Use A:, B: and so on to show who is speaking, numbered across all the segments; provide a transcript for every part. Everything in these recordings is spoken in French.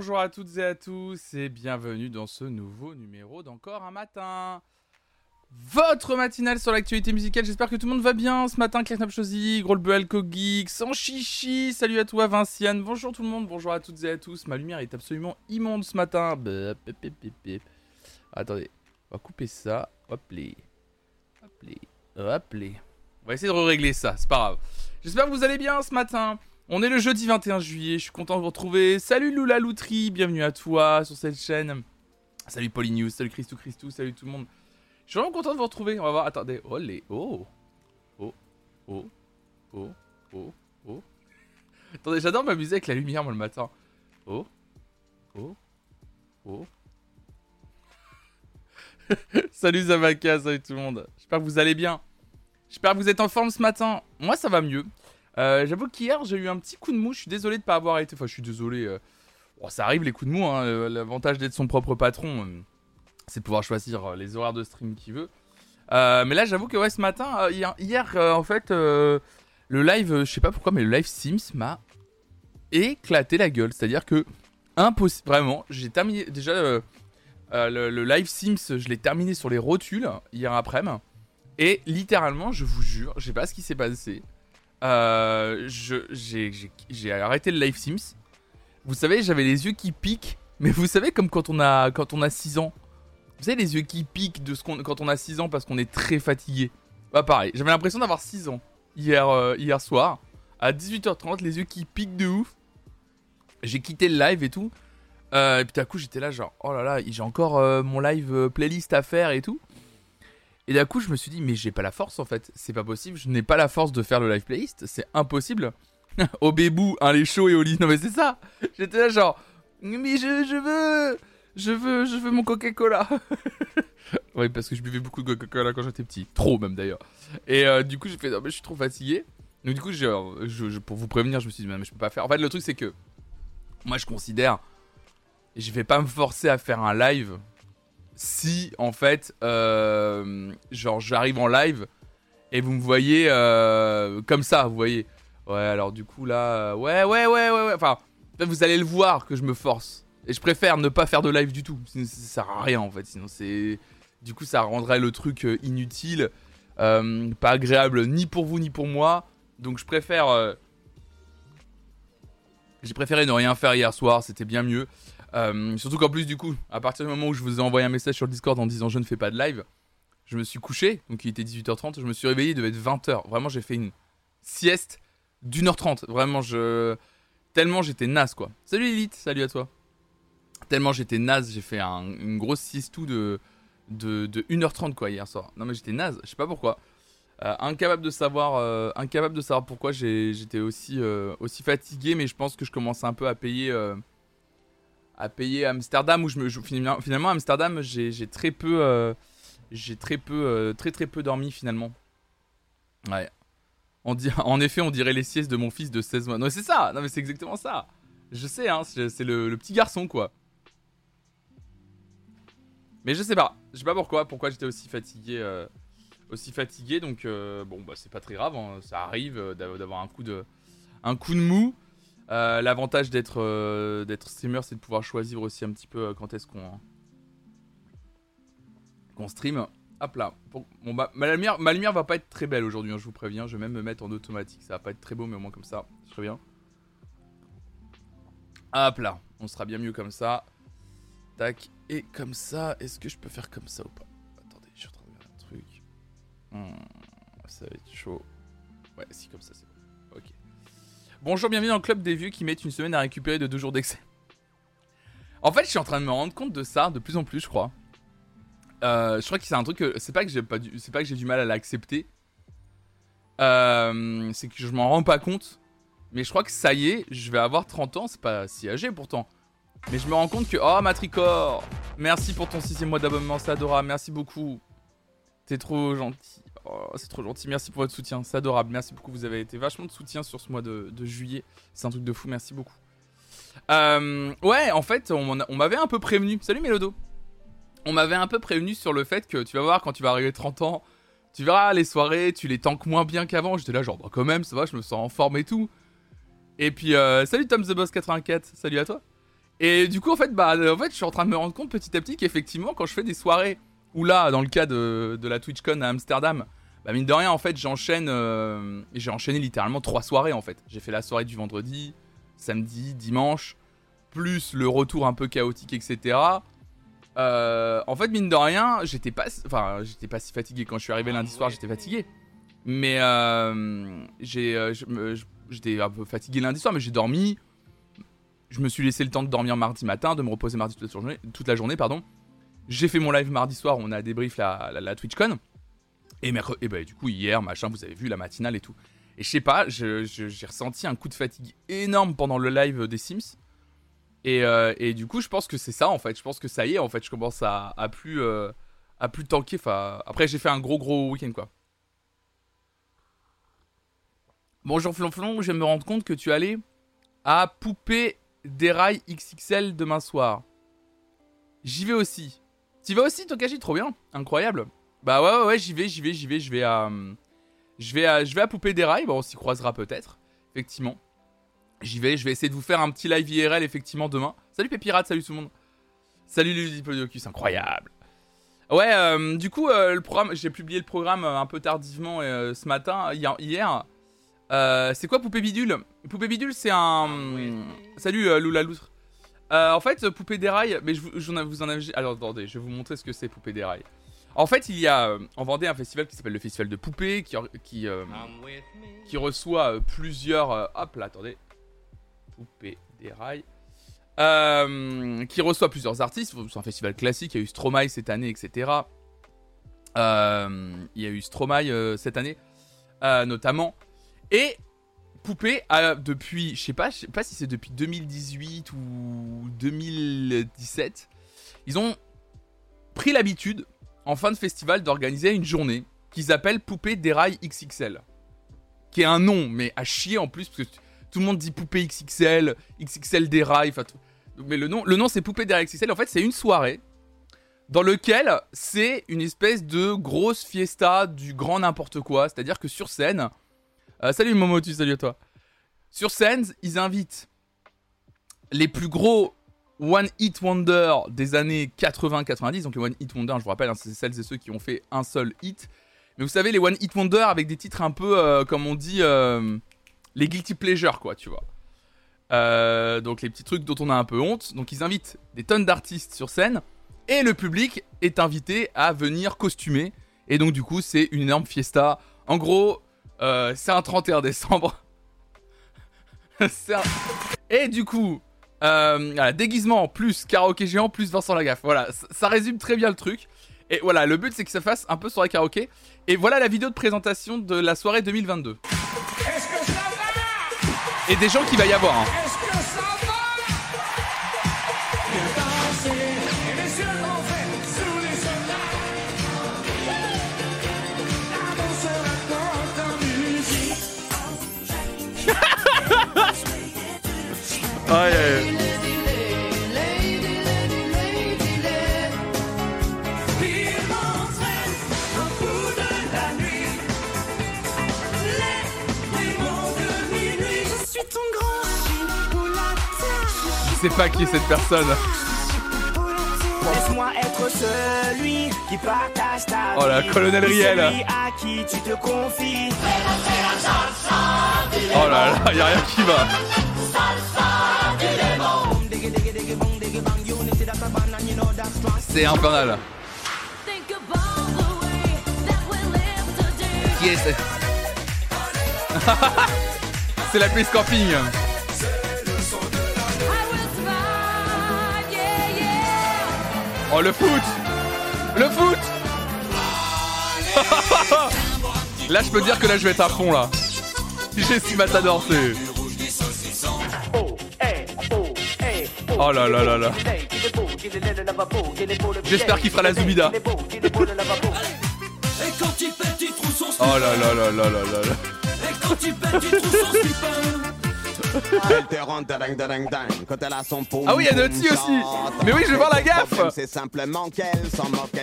A: Bonjour à toutes et à tous et bienvenue dans ce nouveau numéro d'Encore un matin. Votre matinale sur l'actualité musicale, j'espère que tout le monde va bien ce matin. Claire Chosy, Gros le Geek, sans chichi, salut à toi Vinciane, bonjour tout le monde, bonjour à toutes et à tous. Ma lumière est absolument immonde ce matin. Bah, Attendez, on va couper ça, hop les, hop les, hop les. On va essayer de régler ça, c'est pas grave. J'espère que vous allez bien ce matin. On est le jeudi 21 juillet, je suis content de vous retrouver. Salut Lula Loutri, bienvenue à toi sur cette chaîne. Salut Pauline salut Christou Christou, salut tout le monde. Je suis vraiment content de vous retrouver. On va voir, attendez. Oh les. Oh. Oh. Oh. Oh. Oh. Oh. Attendez, j'adore m'amuser avec la lumière moi le matin. Oh. Oh. Oh. salut Zamaka, salut tout le monde. J'espère que vous allez bien. J'espère que vous êtes en forme ce matin. Moi ça va mieux. Euh, j'avoue qu'hier, j'ai eu un petit coup de mou. Je suis désolé de ne pas avoir été. Enfin, je suis désolé. Euh, ça arrive les coups de mou. Hein. L'avantage d'être son propre patron, euh, c'est de pouvoir choisir les horaires de stream qu'il veut. mais là, j'avoue que ouais, ce matin, hier, en fait, le live, je sais pas pourquoi, mais le live Sims m'a éclaté la gueule. C'est-à-dire que, impossible. Vraiment, j'ai terminé. Déjà, le, le, live Sims, je l'ai terminé sur les rotules hier après-midi. Et littéralement, je vous jure, je sais pas ce qui s'est passé. Euh, j'ai arrêté le live Sims. Vous savez, j'avais les yeux qui piquent. Mais vous savez, comme quand on a, quand on a 6 ans. Vous savez, les yeux qui piquent de ce qu'on, quand on a 6 ans parce qu'on est très fatigué. Bah, pareil, j'avais l'impression d'avoir 6 ans hier, euh, hier soir. À 18h30, les yeux qui piquent de ouf. J'ai quitté le live et tout. Euh, et puis d'un coup, j'étais là, genre, oh là là, j'ai encore mon live playlist à faire et tout. Et d'un coup, je me suis dit, mais j'ai pas la force en fait. C'est pas possible. Je n'ai pas la force de faire le live playlist. C'est impossible. au bébou, un lait chaud et au lit. Non, mais c'est ça. J'étais là, genre, mais je, veux. Je veux, je veux mon Coca-Cola. oui, parce que je buvais beaucoup de Coca-Cola quand j'étais petit. Trop même d'ailleurs. Et euh, du coup, j'ai fait, non, mais je suis trop fatigué. Donc, du coup, je, pour vous prévenir, je me suis dit, mais je peux pas faire. En fait, le truc, c'est que moi, je considère. Je vais pas me forcer à faire un live si en fait, euh, genre j'arrive en live et vous me voyez euh, comme ça, vous voyez. Ouais, alors du coup là, ouais, ouais, ouais, ouais, ouais. Enfin, vous allez le voir que je me force. Et je préfère ne pas faire de live du tout. Sinon, ça sert à rien en fait. Sinon, c'est. Du coup, ça rendrait le truc euh, inutile. pas agréable ni pour vous ni pour moi. Donc, je préfère. J'ai préféré ne rien faire hier soir. C'était bien mieux. Euh, surtout qu'en plus, du coup, à partir du moment où je vous ai envoyé un message sur Discord en disant je ne fais pas de live, je me suis couché, donc il était 18h30, je me suis réveillé, il devait être 20h. Vraiment, j'ai fait une sieste d'une heure trente. Vraiment, je. Tellement j'étais naze, quoi. Salut Elite, salut à toi. Tellement j'étais naze, j'ai fait une grosse sieste de, de, de 1h30, quoi, hier soir. Non, mais j'étais naze, je sais pas pourquoi. Euh, incapable de savoir, euh, incapable de savoir pourquoi j'étais aussi, aussi fatigué, mais je pense que je commence un peu à payer à payer Amsterdam où je me finalement Amsterdam j'ai très peu euh, j'ai très peu euh, très très peu dormi finalement. Ouais. On dit, en effet on dirait les siestes de mon fils de 16 mois. Non c'est ça! Non mais c'est exactement ça! Je sais hein c'est le, petit garçon quoi. Mais je sais pas. Je sais pas pourquoi pourquoi j'étais aussi fatigué euh, aussi fatigué. Donc bon bah c'est pas très grave hein. ça arrive d'avoir un coup de un coup de mou euh, l'avantage d'être euh, d'être streamer, c'est de pouvoir choisir aussi un petit peu euh, quand est-ce qu'on qu'on stream. Hop là. Bon, ma, lumière, ma lumière va pas être très belle aujourd'hui, hein, je vous préviens. Je vais même me mettre en automatique. Ça va pas être très beau, mais au moins comme ça, très bien. Hop là. On sera bien mieux comme ça. Tac. Et comme ça, est-ce que je peux faire comme ça ou pas? Attendez, je suis en train de faire un truc. Hmm, ça va être chaud. Ouais, si, comme ça, c'est Bonjour, bienvenue dans le club des vieux qui mettent une semaine à récupérer de deux jours d'excès. En fait, je suis en train de me rendre compte de ça de plus en plus, je crois. Euh, je crois que c'est un truc que c'est pas que j'ai du... c'est pas que j'ai du mal à l'accepter. Euh, c'est que je m'en rends pas compte. Mais je crois que ça y est, je vais avoir 30 ans, c'est pas si âgé pourtant. Mais je me rends compte que oh Matricor, merci pour ton sixième mois d'abonnement, c'est adorable, merci beaucoup. T'es trop gentil. Oh, c'est trop gentil. Merci pour votre soutien. C'est adorable. Merci beaucoup. Vous avez été vachement de soutien sur ce mois de, juillet. C'est un truc de fou. Merci beaucoup. Euh, ouais, en fait, on, m'avait un peu prévenu. Salut Mélodo. On m'avait un peu prévenu sur le fait que tu vas voir quand tu vas arriver 30 ans, tu verras les soirées, tu les tanques moins bien qu'avant. J'étais là, genre, bah, quand même, ça va, je me sens en forme et tout. Et puis, euh, salut Tom the Boss 84. Salut à toi. Et du coup, en fait, bah, en fait, je suis en train de me rendre compte petit à petit qu'effectivement, quand je fais des soirées, ou là, dans le cas de, de la TwitchCon à Amsterdam, bah mine de rien, en fait, j'enchaîne, euh, j'ai enchaîné littéralement trois soirées en fait. J'ai fait la soirée du vendredi, samedi, dimanche, plus le retour un peu chaotique, etc. Euh, en fait, mine de rien, j'étais pas, enfin, j'étais pas si fatigué quand je suis arrivé lundi soir, j'étais fatigué. Mais euh, j'étais un peu fatigué lundi soir, mais j'ai dormi je me suis laissé le temps de dormir mardi matin, de me reposer mardi toute la journée, toute la journée pardon. J'ai fait mon live mardi soir, on a débrief la, TwitchCon. Et, et bah, du coup, hier, machin, vous avez vu la matinale et tout. Et je sais pas, j'ai ressenti un coup de fatigue énorme pendant le live des Sims. Et, euh, et du coup, je pense que c'est ça en fait. Je pense que ça y est, en fait, je commence à, plus, euh, à plus tanker. Après, j'ai fait un gros, gros week-end quoi. Bonjour Flonflon, je me rendre compte que tu allais à Poupée rails XXL demain soir. J'y vais aussi. T'y vas aussi, Tokaji Trop bien. Incroyable. Bah ouais, ouais, ouais j'y vais, j'y vais, j'y vais. Je vais à. Je vais à, je vais à Poupée rails Bon, on s'y croisera peut-être. Effectivement. J'y vais, je vais essayer de vous faire un petit live IRL effectivement demain. Salut Pépirate, salut tout le monde. Salut Ludipodiocus, incroyable. Ouais, euh, du coup, euh, le programme, j'ai publié le programme euh, un peu tardivement ce matin, hier. Euh, c'est quoi Poupée Bidule? Poupée Bidule, c'est un. Salut euh, Lula Loutre. Euh, en fait, Poupée Dérail, mais je, vous en avez. Alors attendez, je vais vous montrer ce que c'est Poupée Dérail. En fait, il y a en Vendée un festival qui s'appelle le Festival de Poupées, qui, qui, qui reçoit plusieurs. hop là, attendez. Poupée Dérail. qui reçoit plusieurs artistes. C'est un festival classique. Il y a eu Stromae cette année, etc. il y a eu Stromae cette année, notamment. Et Poupée a depuis, je sais pas, je sais pas si c'est depuis 2018 ou 2017, ils ont pris l'habitude en fin de festival d'organiser une journée qu'ils appellent Poupée Dérail XXL. Qui est un nom, mais à chier en plus, parce que tout le monde dit Poupée XXL, XXL Dérail, mais le nom, le nom c'est Poupée Dérail XXL. En fait, c'est une soirée dans lequel c'est une espèce de grosse fiesta du grand n'importe quoi. C'est-à-dire que sur scène, euh, salut Momotu, salut à toi. Sur scène, ils invitent les plus gros One Hit Wonder des années 80-90. Donc les One Hit Wonder, je vous rappelle, hein, c'est celles et ceux qui ont fait un seul hit. Mais vous savez, les One Hit Wonder avec des titres un peu, euh, comme on dit, euh, les guilty pleasure, quoi, tu vois. donc les petits trucs dont on a un peu honte. Donc ils invitent des tonnes d'artistes sur scène. Et le public est invité à venir costumer. Et donc du coup, c'est une énorme fiesta. En gros, euh, c'est un 31 décembre. Et du coup, euh, déguisement plus karaoké géant plus Vincent Lagaffe. Voilà, ça, résume très bien le truc. Et voilà, le but c'est que ça fasse un peu sur la karaoké. Et voilà la vidéo de présentation de la soirée 2022. Et des gens qu'il va y avoir. Hein. Pas qui est cette personne. Laisse-moi être celui qui partage ta Oh la colonel Riel. à qui tu te confies. Oh là là, y'a rien qui va. C'est infernal. Qui est ce C'est la police camping. Oh le foot Le foot Là je peux dire que là je vais être à fond là. J'ai si matador c'est. Oh là là là là. J'espère qu'il fera la Zubida. oh là là là là là là Ah oui, il y a Naughty aussi Mais oui, je vais voir la gaffe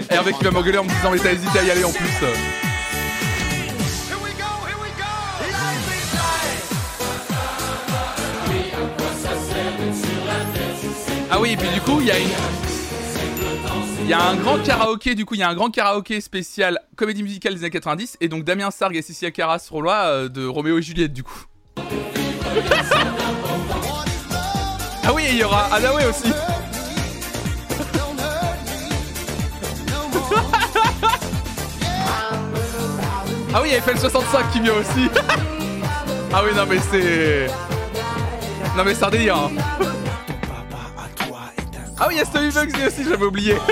A: Et avec qui va m'engueuler en me disant mais t'as hésité à y aller en plus Ah oui, et puis du coup, il y a une. Il y a un grand karaoké, du coup, il y a un grand karaoké spécial comédie musicale des années 90, et donc Damien Sargue et Cécilia Caras seront là euh, de Roméo et Juliette, du coup. Ah oui, il y aura Adaway aussi. ah oui, il y a FL65 qui vient aussi. ah oui, non, mais c'est. Non, mais c'est un délire. hein. Ah oui, il y a Stevie Bugsy aussi, j'avais oublié.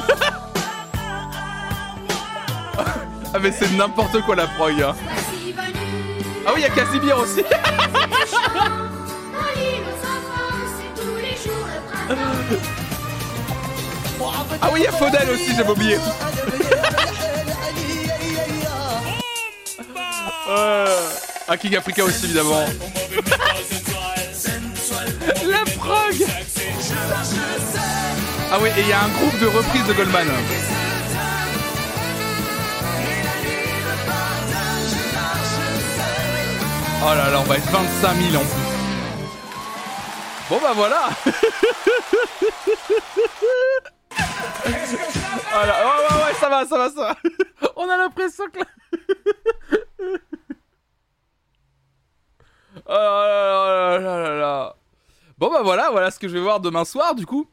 A: ah mais c'est n'importe quoi la prog. hein. Ah oui, il y a Casimir aussi. ah oui, il y a Faudel aussi, j'avais oublié. Euh, Ah, King Africa aussi, évidemment. la prog Ah oui, et il y a un groupe de reprises de Goldman. Oh là là, on va être 25 000 en plus. Bon bah voilà Voilà, ouais, ouais, ouais, ça va, ça va, ça va. On a l'impression que... Oh là là là là là. Bon bah voilà, voilà ce que je vais voir demain soir du coup.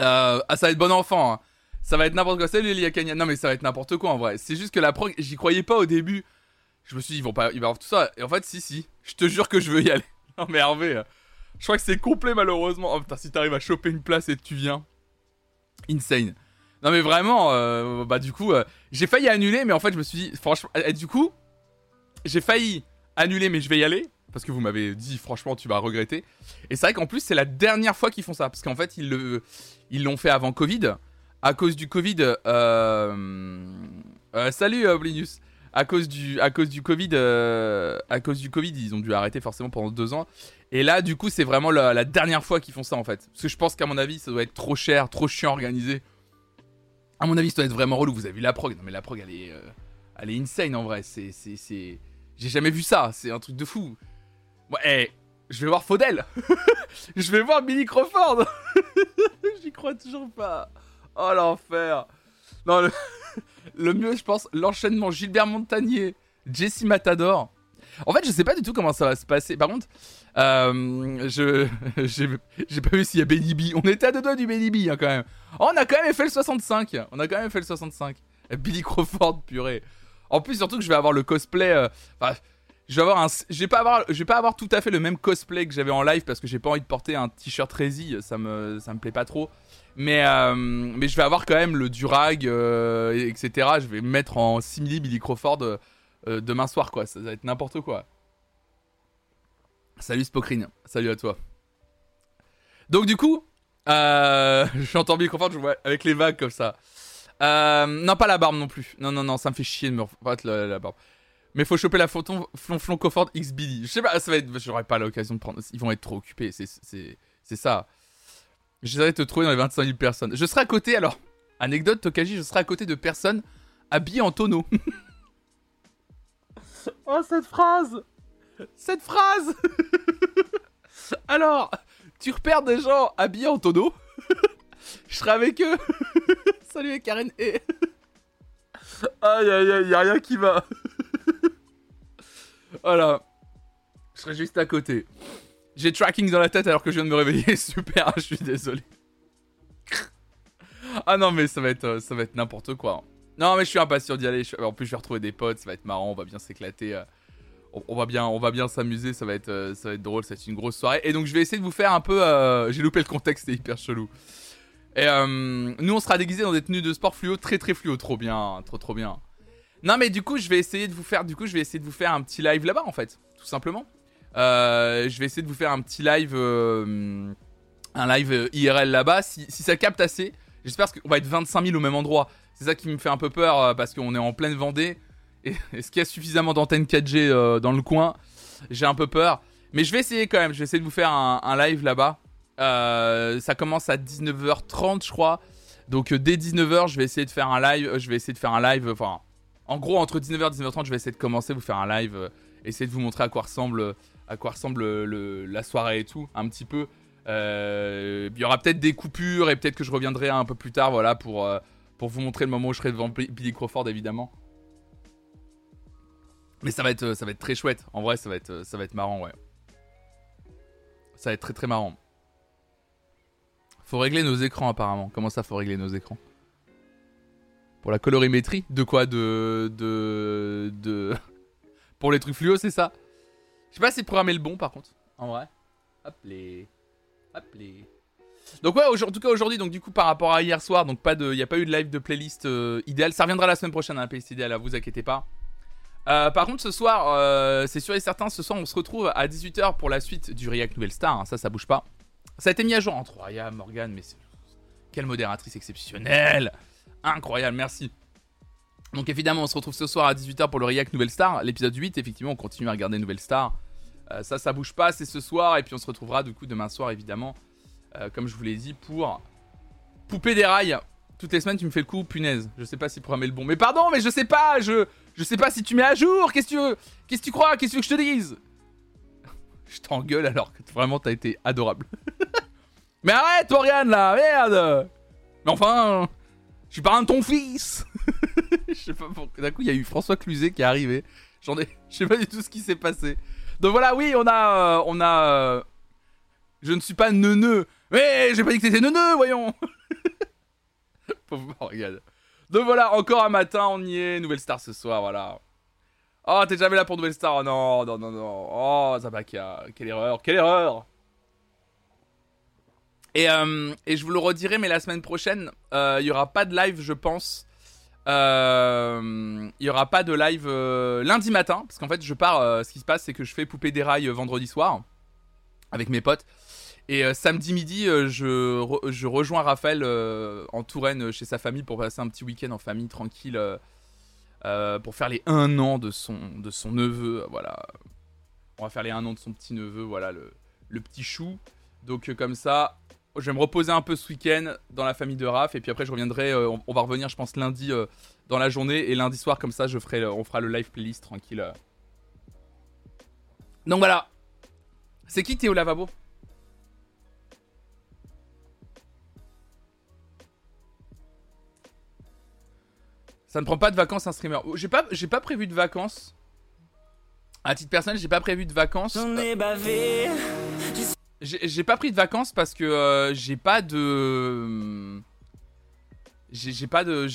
A: Euh, ah ça va être bon enfant. hein. Ça va être n'importe quoi. Salut Elia Kanya. Non mais ça va être n'importe quoi en vrai. C'est juste que la prog, j'y croyais pas au début. Je me suis dit ils vont pas, avoir tout ça. Et en fait si si. Je te jure que je veux y aller. Non mais Hervé, euh, je crois que c'est complet malheureusement. Oh putain si t'arrives à choper une place et tu viens. Insane. Non mais vraiment, euh, bah du coup, euh, j'ai failli annuler, mais en fait je me suis dit, franchement, du coup, j'ai failli annuler, mais je vais y aller parce que vous m'avez dit, franchement, tu vas regretter. Et c'est vrai qu'en plus c'est la dernière fois qu'ils font ça, parce qu'en fait ils l'ont fait avant Covid. À cause du Covid, salut euh, Blinus. À cause du, à cause du Covid, euh, à cause du Covid, ils ont dû arrêter forcément pendant deux ans. Et là, du coup, c'est vraiment la, dernière fois qu'ils font ça en fait. Parce que je pense qu'à mon avis, ça doit être trop cher, trop chiant organisé. À mon avis, ça doit être vraiment relou. Vous avez vu la prog Non, mais la prog, elle est, euh, elle est insane en vrai. C'est, c'est. J'ai jamais vu ça. C'est un truc de fou. Ouais, eh, je vais voir Faudel. je vais voir Billy Crawford. J'y crois toujours pas. Oh l'enfer. Non, le, le mieux, je pense, l'enchaînement Gilbert Montagnier, Jesse Matador. En fait, je sais pas du tout comment ça va se passer. Par contre, euh, je j'ai j'ai pas vu s'il y a Benny B. On était à deux doigts du Benny B hein, quand même. Oh, on a quand même fait le 65. On a quand même fait le 65. Et Billy Crawford, purée. En plus, surtout que je vais avoir le cosplay. euh, je vais avoir un. Je vais pas avoir. Je vais pas avoir tout à fait le même cosplay que j'avais en live parce que j'ai pas envie de porter un t-shirt Rési. Ça me ça me plaît pas trop. Mais euh, mais je vais avoir quand même le durag, euh, etc. Je vais me mettre en simili Billy Crawford euh, demain soir quoi. Ça va être n'importe quoi. Salut Spokrine, salut à toi. Donc du coup, j'entends Billy Crawford, je vois avec les vagues comme ça. Non, pas la barbe non plus. Non, non, non, ça me fait chier de me refaire la, barbe. Mais faut choper la Flonflon Crawford X Billy. Je sais pas, ça va être. J'aurai pas l'occasion de prendre. Ils vont être trop occupés, c'est ça. J'essaierai de te trouver dans les 25 000 personnes. Je serai à côté, alors, anecdote Tokaji, je serai à côté de personnes habillées en tonneau. oh, cette phrase Cette phrase Alors, tu repères des gens habillés en tonneau? Je serai avec eux Salut Karen et... aïe aïe aïe, y'a rien qui va Voilà. Je serai juste à côté. J'ai tracking dans la tête alors que je viens de me réveiller. Super, je suis désolé. ah non, mais ça va être, euh, ça va être n'importe quoi. Non, mais je suis impatient d'y aller. En plus, je vais retrouver des potes. Ça va être marrant. On va bien s'éclater. euh, On, va bien, on va bien s'amuser. Ça va être, euh, ça va être drôle. Ça va être une grosse soirée. Et donc, je vais essayer de vous faire un peu. J'ai loupé le contexte. C'était hyper chelou. Et nous, on sera déguisés dans des tenues de sport fluo, très très fluo, trop bien, trop trop bien. Non, mais du coup, je vais essayer de vous faire, du coup, je vais essayer de vous faire un petit live là-bas, en fait, tout simplement. Euh, je vais essayer de vous faire un petit live, euh, un live euh, IRL là-bas, si, ça capte assez. J'espère qu'on va être 25 000 au même endroit. C'est ça qui me fait un peu peur parce qu'on est en pleine Vendée. Est-ce qu'il y a suffisamment d'antennes 4G euh, dans le coin? J'ai un peu peur. Mais je vais essayer quand même. Je vais essayer de vous faire un, live là-bas. Ça commence à 19h30, je crois. Donc dès 19h, je vais essayer de faire un live. Je vais essayer de faire un live. Enfin, en gros, entre 19h et 19h30, je vais essayer de commencer à vous faire un live. essayer de vous montrer à quoi ressemble, à quoi ressemble le- la soirée et tout, un petit peu. Euh, il y aura peut-être des coupures et peut-être que je reviendrai un peu plus tard, voilà, pour, euh, vous montrer le moment où je serai devant Billy Crawford, évidemment. Mais ça va être, très chouette. En vrai, ça va être, ça va être marrant, ouais. Ça va être très très marrant. Faut régler nos écrans apparemment. Comment ça, faut régler nos écrans? Pour la colorimétrie? De quoi? De de de pour les trucs fluo, c'est ça? Sais pas si programmer le bon par contre. En vrai. Hop les. Hop les. Donc ouais, en tout cas aujourd'hui, donc du coup par rapport à hier soir, donc pas de, il y a pas eu de live de playlist euh, idéal. Ça reviendra la semaine prochaine, un hein, playlist idéal, vous inquiétez pas. Euh, par contre, ce soir, euh, c'est sûr et certain, ce soir, on se retrouve à 18h pour la suite du React Nouvelle Star. Hein, ça, ça bouge pas. Ça a été mis à jour. Incroyable, Morgan, mais quelle modératrice exceptionnelle. Incroyable, merci. Donc évidemment, on se retrouve ce soir à 18h pour le React Nouvelle Star. L'épisode 8, effectivement, on continue à regarder Nouvelle Star. Euh, ça, ça bouge pas, c'est ce soir. Et puis on se retrouvera du coup demain soir, évidemment, comme je vous l'ai dit, pour Poupée des rails. Toutes les semaines, tu me fais le coup, punaise. Je sais pas si programmer le bon. Mais pardon, mais je sais pas, je... Sais pas si tu mets à jour. Qu'est-ce que tu veux? Qu'est-ce que tu crois? Qu'est-ce que je te dise? Je t'engueule alors que vraiment t'as été adorable. Mais arrête, Oriane là, merde Mais enfin, je suis pas un de ton fils Je sais pas pourquoi. D'un coup, il y a eu François Cluzet qui est arrivé. J'en ai. Je sais pas du tout ce qui s'est passé. Donc voilà, oui, on a. Euh, on a. Euh, je ne suis pas neuneux. Mais j'ai pas dit que t'étais neuneux, voyons Pauvre Morgane. Donc voilà, encore un matin, on y est. Nouvelle star ce soir, voilà. Oh, t'es jamais là pour Nouvelle Star Oh non, non, non, non. Oh, Zabaka, quelle erreur, quelle erreur et, euh, et, je vous le redirai, mais la semaine prochaine, euh, il n'y aura pas de live, je pense. Euh, il n'y aura pas de live lundi matin, parce qu'en fait, je pars. ce qui se passe, c'est que je fais poupée des rails vendredi soir avec mes potes. Et euh, samedi midi, euh, je, rejoins Raphaël euh, en Touraine chez sa famille pour passer un petit week-end en famille tranquille pour faire les 1 an de son, de son neveu. Voilà. On va faire les 1 an de son petit neveu, voilà, le, le petit chou. Donc comme ça, je vais me reposer un peu ce week-end dans la famille de Raph. Et puis après, je reviendrai, on, va revenir, je pense, lundi dans la journée. Et lundi soir, comme ça, je ferai, on fera le live playlist tranquille. Donc voilà. C'est qui Théo Lavabo? Ça ne prend pas de vacances un streamer. J'ai pas, j'ai pas prévu de vacances. À titre personnel, j'ai pas prévu de vacances. J'ai pas pris de vacances parce que euh, j'ai pas de. J'ai pas de.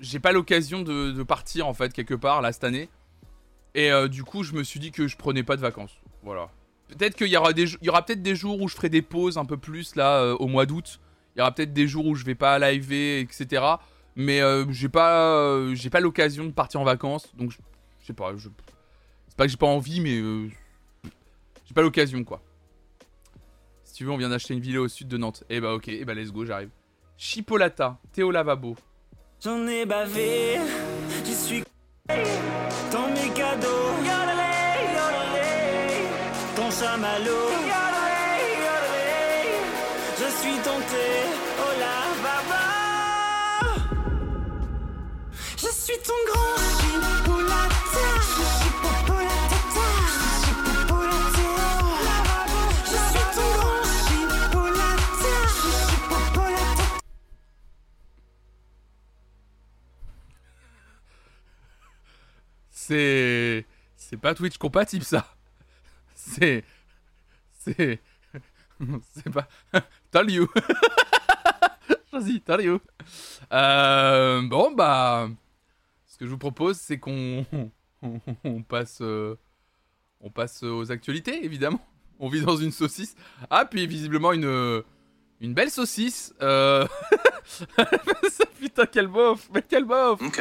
A: J'ai pas l'occasion de, partir en fait quelque part là cette année. Et euh, du coup, je me suis dit que je prenais pas de vacances. Voilà. Peut-être qu'il y aura aura peut-être des jours où je ferai des pauses un peu plus là euh, au mois d'août. Il y aura peut-être des jours où je vais pas live, etc. Mais j'ai pas, j'ai pas l'occasion de partir en vacances, donc je, sais pas. Je, c'est pas que j'ai pas envie, mais j'ai pas l'occasion quoi. Si tu veux, on vient d'acheter une villa au sud de Nantes. Eh bah ok, eh bah let's go, j'arrive. Chipolata, Théo Lavabo.
B: J'en ai bavé, j'y suis dans mes cadeaux. Ton chamallow. Je suis tenté, oh la baba. Je suis ton grand
A: C'est. C'est pas Twitch compatible ça. C'est. C'est. C'est pas. Tell you. Vas-y, tell you. Euh, bon, bah. Ce que je vous propose, c'est qu'on on, passe, euh, on passe aux actualités, évidemment. On vit dans une saucisse. Ah, puis visiblement une, une belle saucisse. Euh... Putain, quel bof Mais quel bof Ok.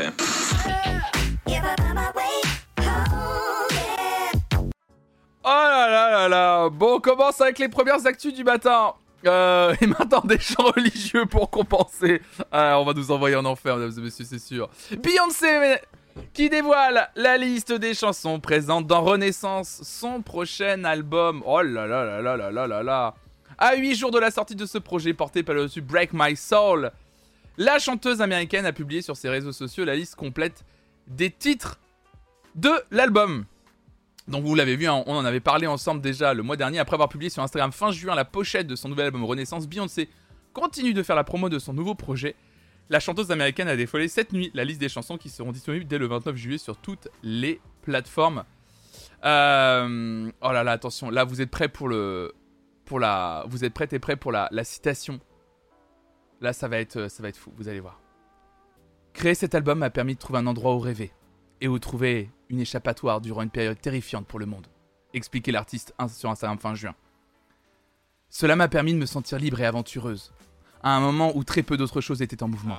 A: Oh là là là là Bon, on commence avec les premières actus du matin. Euh, et maintenant des chants religieux pour compenser. Ah, on va nous envoyer en enfer, mesdames et messieurs, c'est sûr. Beyoncé qui dévoile la liste des chansons présentes dans Renaissance, son prochain album. Oh là là là là là là là là. À 8 jours de la sortie de ce projet porté par le dessus Break My Soul, la chanteuse américaine a publié sur ses réseaux sociaux la liste complète des titres de l'album. Donc vous l'avez vu, hein, on en avait parlé ensemble déjà le mois dernier. Après avoir publié sur Instagram fin juin la pochette de son nouvel album Renaissance, Beyoncé continue de faire la promo de son nouveau projet. La chanteuse américaine a dévoilé cette nuit la liste des chansons qui seront disponibles dès le 29 juillet sur toutes les plateformes. Euh, oh là là, attention, là vous êtes prêts pour le, la, vous la, citation. Là ça va être fou, vous allez voir. Créer cet album m'a permis de trouver un endroit où rêver et où trouver une échappatoire durant une période terrifiante pour le monde, expliquait l'artiste sur Instagram fin juin. Cela m'a permis de me sentir libre et aventureuse, à un moment où très peu d'autres choses étaient en mouvement.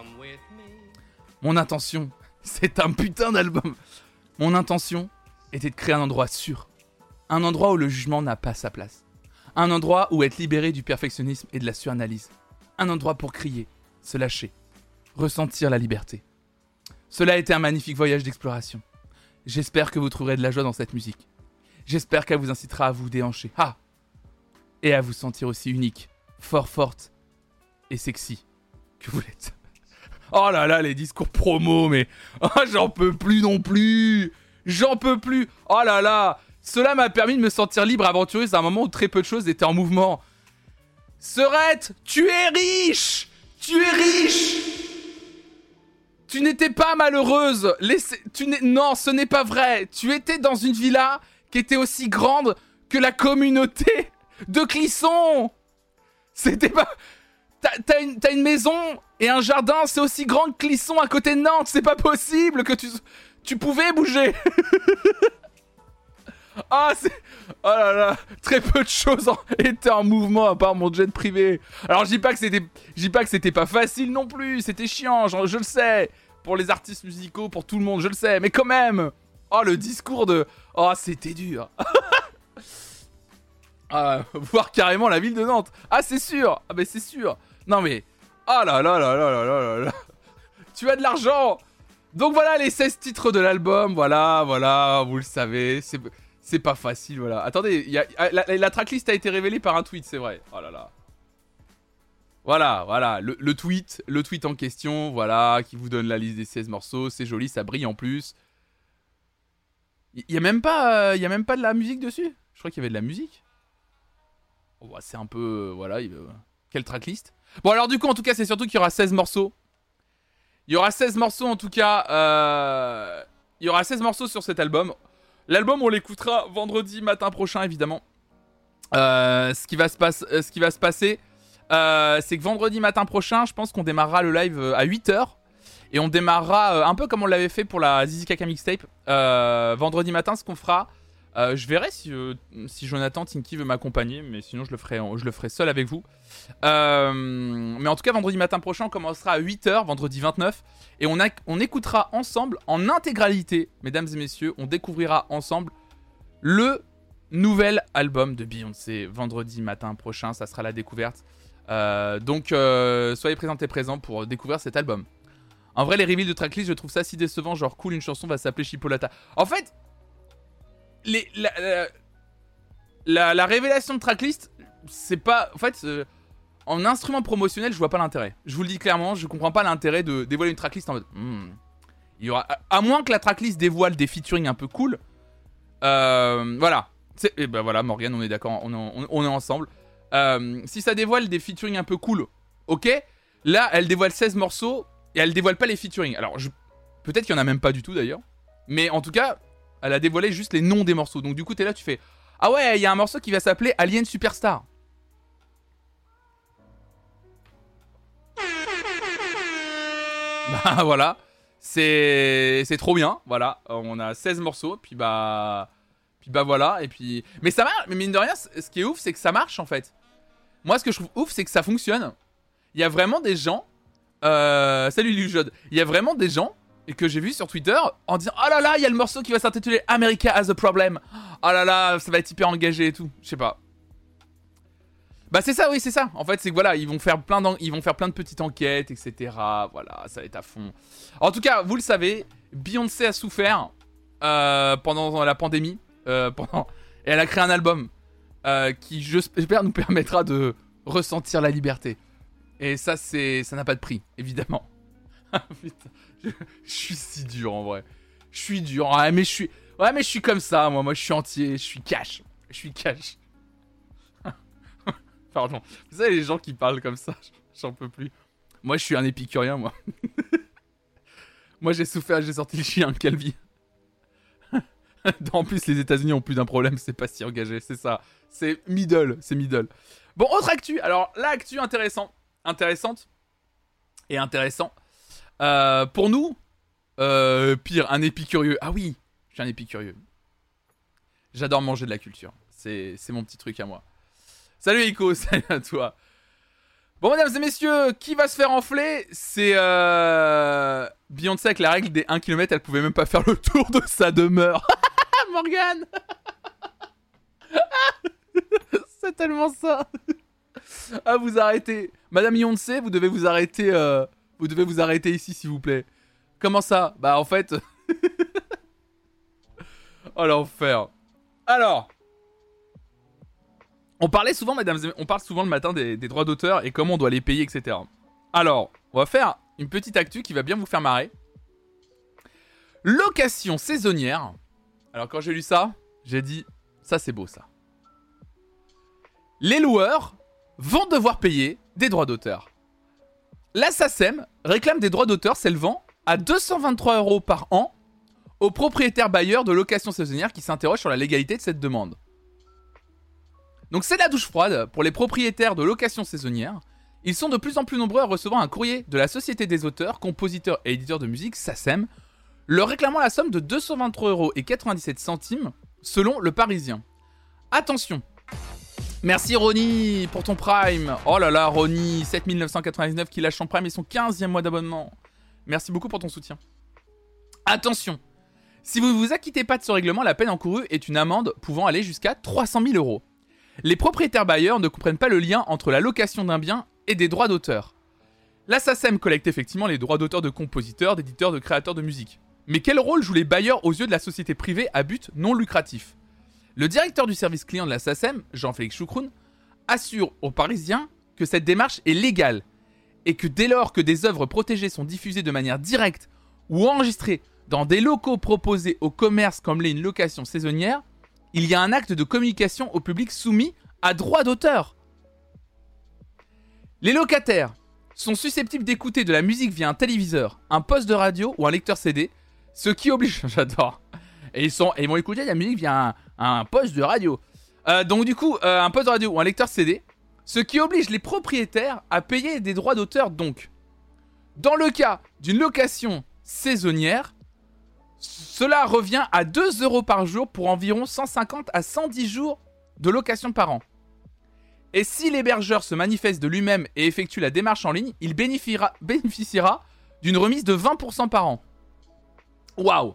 A: Mon intention, c'est un putain d'album. Mon intention était de créer un endroit sûr, un endroit où le jugement n'a pas sa place, un endroit où être libéré du perfectionnisme et de la suranalyse, un endroit pour crier, se lâcher, ressentir la liberté. Cela a été un magnifique voyage d'exploration. J'espère que vous trouverez de la joie dans cette musique. J'espère qu'elle vous incitera à vous déhancher. Ah Et à vous sentir aussi unique, fort forte et sexy que vous l'êtes. Oh là là, les discours promo, mais oh, j'en peux plus non plus. J'en peux plus. Oh là là. Cela m'a permis de me sentir libre, aventureuse à un moment où très peu de choses étaient en mouvement. Serette, tu es riche. Tu es riche. Tu n'étais pas malheureuse. Non, ce n'est pas vrai. Tu étais dans une villa qui était aussi grande que la communauté de Clisson. C'était pas. T'as une, une, maison et un jardin, c'est aussi grand que Clisson à côté de Nantes. C'est pas possible que tu, tu pouvais bouger. ah, c'est. Oh là là, très peu de choses étaient en mouvement à part mon jet privé. Alors je dis pas que c'était, je pas que c'était pas facile non plus. C'était chiant, je, le sais. Pour les artistes musicaux, pour tout le monde, je le sais. Mais quand même. Oh le discours de. Oh c'était dur. ah, voir carrément la ville de Nantes. Ah c'est sûr. Ah ben c'est sûr. Non mais. Oh là là là là là là là Tu as de l'argent Donc voilà les 16 titres de l'album. Voilà, voilà, vous le savez. C'est pas facile, voilà. Attendez, ah, la, tracklist a été révélée par un tweet, c'est vrai. Oh là là. Voilà, voilà, le, tweet, le tweet en question, voilà, qui vous donne la liste des 16 morceaux, c'est joli, ça brille en plus. Il y, a même pas, euh, y a même pas de la musique dessus? Je crois qu'il y avait de la musique. Oh, bah, c'est un peu, euh, voilà, il, quelle tracklist? Bon, alors du coup, en tout cas, c'est surtout qu'il y aura 16 morceaux. Il y aura 16 morceaux, en tout cas. Euh, il y aura 16 morceaux sur cet album. L'album, on l'écoutera vendredi matin prochain, évidemment. Euh, ce, qui va se euh, ce qui va se passer, c'est que vendredi matin prochain, je pense qu'on démarrera le live à 8h. Et on démarrera un peu comme on l'avait fait pour la Zizi Kaka mixtape. vendredi matin, ce qu'on fera, euh, je verrai si, euh, si Jonathan Tinky veut m'accompagner, mais sinon je le ferai, seul avec vous. Euh, mais en tout cas, vendredi matin prochain, on commencera à 8h, vendredi 29, et on, on écoutera ensemble, en intégralité, mesdames et messieurs, on découvrira ensemble le nouvel album de Beyoncé. Vendredi matin prochain, ça sera la découverte. donc soyez présents et présents pour découvrir cet album. En vrai, les reveals de tracklist, je trouve ça si décevant. Genre, cool, une chanson va s'appeler Chipolata. En fait, la, révélation de tracklist, c'est pas. En fait, euh, en instrument promotionnel, je vois pas l'intérêt. Je vous le dis clairement, je comprends pas l'intérêt de dévoiler une tracklist en mode. Hmm, il y aura, à, moins que la tracklist dévoile des featuring un peu cool. Euh, voilà. Et eh ben voilà, Morgan, on est d'accord, on, est ensemble. Euh, si ça dévoile des featuring un peu cool, ok. Là, elle dévoile 16 morceaux et elle dévoile pas les featuring. Alors, peut-être qu'il y en a même pas du tout d'ailleurs. Mais en tout cas, elle a dévoilé juste les noms des morceaux. Donc du coup, t'es là, tu fais Ah ouais, il y a un morceau qui va s'appeler Alien Superstar. Bah voilà, c'est trop bien, voilà. On a 16 morceaux, puis bah puis bah voilà et puis mais ça marche, mais mine de rien, ce qui est ouf, c'est que ça marche en fait. Moi, ce que je trouve ouf, c'est que ça fonctionne. Il y a vraiment des gens euh, salut Lujod. Il y a vraiment des gens et que j'ai vu sur Twitter en disant Oh là là, il y a le morceau qui va s'intituler America has a problem. Oh là là, ça va être hyper engagé et tout. Je sais pas. Bah c'est ça, oui, c'est ça. En fait, c'est que voilà, ils vont faire plein ils vont faire plein de petites enquêtes, etc. Voilà, ça va être à fond. En tout cas, vous le savez, Beyoncé a souffert euh, pendant la pandémie, euh, pendant, et elle a créé un album euh, qui, j'espère, nous permettra de ressentir la liberté. Et ça, ça n'a pas de prix, évidemment. Putain je, suis si dur en vrai. Je suis dur. Ah, mais je suis. Ouais, mais je suis comme ça, moi. Moi, je suis entier. Je suis cash. Je suis cash. Pardon. Vous savez, les gens qui parlent comme ça, j'en peux plus. Moi, je suis un épicurien, moi. moi, j'ai souffert, j'ai sorti le chien, vie. en plus, les États-Unis ont plus d'un problème, c'est pas si engagé, c'est ça. C'est middle, c'est middle. Bon, autre actu. Alors, là, actu intéressant. Intéressante. Et intéressant. Euh, pour nous, euh, pire, un épicurieux. Ah oui, je suis un épicurieux. J'adore manger de la culture. C'est mon petit truc à moi. Salut Ico, salut à toi. Bon, mesdames et messieurs, qui va se faire enfler? C'est euh... Beyoncé avec la règle des 1 km, elle pouvait même pas faire le tour de sa demeure. Morgane C'est tellement ça Ah, vous arrêtez Madame Beyoncé, vous devez vous arrêter... Vous devez vous arrêter ici, s'il vous plaît. Comment ça? Bah, en fait... oh, l'enfer. Alors... On parlait souvent, mesdames. On parle souvent le matin des droits d'auteur et comment on doit les payer, etc. Alors, on va faire une petite actu qui va bien vous faire marrer. Location saisonnière. Alors quand j'ai lu ça, j'ai dit, ça c'est beau ça. Les loueurs vont devoir payer des droits d'auteur. La SACEM réclame des droits d'auteur s'élevant à 223 euros par an aux propriétaires bailleurs de location saisonnière qui s'interrogent sur la légalité de cette demande. Donc c'est la douche froide pour les propriétaires de location saisonnière. Ils sont de plus en plus nombreux à recevoir un courrier de la Société des auteurs, compositeurs et éditeurs de musique, SACEM, leur réclamant la somme de 223,97 euros selon le Parisien. Attention Merci Ronnie pour ton Prime Oh là là Ronnie, 7999 qui lâche son Prime et son 15e mois d'abonnement. Merci beaucoup pour ton soutien. Attention Si vous ne vous acquittez pas de ce règlement, la peine encourue est une amende pouvant aller jusqu'à 300 000 euros. Les propriétaires bailleurs ne comprennent pas le lien entre la location d'un bien et des droits d'auteur. La SACEM collecte effectivement les droits d'auteur de compositeurs, d'éditeurs, de créateurs de musique. Mais quel rôle jouent les bailleurs aux yeux de la société privée à but non lucratif? Le directeur du service client de la SACEM, Jean-Félix Choucroun, assure aux Parisiens que cette démarche est légale et que dès lors que des œuvres protégées sont diffusées de manière directe ou enregistrées dans des locaux proposés au commerce comme l'est une location saisonnière, il y a un acte de communication au public soumis à droit d'auteur. Les locataires sont susceptibles d'écouter de la musique via un téléviseur, un poste de radio ou un lecteur CD, ce qui oblige, j'adore, et ils, sont, et ils vont écouter de la musique via un, poste de radio. Euh, donc du coup, euh, un poste de radio ou un lecteur CD, ce qui oblige les propriétaires à payer des droits d'auteur donc. Dans le cas d'une location saisonnière, cela revient à 2 euros par jour pour environ 150 à 110 jours de location par an. Et si l'hébergeur se manifeste de lui-même et effectue la démarche en ligne, il bénéficiera, bénéficiera d'une remise de 20% par an. Waouh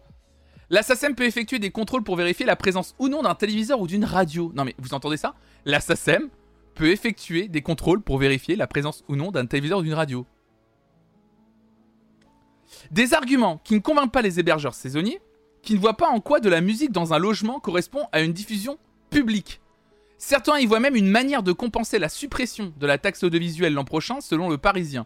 A: La peut effectuer des contrôles pour vérifier la présence ou non d'un téléviseur ou d'une radio. Non mais vous entendez ça? La peut effectuer des contrôles pour vérifier la présence ou non d'un téléviseur ou d'une radio. Des arguments qui ne convainquent pas les hébergeurs saisonniers, qui ne voient pas en quoi de la musique dans un logement correspond à une diffusion publique. Certains y voient même une manière de compenser la suppression de la taxe audiovisuelle l'an prochain, selon le Parisien.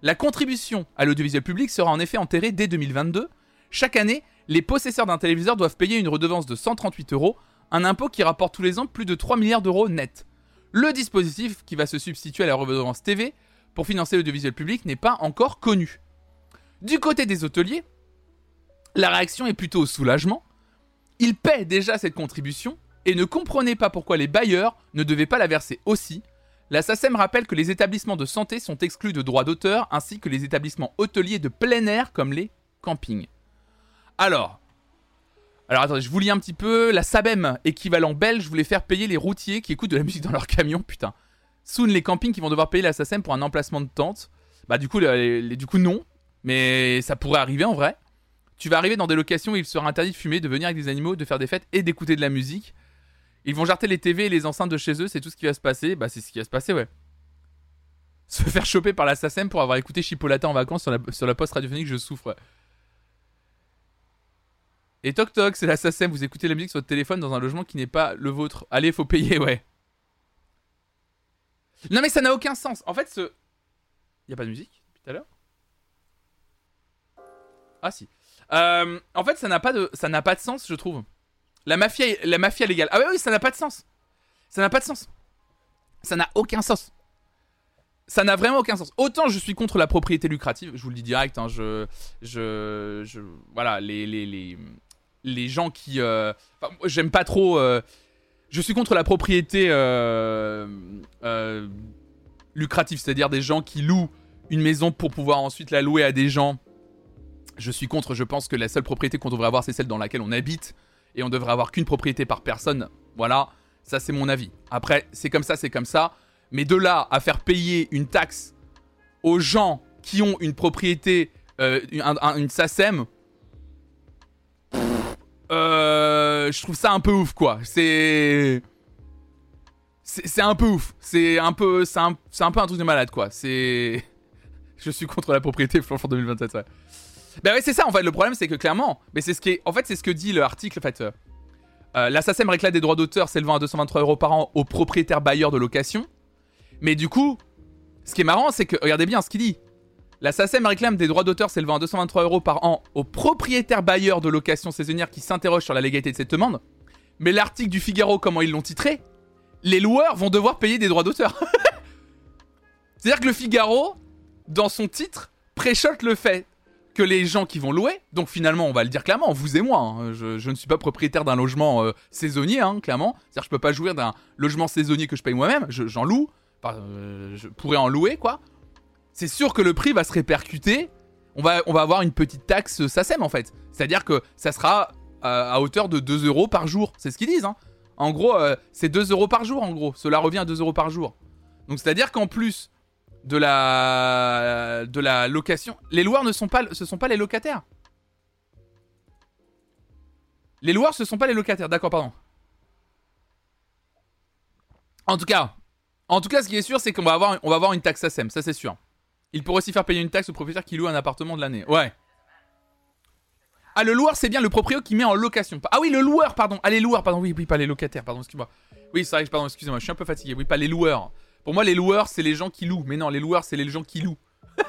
A: La contribution à l'audiovisuel public sera en effet enterrée dès 2022. Chaque année, les possesseurs d'un téléviseur doivent payer une redevance de 138 euros, un impôt qui rapporte tous les ans plus de 3 milliards d'euros net. Le dispositif qui va se substituer à la redevance TV pour financer l'audiovisuel public n'est pas encore connu. Du côté des hôteliers, la réaction est plutôt au soulagement. Ils paient déjà cette contribution et ne comprenaient pas pourquoi les bailleurs ne devaient pas la verser aussi. La SACEM rappelle que les établissements de santé sont exclus de droits d'auteur ainsi que les établissements hôteliers de plein air comme les campings. Alors, alors attendez, je vous lis un petit peu. La SABEM, équivalent belge, voulait faire payer les routiers qui écoutent de la musique dans leur camion, putain. Soon, les campings qui vont devoir payer la pour un emplacement de tente. Bah du coup, du coup non. Mais ça pourrait arriver en vrai. Tu vas arriver dans des locations où il sera interdit de fumer, de venir avec des animaux, de faire des fêtes et d'écouter de la musique. Ils vont jarter les TV et les enceintes de chez eux, c'est tout ce qui va se passer. Bah, c'est ce qui va se passer, ouais. Se faire choper par l'assassin pour avoir écouté Chipolata en vacances sur la, sur la poste radiophonique, je souffre. Et toc toc, c'est l'assassin, vous écoutez la musique sur votre téléphone dans un logement qui n'est pas le vôtre. Allez, faut payer, ouais. Non mais ça n'a aucun sens. En fait, ce... Y a pas de musique depuis tout à l'heure? Ah si. Euh, en fait, ça n'a pas de, sens, je trouve. La mafia, la mafia légale. Ah oui, oui, ça n'a pas de sens. Ça n'a pas de sens. Ça n'a aucun sens. Ça n'a vraiment aucun sens. Autant je suis contre la propriété lucrative, je vous le dis direct. Hein, je, je, voilà, les, les gens qui, euh, enfin, j'aime pas trop. euh, je suis contre la propriété euh, lucrative, c'est-à-dire des gens qui louent une maison pour pouvoir ensuite la louer à des gens. Je suis contre. Je pense que la seule propriété qu'on devrait avoir, c'est celle dans laquelle on habite, et on devrait avoir qu'une propriété par personne. Voilà, ça c'est mon avis. Après, c'est comme ça, c'est comme ça. Mais de là à faire payer une taxe aux gens qui ont une propriété, euh, un- un- une SACEM, je trouve ça un peu ouf, quoi. C'est. C'est un peu ouf. C'est un peu, c'est un, un peu un truc de malade, quoi. C'est. Je suis contre la propriété franchement 2027, ouais. Ben ouais, c'est ça en fait. Le problème, c'est que clairement, mais c'est ce en fait, c'est ce que dit l'article. En fait, euh, euh, réclame des droits d'auteur s'élevant à 223 euros par an aux propriétaires bailleurs de location. Mais du coup, ce qui est marrant, c'est que regardez bien ce qu'il dit. La SACEM réclame des droits d'auteur s'élevant à 223 euros par an aux propriétaires bailleurs de location saisonnière qui s'interrogent sur la légalité de cette demande. Mais l'article du Figaro, comment ils l'ont titré? Les loueurs vont devoir payer des droits d'auteur. C'est-à-dire que le Figaro, dans son titre, préchote le fait que les gens qui vont louer, donc finalement, on va le dire clairement, vous et moi, hein, je, ne suis pas propriétaire d'un logement euh, saisonnier, hein, clairement. C'est-à-dire que je peux pas jouir d'un logement saisonnier que je paye moi-même, je- j'en loue, euh, je pourrais en louer, quoi. C'est sûr que le prix va se répercuter. On va, avoir une petite taxe SACEM en fait. C'est-à-dire que ça sera euh, à hauteur de 2 euros par jour. C'est ce qu'ils disent. Hein. En gros, euh, c'est 2 euros par jour en gros. Cela revient à 2 euros par jour. Donc c'est-à-dire qu'en plus de la, location, les loueurs ne sont pas, les locataires. Les loueurs, ce sont pas les locataires. D'accord, pardon. En tout cas, en tout cas, ce qui est sûr, c'est qu'on va avoir, va avoir une taxe SACEM, ça c'est sûr. Il pourrait aussi faire payer une taxe au propriétaire qui loue un appartement de l'année. Ouais. Ah, le loueur, c'est bien le proprio qui met en location. Ah oui, le loueur, pardon. Ah, les loueurs, pardon. Oui, oui, pas les locataires, pardon, excuse-moi. Oui, c'est vrai, pardon, excusez-moi, je suis un peu fatigué. Oui, pas les loueurs. Pour moi, les loueurs, c'est les gens qui louent. Mais non, les loueurs, c'est les gens qui louent.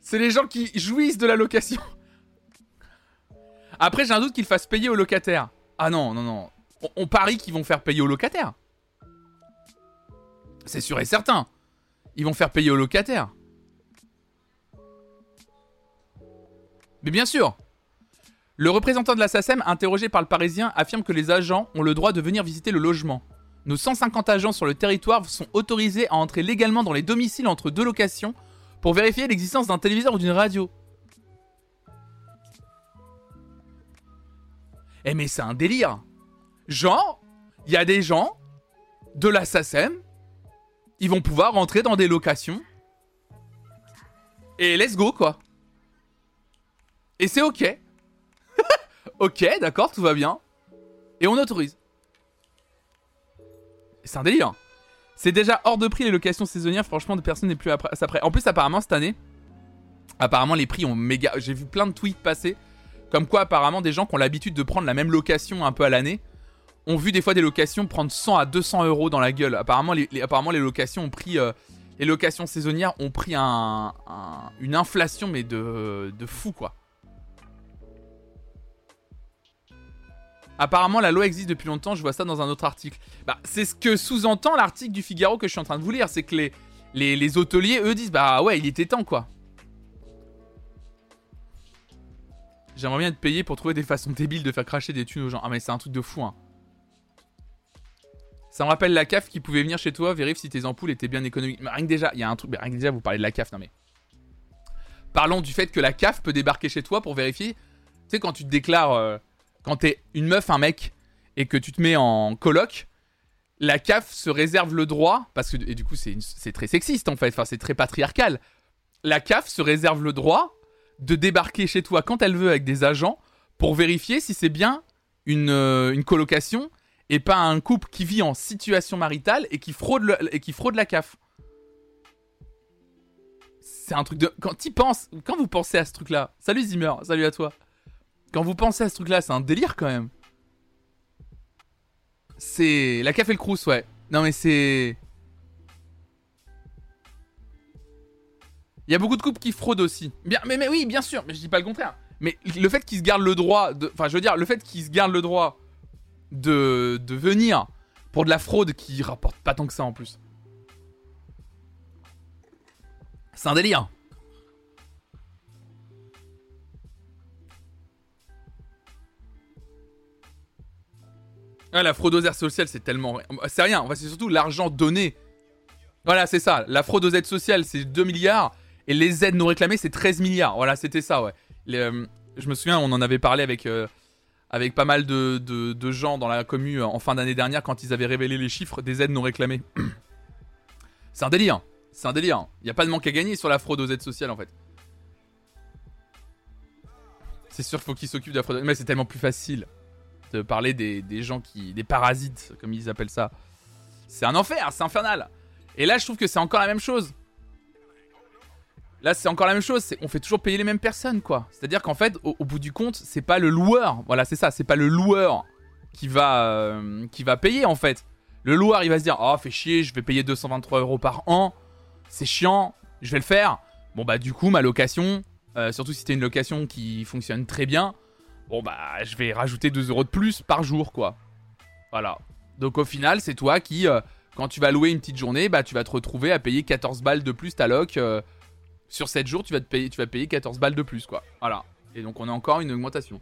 A: c'est les gens qui jouissent de la location. Après, j'ai un doute qu'ils fassent payer aux locataires. Ah non, non, non. On, on parie qu'ils vont faire payer aux locataires. C'est sûr et certain. Ils vont faire payer aux locataires. Mais bien sûr. Le représentant de la interrogé par le Parisien, affirme que les agents ont le droit de venir visiter le logement. Nos 150 agents sur le territoire sont autorisés à entrer légalement dans les domiciles entre deux locations pour vérifier l'existence d'un téléviseur ou d'une radio. Eh mais c'est un délire. Genre, il y a des gens de la ils vont pouvoir rentrer dans des locations. Et let's go quoi. Et c'est ok. ok, d'accord, tout va bien. Et on autorise. C'est un délire. C'est déjà hors de prix les locations saisonnières, franchement, personne n'est plus à ça près. En plus, apparemment, cette année, apparemment, les prix ont méga. J'ai vu plein de tweets passer. Comme quoi, apparemment, des gens qui ont l'habitude de prendre la même location un peu à l'année ont vu des fois des locations prendre 100 à 200 euros dans la gueule. Apparemment, les, locations ont pris. euh, les locations saisonnières ont pris un, un- une inflation, mais de, fou, quoi. Apparemment, la loi existe depuis longtemps, je vois ça dans un autre article. Bah, c'est ce que sous-entend l'article du Figaro que je suis en train de vous lire. C'est que les, les, les hôteliers, eux, disent Bah ouais, il était temps, quoi. J'aimerais bien être payé pour trouver des façons débiles de faire cracher des thunes aux gens. Ah, mais c'est un truc de fou, hein. Ça me rappelle la CAF qui pouvait venir chez toi, vérifier si tes ampoules étaient bien économiques. Rien que déjà, il y a un truc. mais rien que déjà, vous parlez de la CAF, non mais. Parlons du fait que la CAF peut débarquer chez toi pour vérifier. Tu sais, quand tu te déclares. euh, quand t'es une meuf, un mec, et que tu te mets en coloc, la CAF se réserve le droit, parce que. Et du coup, c'est très sexiste en fait, enfin, c'est très patriarcal. La CAF se réserve le droit de débarquer chez toi quand elle veut avec des agents pour vérifier si c'est bien une, euh, une colocation et pas un couple qui vit en situation maritale et qui fraude, la CAF. C'est un truc de. Quand tu penses, quand vous pensez à ce truc-là, salut Zimmer, salut à toi. Quand vous pensez à ce truc-là, c'est un délire quand même. C'est la CAF et le Crous, ouais. Non mais c'est. Il y a beaucoup de couples qui fraudent aussi. Bien, mais, oui, bien sûr, mais je dis pas le contraire. Mais le fait qu'ils se gardent le droit. Enfin, je veux dire, le fait qu'ils se gardent le droit de, de venir pour de la fraude qui rapporte pas tant que ça en plus. C'est un délire. Ah, la fraude aux aides sociales, c'est tellement. C'est rien, c'est surtout l'argent donné. Voilà, c'est ça. La fraude aux aides sociales, c'est 2 milliards. Et les aides non réclamées, c'est 13 milliards. Voilà, c'était ça, ouais. Euh, je me souviens, on en avait parlé avec, euh, avec pas mal de, de, gens dans la commune en fin d'année dernière quand ils avaient révélé les chiffres des aides non réclamées. c'est un délire. C'est un délire. Il n'y a pas de manque à gagner sur la fraude aux aides sociales, en fait. C'est sûr qu'il faut qu'ils s'occupent de la fraude. Mais c'est tellement plus facile de parler des, gens qui. des parasites, comme ils appellent ça. C'est un enfer, c'est infernal. Et là, je trouve que c'est encore la même chose. Là, c'est encore la même chose. On fait toujours payer les mêmes personnes, quoi. C'est-à-dire qu'en fait, au, bout du compte, c'est pas le loueur. Voilà, c'est ça. C'est pas le loueur qui va, euh, payer, en fait. Le loueur, il va se dire Oh, fais chier, je vais payer 223 euros par an. C'est chiant, je vais le faire. Bon, bah, du coup, ma location, euh, surtout si c'était une location qui fonctionne très bien, bon bah je vais rajouter 2 euros de plus par jour quoi. Voilà. Donc au final c'est toi qui, euh, quand tu vas louer une petite journée, bah tu vas te retrouver à payer 14 balles de plus ta loc. Sur 7 jours tu vas, te payer, tu vas payer 14 balles de plus quoi. Voilà. Et donc on a encore une augmentation.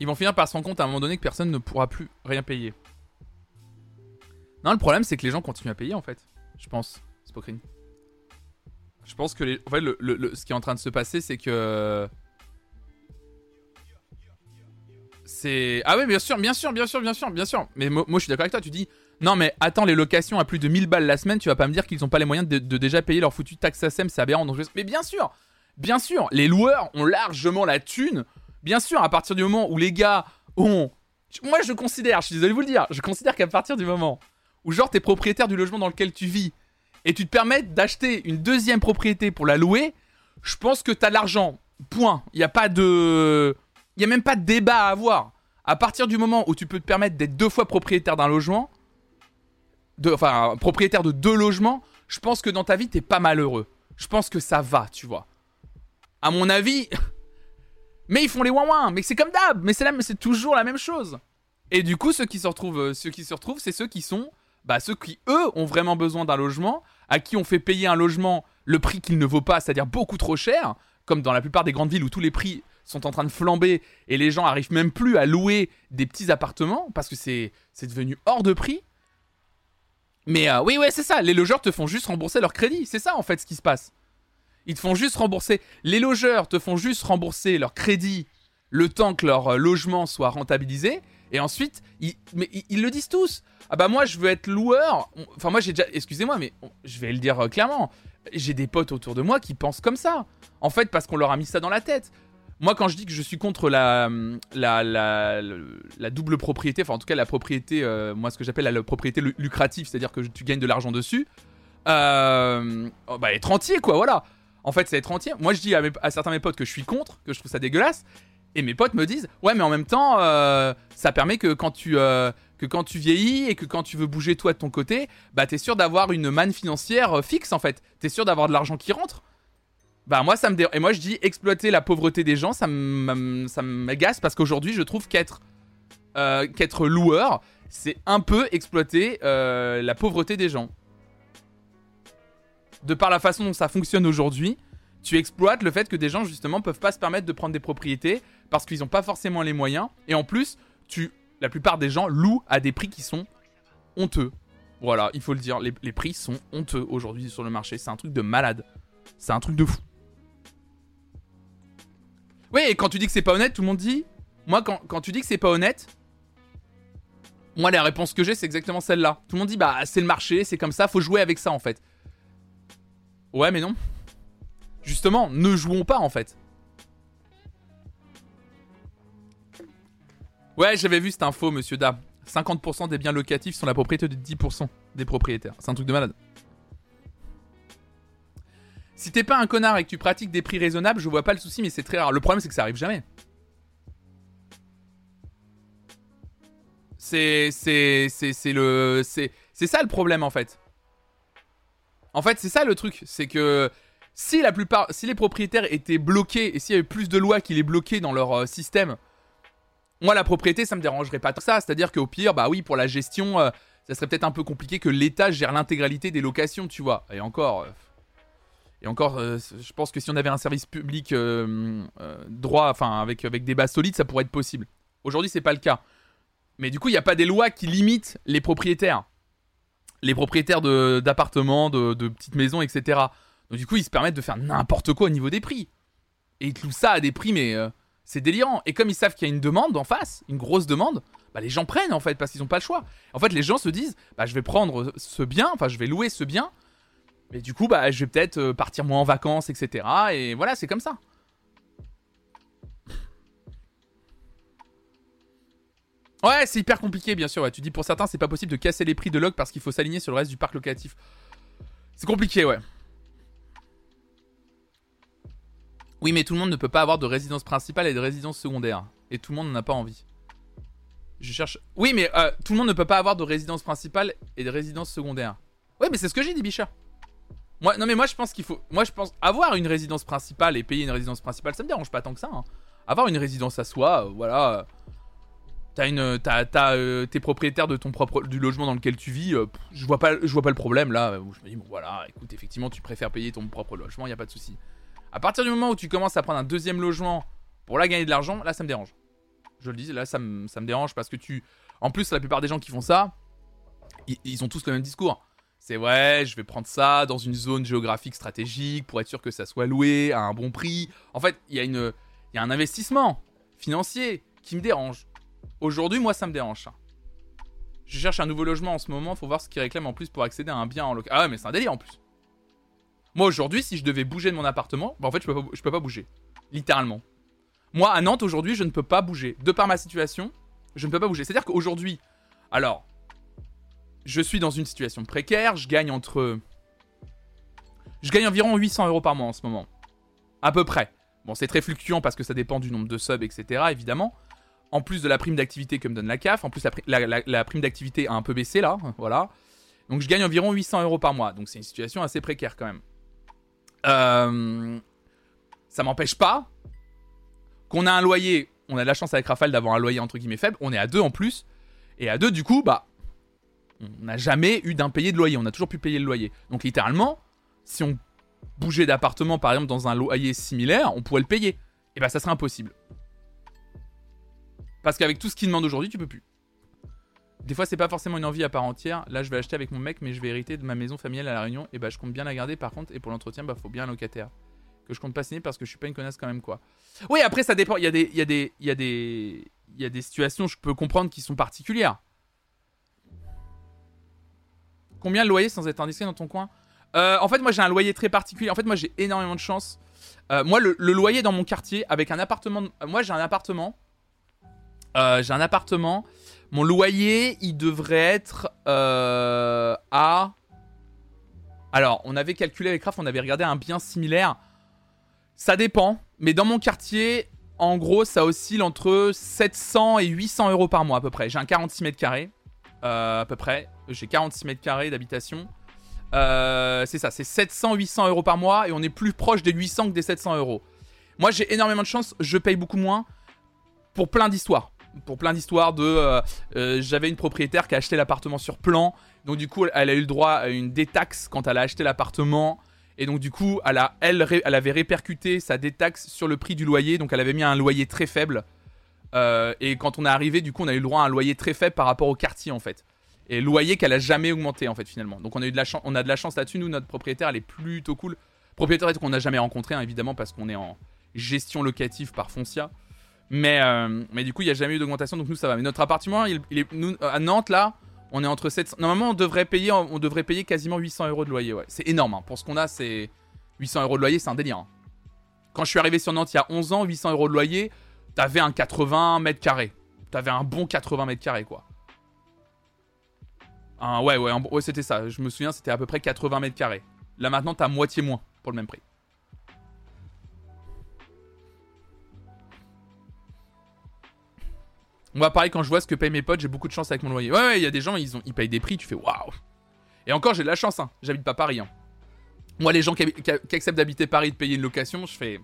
A: Ils vont finir par se rendre compte à un moment donné que personne ne pourra plus rien payer. Non, le problème c'est que les gens continuent à payer en fait. Je pense. Spokrine. Je pense que en fait, le, ce qui est en train de se passer, c'est que. C'est. Ah oui, bien sûr, bien sûr, bien sûr, bien sûr, bien sûr. Mais moi, je suis d'accord avec toi. Tu dis, non, mais attends, les locations à plus de 1000 balles la semaine, tu vas pas me dire qu'ils ont pas les moyens de, déjà payer leur foutu taxe ASEM, c'est aberrant. Donc, Mais bien sûr, bien sûr, les loueurs ont largement la thune. Bien sûr, à partir du moment où les gars ont. Moi, je considère, je suis désolé de vous le dire, je considère qu'à partir du moment où, genre, t'es propriétaire du logement dans lequel tu vis et tu te permets d'acheter une deuxième propriété pour la louer, je pense que tu as l'argent. Point. Il n'y a pas de. Il y a même pas de débat à avoir. À partir du moment où tu peux te permettre d'être deux fois propriétaire d'un logement, enfin, propriétaire de deux logements, je pense que dans ta vie, t'es pas malheureux. Je pense que ça va, tu vois. À mon avis. mais ils font les ouin Mais c'est comme d'hab. Mais c'est toujours la même chose. Et du coup, ceux qui se retrouvent, euh, ceux qui se retrouvent, c'est ceux qui sont bah, ceux qui, eux, ont vraiment besoin d'un logement, à qui on fait payer un logement le prix qu'il ne vaut pas, c'est-à-dire beaucoup trop cher, comme dans la plupart des grandes villes où tous les prix sont en train de flamber et les gens arrivent même plus à louer des petits appartements parce que c'est devenu hors de prix. Mais euh, oui, ouais, c'est ça. Les logeurs te font juste rembourser leur crédit. C'est ça, en fait, ce qui se passe. Ils te font juste rembourser. Les logeurs te font juste rembourser leur crédit le temps que leur euh, logement soit rentabilisé. Et ensuite, ils, ils, le disent tous. Ah bah moi, je veux être loueur. Enfin, moi, j'ai déjà. Excusez-moi, mais je vais le dire euh, clairement. J'ai des potes autour de moi qui pensent comme ça. En fait, parce qu'on leur a mis ça dans la tête. Moi, quand je dis que je suis contre la, la, la, double propriété, enfin en tout cas la propriété, euh, moi ce que j'appelle la, propriété lucrative, c'est-à-dire que tu gagnes de l'argent dessus, euh, oh, bah être entier quoi, voilà. En fait, c'est être entier. Moi, je dis à, certains de mes potes que je suis contre, que je trouve ça dégueulasse. Et mes potes me disent, ouais, mais en même temps, euh, ça permet que quand tu que quand tu vieillis et que quand tu veux bouger toi de ton côté, bah t'es sûr d'avoir une manne financière fixe en fait. T'es sûr d'avoir de l'argent qui rentre. Bah moi ça me et moi je dis exploiter la pauvreté des gens, ça m'agace parce qu'aujourd'hui je trouve qu'être qu'être loueur, c'est un peu exploiter la pauvreté des gens. De par la façon dont ça fonctionne aujourd'hui, tu exploites le fait que des gens justement peuvent pas se permettre de prendre des propriétés parce qu'ils n'ont pas forcément les moyens. Et en plus, tu, la plupart des gens louent à des prix qui sont honteux. Voilà, il faut le dire, les, prix sont honteux aujourd'hui sur le marché. C'est un truc de malade. C'est un truc de fou. Oui, et quand tu dis que c'est pas honnête, tout le monde dit. Moi, quand, quand tu dis que c'est pas honnête, moi, la réponse que j'ai, c'est exactement celle-là. Tout le monde dit, bah, c'est le marché, c'est comme ça, faut jouer avec ça en fait. Ouais, mais non. Justement, ne jouons pas en fait. Ouais, j'avais vu cette info, monsieur Da. 50% des biens locatifs sont la propriété de 10% des propriétaires. C'est un truc de malade. Si t'es pas un connard et que tu pratiques des prix raisonnables, je vois pas le souci, mais c'est très rare. Le problème, c'est que ça arrive jamais. C'est. C'est. C'est le. C'est. Ça le problème en fait. En fait, c'est ça le truc, c'est que si la plupart, si les propriétaires étaient bloqués et s'il y avait plus de lois qui les bloquaient dans leur euh, système, moi la propriété ça me dérangerait pas tant ça. C'est-à-dire qu'au pire, bah oui, pour la gestion, euh, ça serait peut-être un peu compliqué que l'État gère l'intégralité des locations, tu vois. Et encore, euh, et encore, euh, je pense que si on avait un service public euh, euh, droit, enfin avec avec des bases solides, ça pourrait être possible. Aujourd'hui, c'est pas le cas. Mais du coup, il n'y a pas des lois qui limitent les propriétaires, les propriétaires de- d'appartements, de, de petites maisons, etc. Donc du coup, ils se permettent de faire n'importe quoi au niveau des prix. Et ils clouent ça à des prix, mais c'est délirant. Et comme ils savent qu'il y a une demande en face, une grosse demande, bah, les gens prennent en fait parce qu'ils n'ont pas le choix. En fait, les gens se disent, bah, je vais prendre ce bien, enfin, je vais louer ce bien, mais du coup, bah, je vais peut-être euh, partir moins en vacances, etc. Et voilà, c'est comme ça. Ouais, c'est hyper compliqué, bien sûr. Tu dis pour certains, c'est pas possible de casser les prix de log parce qu'il faut s'aligner sur le reste du parc locatif. C'est compliqué, ouais. Oui, mais tout le monde ne peut pas avoir de résidence principale et de résidence secondaire. Et tout le monde n'en a pas envie. Je cherche. Oui, mais euh, tout le monde ne peut pas avoir de résidence principale et de résidence secondaire. Oui, mais c'est ce que j'ai dit, Bichard. Moi, non, mais moi, je pense qu'il faut. Moi, je pense avoir une résidence principale et payer une résidence principale, ça me dérange pas tant que ça. hein. Avoir une résidence à soi, euh, voilà. T'as une, t'as, t'as, euh, t'es propriétaire de ton propre, du logement dans lequel tu vis. euh, je vois pas, je vois pas le problème là. je me dis bon voilà, écoute, effectivement, tu préfères payer ton propre logement, y a pas de souci. À partir du moment où tu commences à prendre un deuxième logement pour là gagner de l'argent, là ça me dérange. Je le dis, là ça me, ça me dérange parce que tu, en plus la plupart des gens qui font ça, ils, ils ont tous le même discours. C'est ouais, je vais prendre ça dans une zone géographique stratégique pour être sûr que ça soit loué à un bon prix. En fait, il y a un investissement financier qui me dérange. Aujourd'hui, moi, ça me dérange. ça. Je cherche un nouveau logement en ce moment. Faut voir ce qu'ils réclament en plus pour accéder à un bien en local. Ah ouais, mais c'est un délire en plus. Moi, aujourd'hui, si je devais bouger de mon appartement, bah en fait, je peux pas, je peux pas bouger. Littéralement. Moi, à Nantes, aujourd'hui, je ne peux pas bouger. De par ma situation, je ne peux pas bouger. C'est-à-dire qu'aujourd'hui, alors, je suis dans une situation précaire. Je gagne entre. Je gagne environ 800 euros par mois en ce moment. À peu près. Bon, c'est très fluctuant parce que ça dépend du nombre de subs, etc. Évidemment en plus de la prime d'activité que me donne la CAF, en plus la, pri- la- la- la prime d'activité a un peu baissé là, voilà. Donc je gagne environ 800 euros par mois, donc c'est une situation assez précaire quand même. Euh, ça m'empêche pas qu'on a un loyer, on a de la chance avec Rafale d'avoir un loyer entre guillemets faible, on est à deux en plus, et à deux du coup, bah, on n'a jamais eu d'impayé de loyer, on a toujours pu payer le loyer. Donc littéralement, si on bougeait d'appartement par exemple dans un loyer similaire, on pourrait le payer. Et bah ça serait impossible. Parce qu'avec tout ce qu'ils demandent aujourd'hui, tu peux plus. Des fois, c'est pas forcément une envie à part entière. Là, je vais acheter avec mon mec, mais je vais hériter de ma maison familiale à La Réunion. Et bah, je compte bien la garder par contre. Et pour l'entretien, bah, faut bien un locataire. Que je compte pas signer parce que je suis pas une connasse quand même, quoi. Oui, après, ça dépend. Il y a des, il y a il y a des situations, je peux comprendre, qui sont particulières. Combien le loyer sans être indiscret dans ton coin Euh, En fait, moi, j'ai un loyer très particulier. En fait, moi, j'ai énormément de chance. Euh, moi, le, loyer dans mon quartier, avec un appartement. Moi, j'ai un appartement. Euh, j'ai un appartement. Mon loyer, il devrait être à. Alors, on avait calculé avec Raph, on avait regardé un bien similaire. Ça dépend, mais dans mon quartier, en gros, ça oscille entre 700 et 800 euros par mois à peu près. J'ai un 46 mètres carrés, à peu près. J'ai 46 mètres carrés d'habitation. Euh, c'est ça, c'est 700-800 euros par mois et on est plus proche des 800 que des 700 euros. Moi, j'ai énormément de chance, je paye beaucoup moins pour plein d'histoires. Pour plein d'histoires de. euh, euh, J'avais une propriétaire qui a acheté l'appartement sur plan. Donc, du coup, elle a eu le droit à une détaxe quand elle a acheté l'appartement. Et donc, du coup, elle, elle avait répercuté sa détaxe sur le prix du loyer. Donc, elle avait mis un loyer très faible. Euh, et quand on est arrivé, du coup, on a eu le droit à un loyer très faible par rapport au quartier, en fait. Et loyer qu'elle a jamais augmenté, en fait, finalement. Donc, on a eu de la chance, on a de la chance là-dessus. Nous, notre propriétaire, elle est plutôt cool. Propriétaire qu'on n'a jamais rencontré, hein, évidemment, parce qu'on est en gestion locative par Foncia. Mais, euh, mais du coup, il n'y a jamais eu d'augmentation, donc nous, ça va. Mais notre appartement, à Nantes, là, on est entre 700. Normalement, on devrait payer, on devrait payer quasiment 800 euros de loyer. Ouais. C'est énorme. hein. Pour ce qu'on a, c'est 800 euros de loyer, c'est un délire. hein. Quand je suis arrivé sur Nantes il y a 11 ans, 800 euros de loyer, t'avais un 80 mètres carrés. T'avais un bon 80 mètres carrés, quoi. Ouais, ouais, ouais, c'était ça. Je me souviens, c'était à peu près 80 mètres carrés. Là, maintenant, t'as moitié moins pour le même prix. Moi, pareil, quand je vois ce que payent mes potes, j'ai beaucoup de chance avec mon loyer. Ouais, ouais, il y a des gens, ils, payent des prix, tu fais waouh. Et encore, j'ai de la chance, hein. J'habite pas Paris, hein. Moi, les gens qui, qui- qui acceptent d'habiter Paris, de payer une location, je fais.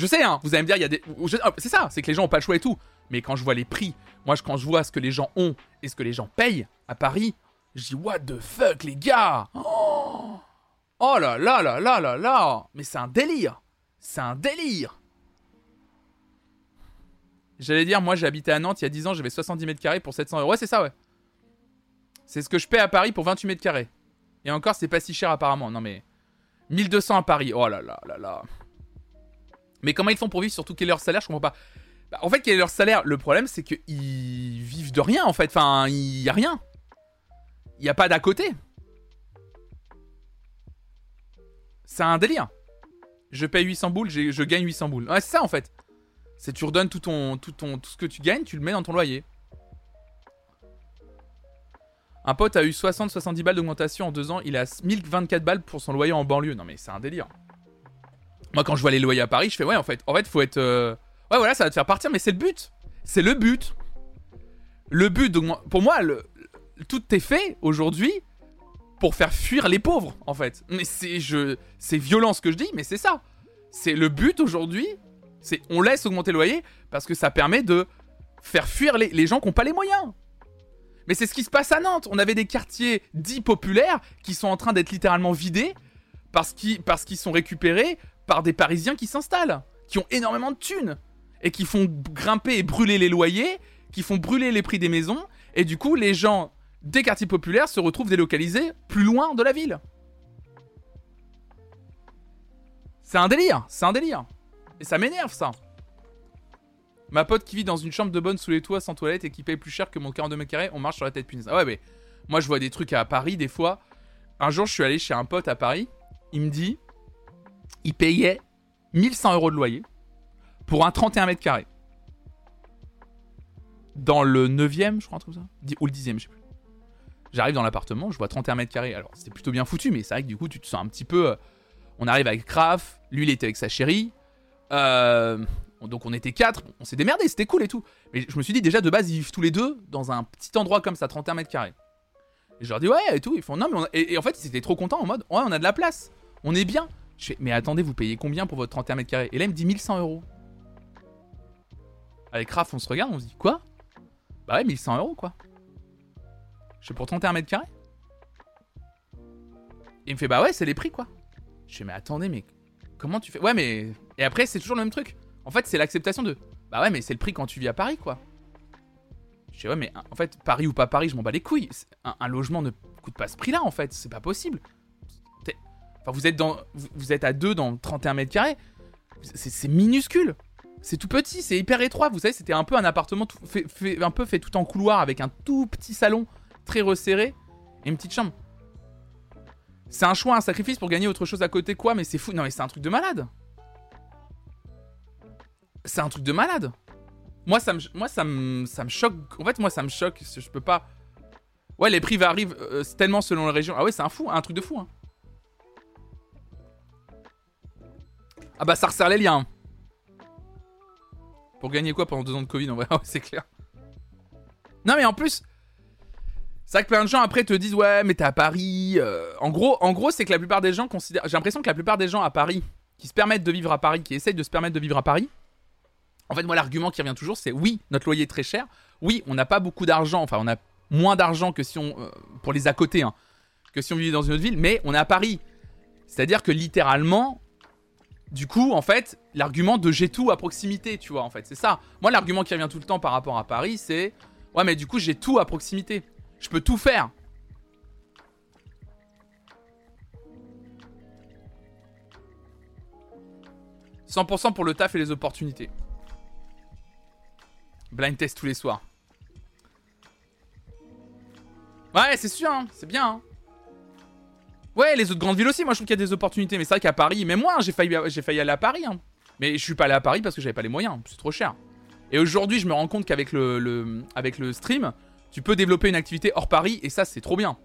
A: Je sais, hein, vous allez me dire, il y a des. ah, C'est ça, c'est que les gens ont pas le choix et tout. Mais quand je vois les prix, moi, quand je vois ce que les gens ont et ce que les gens payent à Paris, je dis, what the fuck, les gars Oh, Oh là là là là là là Mais c'est un délire C'est un délire J'allais dire, moi, habité à Nantes il y a 10 ans, j'avais 70 mètres carrés pour 700 euros. Ouais, c'est ça, ouais. C'est ce que je paie à Paris pour 28 mètres carrés. Et encore, c'est pas si cher apparemment. Non, mais. 1200 à Paris. Oh là là là là. Mais comment ils font pour vivre surtout quel est leur salaire Je comprends pas. Bah, en fait, quel est leur salaire? Le problème, c'est qu'ils vivent de rien, en fait. Enfin, il y a rien. Il y a pas d'à côté. C'est un délire. Je paye 800 boules, je gagne 800 boules. Ouais, c'est ça, en fait. C'est tu redonnes tout ton, tout ton, tout ce que tu gagnes, tu le mets dans ton loyer. Un pote a eu 60-70 balles d'augmentation en deux ans. Il a 1024 balles pour son loyer en banlieue. Non mais c'est un délire. Moi quand je vois les loyers à Paris, je fais ouais en fait, en fait faut être, euh, ouais voilà ça va te faire partir, mais c'est le but. C'est le but. Le but d'augmenter. Pour moi, tout est fait aujourd'hui pour faire fuir les pauvres en fait. Mais c'est je, violent ce que je dis, mais c'est ça. C'est le but aujourd'hui. C'est on laisse augmenter le loyer parce que ça permet de faire fuir les, les gens qui n'ont pas les moyens. Mais c'est ce qui se passe à Nantes. On avait des quartiers dits populaires qui sont en train d'être littéralement vidés parce qu'ils parce qu'ils sont récupérés par des Parisiens qui s'installent, qui ont énormément de thunes et qui font grimper et brûler les loyers, qui font brûler les prix des maisons et du coup les gens des quartiers populaires se retrouvent délocalisés plus loin de la ville. C'est un délire, c'est un délire. Et ça m'énerve ça. Ma pote qui vit dans une chambre de bonne sous les toits sans toilette et qui paye plus cher que mon 42 mètres carrés, on marche sur la tête punaise. Ah ouais, mais moi je vois des trucs à Paris des fois. Un jour, je suis allé chez un pote à Paris. Il me dit, il payait 1100 euros de loyer pour un 31 mètres carrés. Dans le 9ème, je crois, un truc Ou le 10ème, je sais plus. J'arrive dans l'appartement, je vois 31 mètres carrés. Alors, c'était plutôt bien foutu, mais c'est vrai que du coup, tu te sens un petit peu. euh, On arrive avec Raph, lui, il était avec sa chérie. Euh, donc, on était quatre. On s'est démerdé, c'était cool et tout. Mais je me suis dit, déjà, de base, ils vivent tous les deux dans un petit endroit comme ça, 31 mètres carrés. Et je leur dis, ouais, et tout. Ils font, non, mais et, et en fait, ils étaient trop contents en mode, ouais, on a de la place. On est bien. Mais attendez, vous payez combien pour votre 31 mètres carrés? Et là, il me dit 1100 euros. Avec Raph, on se regarde, on se dit, quoi? Bah ouais, 1100 euros, quoi. Je fais pour 31 mètres carrés? Il me fait, bah ouais, c'est les prix, quoi. Je fais, mais attendez, mais comment tu fais? Ouais, mais. Et après, c'est toujours le même truc. En fait, c'est l'acceptation de. Bah ouais, mais c'est le prix quand tu vis à Paris, quoi. Je fais, ouais, mais en fait, Paris ou pas Paris, je m'en bats les couilles. Un, un logement ne coûte pas ce prix-là, en fait. C'est pas possible. Enfin, vous êtes, à deux dans 31 mètres carrés. C'est minuscule. C'est tout petit, c'est hyper étroit. Vous savez, c'était un peu un appartement fait- un peu fait tout en couloir avec un tout petit salon très resserré et une petite chambre. C'est un choix, un sacrifice pour gagner autre chose à côté, quoi, mais c'est fou. Non, mais c'est un truc de malade. C'est un truc de malade. Moi, ça me, moi, ça me, ça me choque. En fait, moi, ça me choque. Je peux pas. Ouais, les prix varient euh, tellement selon les régions. Ah ouais, c'est un fou, un truc de fou. Hein. Ah bah, ça resserre les liens. Pour gagner quoi pendant deux ans de Covid, en vrai, c'est clair. Non, mais en plus, c'est vrai que plein de gens après te disent ouais, mais t'es à Paris. euh, En gros, en gros, c'est que la plupart des gens considèrent. J'ai l'impression que la plupart des gens à Paris qui se permettent de vivre à Paris, qui essayent de se permettre de vivre à Paris. En fait, moi, l'argument qui revient toujours, c'est oui, notre loyer est très cher. Oui, on n'a pas beaucoup d'argent. Enfin, on a moins d'argent que si on euh, pour les à côté, hein, que si on vivait dans une autre ville. Mais on est à Paris. C'est-à-dire que littéralement, du coup, en fait, l'argument de j'ai tout à proximité, tu vois, en fait, c'est ça. Moi, l'argument qui revient tout le temps par rapport à Paris, c'est ouais, mais du coup, j'ai tout à proximité. Je peux tout faire. « 100% pour le taf et les opportunités. Blind test tous les soirs. Ouais, c'est sûr, hein, c'est bien. hein. Ouais, les autres grandes villes aussi, moi je trouve qu'il y a des opportunités. Mais c'est vrai qu'à Paris, même moi, j'ai failli, failli aller à Paris. hein. Mais je suis pas allé à Paris parce que j'avais pas les moyens, c'est trop cher. Et aujourd'hui, je me rends compte qu'avec le, avec le stream, tu peux développer une activité hors Paris et ça, c'est trop bien.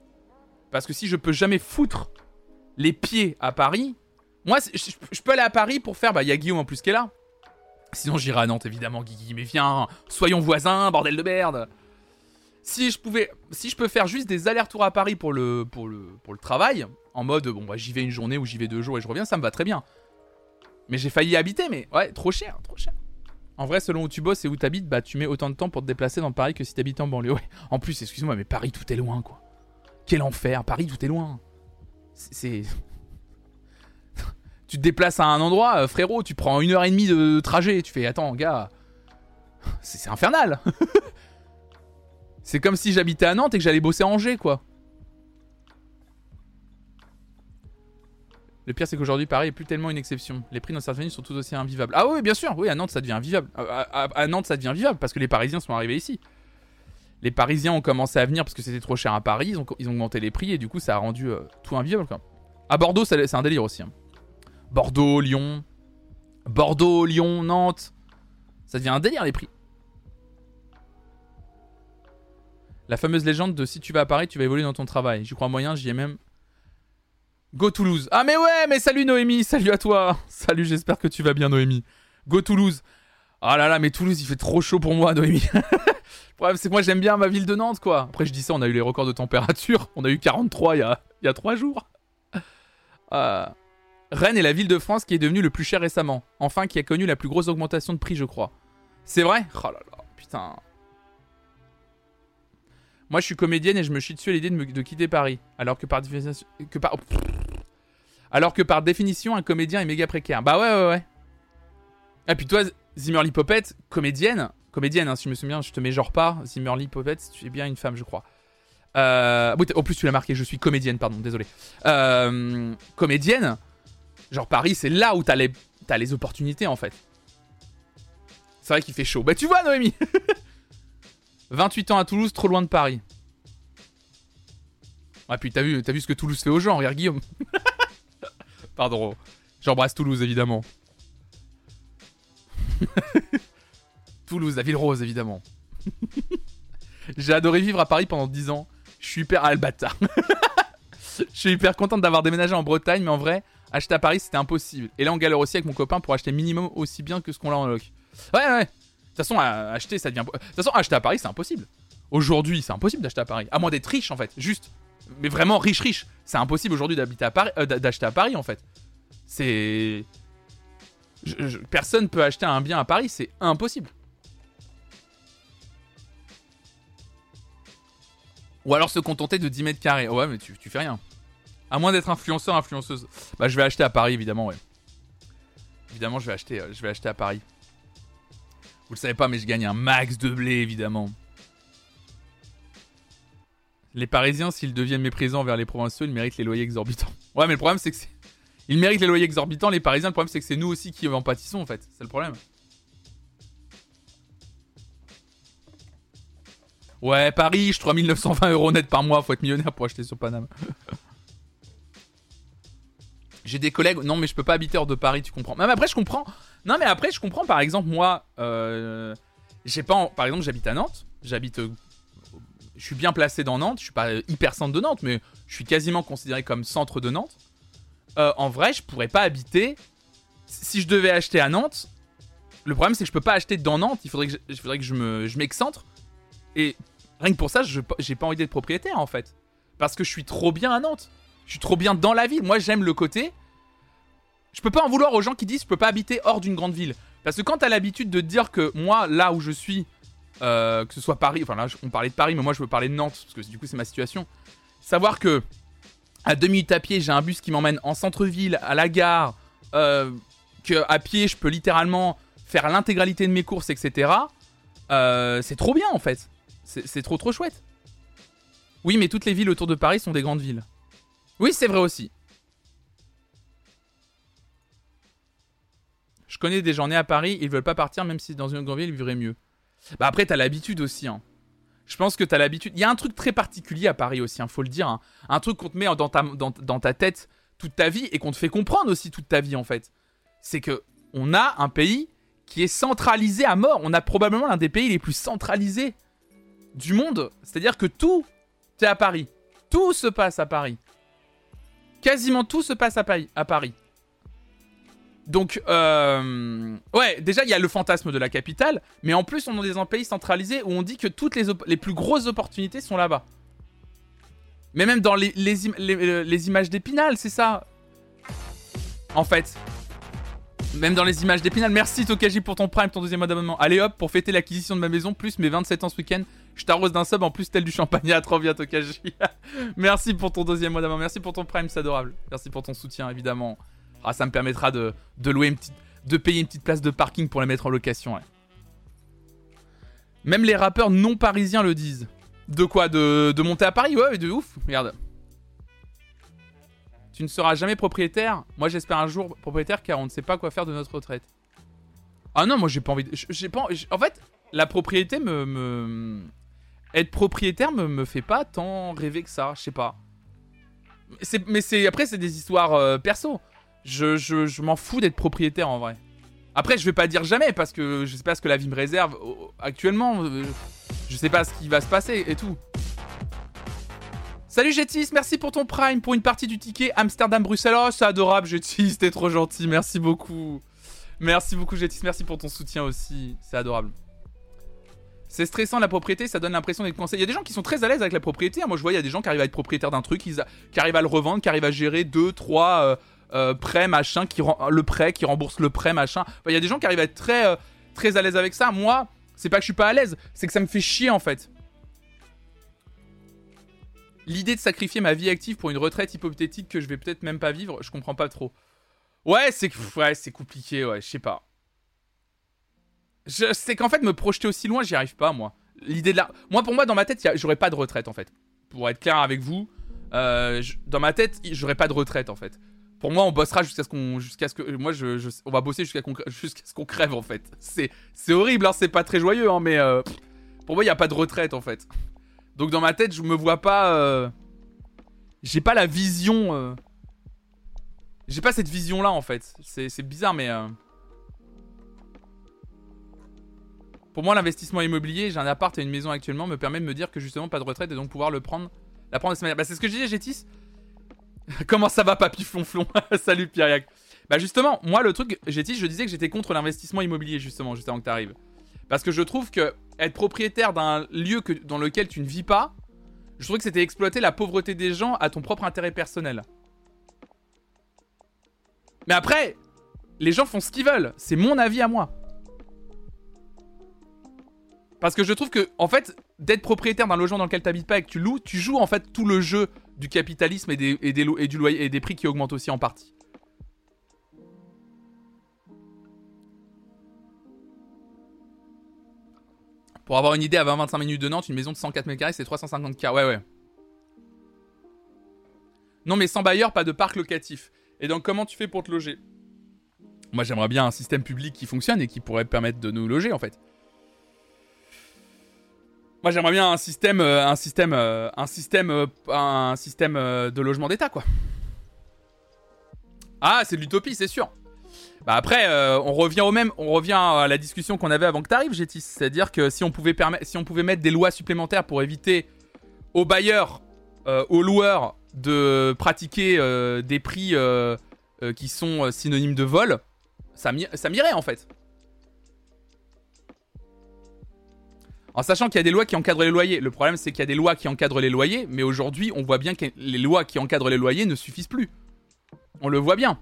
A: Parce que si je peux jamais foutre les pieds à Paris, moi, je peux aller à Paris pour faire. Bah, il y a Guillaume en plus qui est là. Sinon, j'irai à Nantes, évidemment, Guigui. Mais viens, soyons voisins, bordel de merde. Si je pouvais, si je peux faire juste des allers-retours à Paris pour le, pour le, pour le travail, en mode bon bah j'y vais une journée ou j'y vais deux jours et je reviens, ça me va très bien. Mais j'ai failli habiter, mais ouais, trop cher, trop cher. En vrai, selon où tu bosses et où t'habites, bah tu mets autant de temps pour te déplacer dans Paris que si t'habites en banlieue. En plus, excuse-moi, mais Paris tout est loin quoi. Quel enfer, Paris tout est loin. C'est. tu te déplaces à un endroit, euh, frérot, tu prends une heure et demie de trajet. Tu fais, attends, gars, c'est infernal. c'est comme si j'habitais à Nantes et que j'allais bosser à Angers, quoi. Le pire, c'est qu'aujourd'hui, Paris est plus tellement une exception. Les prix dans certaines villes sont tout aussi invivables. Ah oui, bien sûr, oui, à Nantes, ça devient invivable. À, Nantes, ça devient vivable parce que les Parisiens sont arrivés ici. Les Parisiens ont commencé à venir parce que c'était trop cher à Paris, ils ont, ils ont, augmenté les prix et du coup, ça a rendu euh, tout invivable. Quoi. À Bordeaux, c'est un délire aussi. Hein. Bordeaux, Lyon. Bordeaux, Lyon, Nantes. Ça devient un délire les prix. La fameuse légende de si tu vas à Paris, tu vas évoluer dans ton travail. J'y crois moyen, j'y ai même. Go Toulouse. Ah mais ouais, mais salut Noémie, salut à toi. Salut, j'espère que tu vas bien Noémie. Go Toulouse. Ah là là, mais Toulouse, il fait trop chaud pour moi Noémie. Problème, c'est que moi j'aime bien ma ville de Nantes quoi. Après je dis ça, on a eu les records de température. On a eu 43 il y a, il y a 3 jours. Euh, Rennes est la ville de France qui est devenue le plus cher récemment. Enfin, qui a connu la plus grosse augmentation de prix, je crois. C'est vrai? Oh là là, putain. Moi, je suis comédienne et je me chie dessus à l'idée de, quitter Paris. Alors que par définition. Alors que par définition, un comédien est méga précaire. Bah ouais, ouais, ouais. Et puis toi, Zimmerly Popette, comédienne. Comédienne, hein, si je me souviens, je te mets genre pas. Zimmerly Popette, tu es bien une femme, je crois. Euh... en plus, tu l'as marqué, je suis comédienne, pardon, désolé. Euh... Comédienne. Genre Paris, c'est là où t'as les... Les opportunités, en fait. C'est vrai qu'il fait chaud. Bah tu vois, Noémie 28 ans à Toulouse, trop loin de Paris. Ah, puis t'as vu, ce que Toulouse fait aux gens, regarde Guillaume. Pardon. J'embrasse Toulouse, évidemment. Toulouse, la ville rose, évidemment. J'ai adoré vivre à Paris pendant 10 ans. Je suis hyper albata. Je suis hyper contente d'avoir déménagé en Bretagne, mais en vrai, acheter à Paris, c'était impossible. Et là, on galère aussi avec mon copain pour acheter minimum aussi bien que ce qu'on a en loc. Ouais, ouais. De toute façon, acheter, ça devient. De toute façon, acheter à Paris, c'est impossible. Aujourd'hui, c'est impossible d'acheter à Paris. À moins d'être riche, en fait. Juste. Mais vraiment riche, riche. C'est impossible aujourd'hui d'habiter à Paris, euh, d'acheter à Paris, en fait. C'est. Personne peut acheter un bien à Paris, c'est impossible. Ou alors se contenter de 10 mètres carrés. Ouais, mais tu, tu fais rien. À moins d'être influenceur, influenceuse. Bah, je vais acheter à Paris, évidemment, ouais. Évidemment, je vais acheter, euh, je vais acheter à Paris. Vous le savez pas, mais je gagne un max de blé, évidemment. Les Parisiens, s'ils deviennent méprisants vers les provinciaux, ils méritent les loyers exorbitants. Ouais, mais le problème, c'est que c'est... Ils méritent les loyers exorbitants, les Parisiens. Le problème, c'est que c'est nous aussi qui en pâtissons, en fait. C'est le problème. Ouais, Paris, je 3920 euros net par mois. Faut être millionnaire pour acheter sur Paname. J'ai des collègues. Non, mais je peux pas habiter hors de Paris, tu comprends. Même après, je comprends. Non, mais après, je comprends. Par exemple, moi, euh, j'ai pas. Par exemple, j'habite à Nantes. J'habite. Euh, je suis bien placé dans Nantes. Je suis pas hyper centre de Nantes, mais je suis quasiment considéré comme centre de Nantes. Euh, en vrai, je pourrais pas habiter. Si je devais acheter à Nantes, le problème c'est que je peux pas acheter dans Nantes. Il faudrait que je, faudrait que je me, je m'excentre. Et rien que pour ça, j'ai pas envie d'être propriétaire en fait, parce que je suis trop bien à Nantes. Je suis trop bien dans la ville. Moi, j'aime le côté je peux pas en vouloir aux gens qui disent je peux pas habiter hors d'une grande ville. Parce que quand t'as l'habitude de dire que moi, là où je suis, euh, que ce soit Paris, enfin là on parlait de Paris, mais moi je veux parler de Nantes, parce que du coup c'est ma situation. Savoir que à deux minutes à pied, j'ai un bus qui m'emmène en centre-ville, à la gare, euh, que à pied je peux littéralement faire l'intégralité de mes courses, etc. Euh, c'est trop bien en fait. C'est trop trop chouette. Oui, mais toutes les villes autour de Paris sont des grandes villes. Oui, c'est vrai aussi. Je connais des gens nés à Paris, ils veulent pas partir même si dans une grande ville ils vivraient mieux. Bah après t'as l'habitude aussi. Hein. Je pense que t'as l'habitude. Il y a un truc très particulier à Paris aussi, hein, faut le dire. Hein. Un truc qu'on te met dans ta, tête toute ta vie et qu'on te fait comprendre aussi toute ta vie en fait. C'est que on a un pays qui est centralisé à mort. On a probablement l'un des pays les plus centralisés du monde. C'est-à-dire que tout est à Paris. Tout se passe à Paris. Quasiment tout se passe à Paris. Donc, euh, ouais, déjà, il y a le fantasme de la capitale, mais en plus, on est dans un pays centralisé où on dit que toutes les, plus grosses opportunités sont là-bas. Mais même dans les, les, les images d'Épinal, c'est ça. En fait. Même dans les images d'Épinal. Merci Tokaji pour ton prime, ton deuxième mois d'abonnement. Allez hop, pour fêter l'acquisition de ma maison, plus mes 27 ans ce week-end, je t'arrose d'un sub en plus tel du champagne. À trop bien Tokaji. Merci pour ton deuxième mois d'abonnement. Merci pour ton prime, c'est adorable. Merci pour ton soutien, évidemment. Ah, ça me permettra de, louer une petite, de payer une petite place de parking pour les mettre en location. Même les rappeurs non parisiens le disent. De quoi? De, de monter à Paris? Ouais, de ouf. Regarde. Tu ne seras jamais propriétaire. Moi, j'espère un jour propriétaire car on ne sait pas quoi faire de notre retraite. Ah non, moi, j'ai pas envie. De... J'ai pas. En fait, la propriété me, être propriétaire me, me fait pas tant rêver que ça. Je sais pas. Mais c'est après, c'est des histoires euh, perso. Je, je, je m'en fous d'être propriétaire en vrai. Après, je vais pas dire jamais parce que je sais pas ce que la vie me réserve actuellement. Euh, je sais pas ce qui va se passer et tout. Salut Jetis, merci pour ton prime, pour une partie du ticket Amsterdam-Bruxelles. Oh, c'est adorable Jetis, t'es trop gentil, merci beaucoup. Merci beaucoup Jetis, merci pour ton soutien aussi, c'est adorable. C'est stressant la propriété, ça donne l'impression d'être conseillé. Il y a des gens qui sont très à l'aise avec la propriété. Hein. Moi je vois, il y a des gens qui arrivent à être propriétaires d'un truc, qui, arrivent à le revendre, qui arrivent à gérer 2, 3 euh, prêts, machin, qui le prêt, qui rembourse le prêt, machin. Il y a des gens qui arrivent à être très, euh, très à l'aise avec ça. Moi, c'est pas que je suis pas à l'aise, c'est que ça me fait chier en fait. L'idée de sacrifier ma vie active pour une retraite hypothétique que je vais peut-être même pas vivre, je comprends pas trop. Ouais, c'est ouais, c'est compliqué, ouais, je sais pas. Je sais qu'en fait me projeter aussi loin, j'y arrive pas moi. L'idée de la Moi pour moi dans ma tête, j'aurais pas de retraite en fait. Pour être clair avec vous, euh, dans ma tête, j'aurais pas de retraite en fait. Pour moi, on bossera jusqu'à ce qu'on jusqu'à ce que moi je, on va bosser jusqu'à ce qu'on crève en fait. C'est c'est horrible hein, c'est pas très joyeux hein, mais euh, pour moi, il y a pas de retraite en fait. Donc dans ma tête, je me vois pas. Euh, j'ai pas la vision. Euh, j'ai pas cette vision là en fait. C'est bizarre, mais. Euh, pour moi, l'investissement immobilier, j'ai un appart et une maison actuellement, me permet de me dire que justement pas de retraite et donc pouvoir le prendre. La prendre de cette manière. Bah, c'est ce que je disais, Gétis. Comment ça va, papy flonflon? Salut, Pierriac. Bah, justement, moi, le truc, Gétis, je disais que j'étais contre l'investissement immobilier, justement, juste avant que t'arrives. Parce que je trouve que être propriétaire d'un lieu dans lequel tu ne vis pas, je trouve que c'était exploiter la pauvreté des gens à ton propre intérêt personnel. Mais après, les gens font ce qu'ils veulent. C'est mon avis à moi. Parce que je trouve que, en fait, d'être propriétaire d'un logement dans lequel tu n'habites pas et que tu loues, tu joues en fait tout le jeu du capitalisme et des, et des prix qui augmentent aussi en partie. Pour avoir une idée, à 20-25 minutes de Nantes, une maison de 104 mètres carrés, c'est 350K. Ouais, ouais. Non, mais sans bailleur, pas de parc locatif. Et donc, comment tu fais pour te loger? Moi, j'aimerais bien un système public qui fonctionne et qui pourrait permettre de nous loger, en fait. Moi, j'aimerais bien un système, euh, un système, euh, un système, euh, un système de logement d'État, quoi. Ah, c'est de l'utopie, c'est sûr. Bah après, euh, on revient au même, on revient à la discussion qu'on avait avant que tu arrives, Gétis. C'est-à-dire que si on pouvait si on pouvait mettre des lois supplémentaires pour éviter aux bailleurs, euh, aux loueurs de pratiquer euh, des prix qui sont synonymes de vol, ça m'irait en fait. En sachant qu'il y a des lois qui encadrent les loyers. Le problème, c'est qu'il y a des lois qui encadrent les loyers, mais aujourd'hui, on voit bien que les lois qui encadrent les loyers ne suffisent plus. On le voit bien.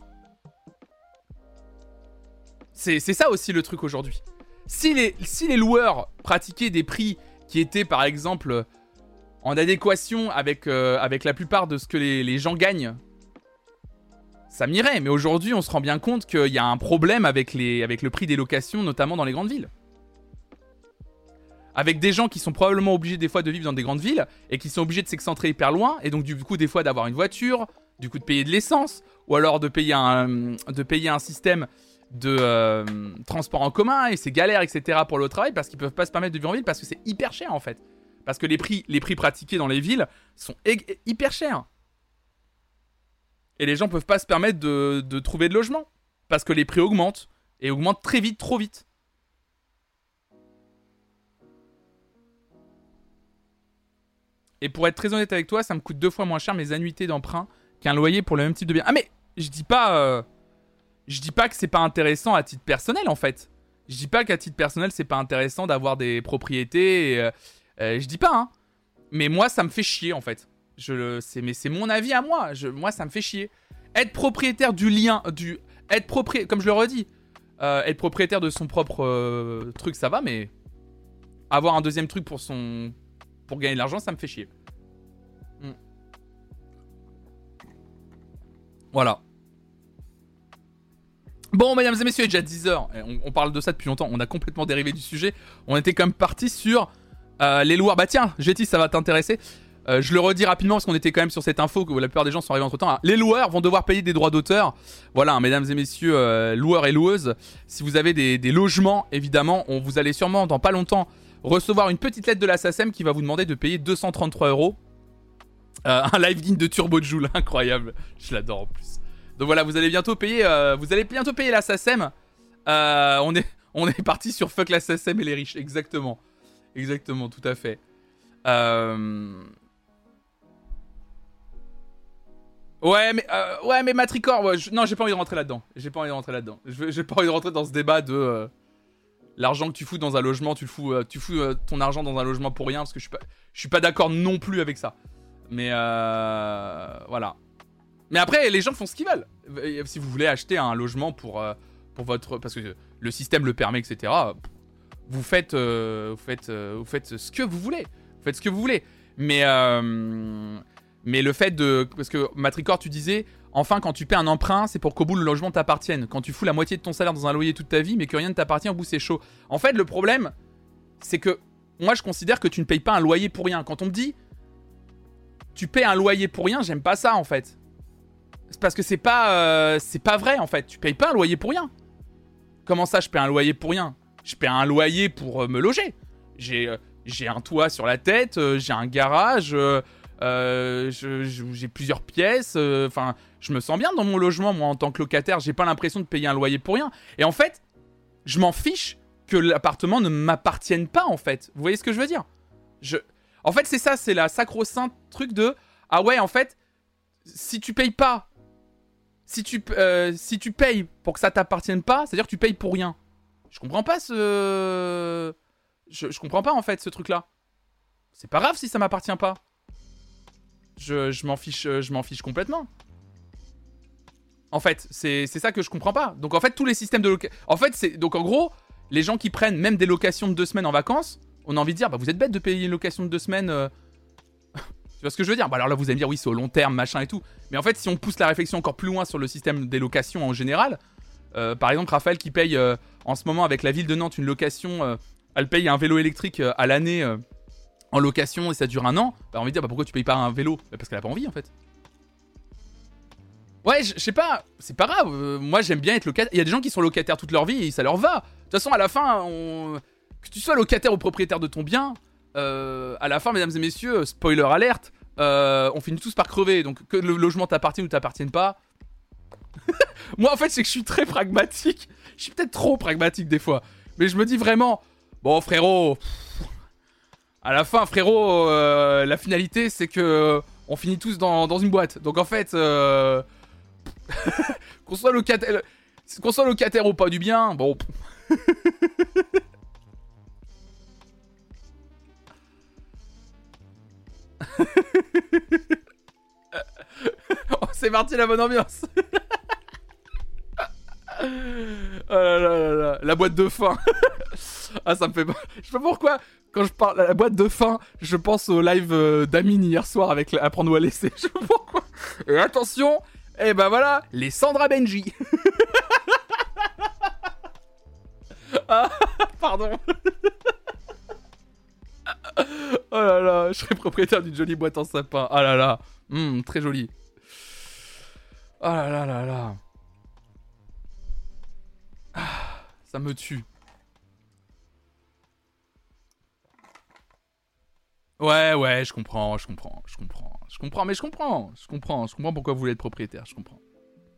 A: C'est ça aussi le truc aujourd'hui. Si les, loueurs pratiquaient des prix qui étaient par exemple en adéquation avec, euh, avec la plupart de ce que les, gens gagnent, ça m'irait. Mais aujourd'hui, on se rend bien compte qu'il y a un problème avec, les, le prix des locations, notamment dans les grandes villes. Avec des gens qui sont probablement obligés des fois de vivre dans des grandes villes et qui sont obligés de s'excentrer hyper loin et donc du coup des fois d'avoir une voiture, du coup de payer de l'essence ou alors de de payer un système de euh, transport en commun et c'est galère, etc. pour le travail parce qu'ils peuvent pas se permettre de vivre en ville parce que c'est hyper cher en fait. Parce que les prix, pratiqués dans les villes sont hyper chers. Et les gens peuvent pas se permettre de, de trouver de logement parce que les prix augmentent et augmentent très vite, trop vite. Et pour être très honnête avec toi, ça me coûte deux fois moins cher mes annuités d'emprunt qu'un loyer pour le même type de bien. Ah mais je dis pas. Euh, je dis pas que c'est pas intéressant à titre personnel en fait. Je dis pas qu'à titre personnel c'est pas intéressant d'avoir des propriétés. euh, euh, je dis pas, hein. Mais moi ça me fait chier en fait. Je, c'est, mais c'est mon avis à moi. Moi ça me fait chier. Être propriétaire du lien, du, être propriétaire, comme je le redis, euh, être propriétaire de son propre truc ça va, mais avoir un deuxième truc pour son, pour gagner de l'argent ça me fait chier. Hmm. Voilà. Bon, mesdames et messieurs, il est déjà 10h. On, on parle de ça depuis longtemps. On a complètement dérivé du sujet. On était quand même parti sur euh, les loueurs. Bah tiens, Jetty, ça va t'intéresser. Euh, je le redis rapidement parce qu'on était quand même sur cette info que la plupart des gens sont arrivés entre temps. Les loueurs vont devoir payer des droits d'auteur. Voilà, hein, mesdames et messieurs, euh, loueurs et loueuses, si vous avez des, logements, évidemment, on vous allez sûrement dans pas longtemps recevoir une petite lettre de la SACEM qui va vous demander de payer 233 euros. Un live digne de Turbo Joule, incroyable. Je l'adore en plus. Donc voilà, vous allez bientôt payer, euh, vous allez bientôt payer la SACEM. Euh, on est, parti sur fuck la et les riches, exactement, exactement, tout à fait. Euh... Ouais, mais ouais, mais Matricor, non, j'ai pas envie de rentrer là-dedans. J'ai pas envie de rentrer là-dedans. J'ai pas envie de rentrer dans ce débat de l'argent que tu fous dans un logement, tu fous, ton argent dans un logement pour rien, parce que je suis pas, je suis pas d'accord non plus avec ça. Mais voilà. Mais après, les gens font ce qu'ils veulent. Euh, Si vous voulez acheter un logement pour euh, pour votre, parce que le système le permet, etc. Vous faites, euh, vous faites, vous faites ce que vous voulez. Vous faites ce que vous voulez. Mais mais le fait de. Parce que Matricor, tu disais, enfin, quand tu paies un emprunt, c'est pour qu'au bout le logement t'appartienne. Quand tu fous la moitié de ton salaire dans un loyer toute ta vie, mais que rien ne t'appartient, au bout c'est chaud. En fait, le problème, c'est que moi je considère que tu ne payes pas un loyer pour rien. Quand on me dit, tu payes un loyer pour rien, j'aime pas ça en fait. Parce que c'est pas, euh, pas vrai en fait. Tu payes pas un loyer pour rien. Comment ça, je paye un loyer pour rien? Je paye un loyer pour euh, me loger. J'ai, euh, j'ai un toit sur la tête, j'ai un garage. j'ai plusieurs pièces. Enfin, je me sens bien dans mon logement, moi, en tant que locataire. J'ai pas l'impression de payer un loyer pour rien. Et en fait, je m'en fiche que l'appartement ne m'appartienne pas, en fait. Vous voyez ce que je veux dire? Je... En fait, c'est ça, c'est la sacro-sainte truc de Ah ouais, en fait, si tu payes pas, si tu, euh, si tu payes pour que ça t'appartienne pas, c'est-à-dire que tu payes pour rien. Je comprends pas ce. Je, comprends pas, en fait, ce truc-là. C'est pas grave si ça m'appartient pas. Je, m'en fiche, euh, fiche complètement. En fait, c'est c'est ça que je comprends pas. Donc en fait, tous les systèmes de location... En fait, c'est... Donc en gros, les gens qui prennent même des locations de deux semaines en vacances, on a envie de dire, bah vous êtes bête de payer une location de deux semaines... euh, tu vois ce que je veux dire? Bah alors là, vous allez me dire, oui, c'est au long terme, machin et tout. Mais en fait, si on pousse la réflexion encore plus loin sur le système des locations en général, euh, par exemple, Raphaël qui paye euh, en ce moment avec la ville de Nantes une location, euh, elle paye un vélo électrique à l'année en location et ça dure un an, bah on va dire bah pourquoi tu payes pas un vélo? Bah, Parce qu'elle a pas envie en fait. Ouais, je sais pas, c'est pas grave. moi j'aime bien être locataire. Il y a des gens qui sont locataires toute leur vie et ça leur va. De toute façon, à la fin, on... que tu sois locataire ou propriétaire de ton bien, euh, à la fin, mesdames et messieurs, spoiler alerte, euh, on finit tous par crever. Donc que le logement t'appartienne ou t'appartienne pas. moi en fait, c'est que je suis très pragmatique. Je suis peut-être trop pragmatique des fois. Mais je me dis vraiment, bon frérot, à la fin, frérot, euh, la finalité, c'est que on finit tous dans, une boîte. Donc en fait, qu'on soit qu'on soit locataire ou pas du bien, bon. Oh, c'est parti la bonne ambiance. oh la boîte de fin. ah, ça me fait. Je sais pas pourquoi. Quand je parle à la boîte de fin, je pense au live euh, d'Amine hier soir avec Apprendre ou à laisser. Je sais pas pourquoi. Attention, et ben voilà, les Sandra Benji. ah, pardon. Oh là là, je serais propriétaire d'une jolie boîte en sapin. Ah là là, Hum, très jolie. Oh là là là là. Ah, ça me tue. Ouais, ouais, je comprends, je comprends, je comprends, je comprends, mais je comprends, je comprends, je comprends pourquoi vous voulez être propriétaire, je comprends.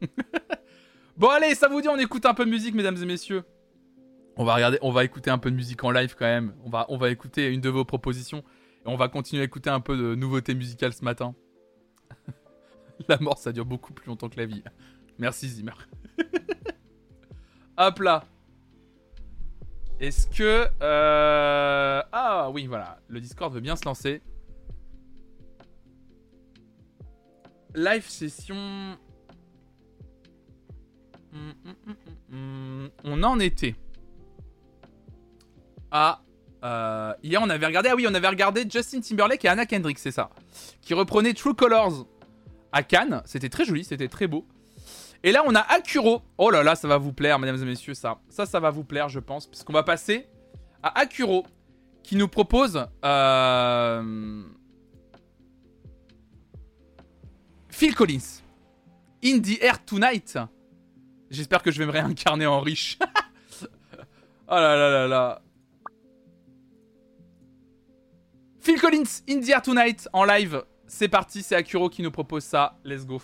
A: bon allez, ça vous dit, on écoute un peu de musique, mesdames et messieurs. On va regarder, on va écouter un peu de musique en live quand même. On va, on va écouter une de vos propositions et on va continuer à écouter un peu de nouveautés musicales ce matin. la mort, ça dure beaucoup plus longtemps que la vie. Merci Zimmer.
C: Hop là. Est-ce que... euh, Ah oui, voilà. Le Discord veut bien se lancer. Live session... Hum, hum, hum. On en était. Ah... euh, hier on avait regardé... Ah oui, on avait regardé Justin Timberlake et Anna Kendrick, c'est ça. Qui reprenait True Colors à Cannes. C'était très joli, c'était très beau. Et là, on a Akuro. Oh là là, ça va vous plaire, mesdames et messieurs, ça. Ça, ça va vous plaire, je pense. Puisqu'on va passer à Akuro, qui nous propose... euh, Phil Collins. In the Air Tonight. J'espère que je vais me réincarner en riche. oh là là là là. Phil Collins, In the Air Tonight, en live. C'est parti, c'est Akuro qui nous propose ça. Let's go.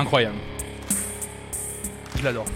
C: Incroyable. Je l'adore.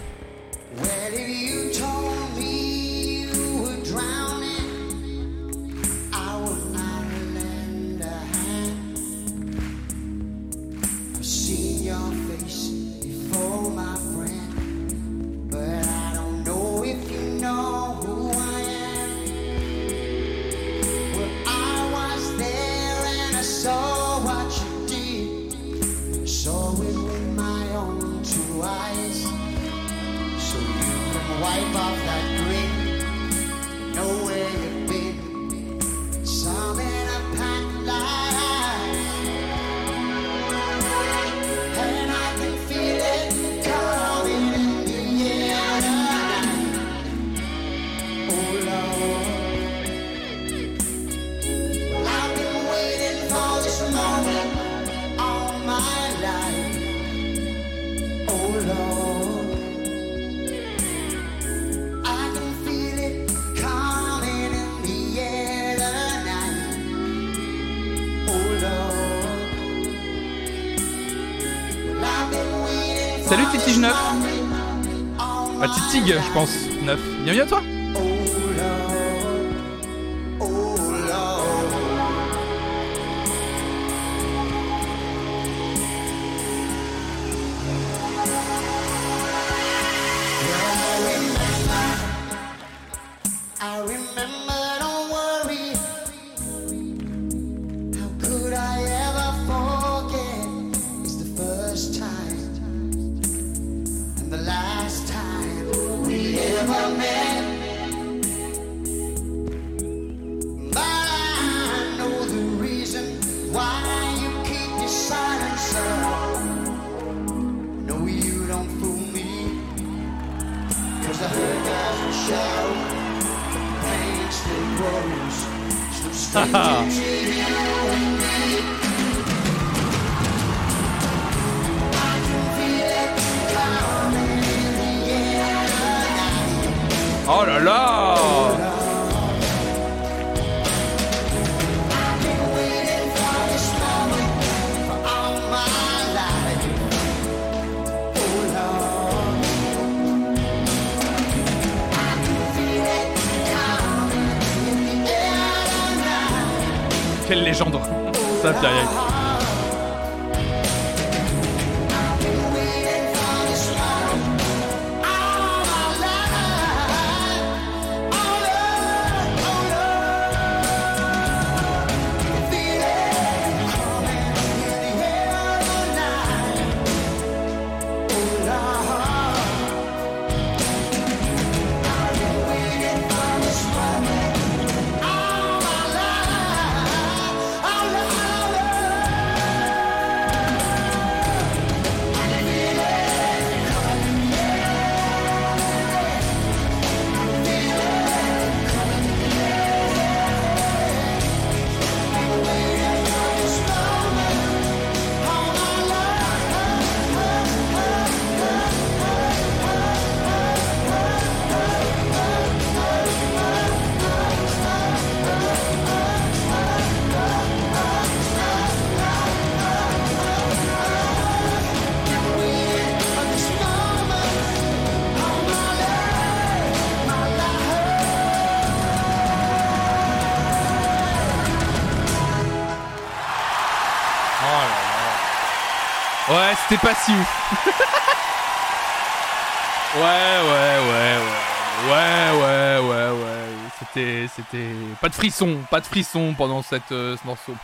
A: Pas si ouf. ouais, ouais, ouais, ouais. Ouais, ouais, ouais, ouais. C'était, c'était. Pas de frisson, pas de frisson pendant cette, euh, ce morceau.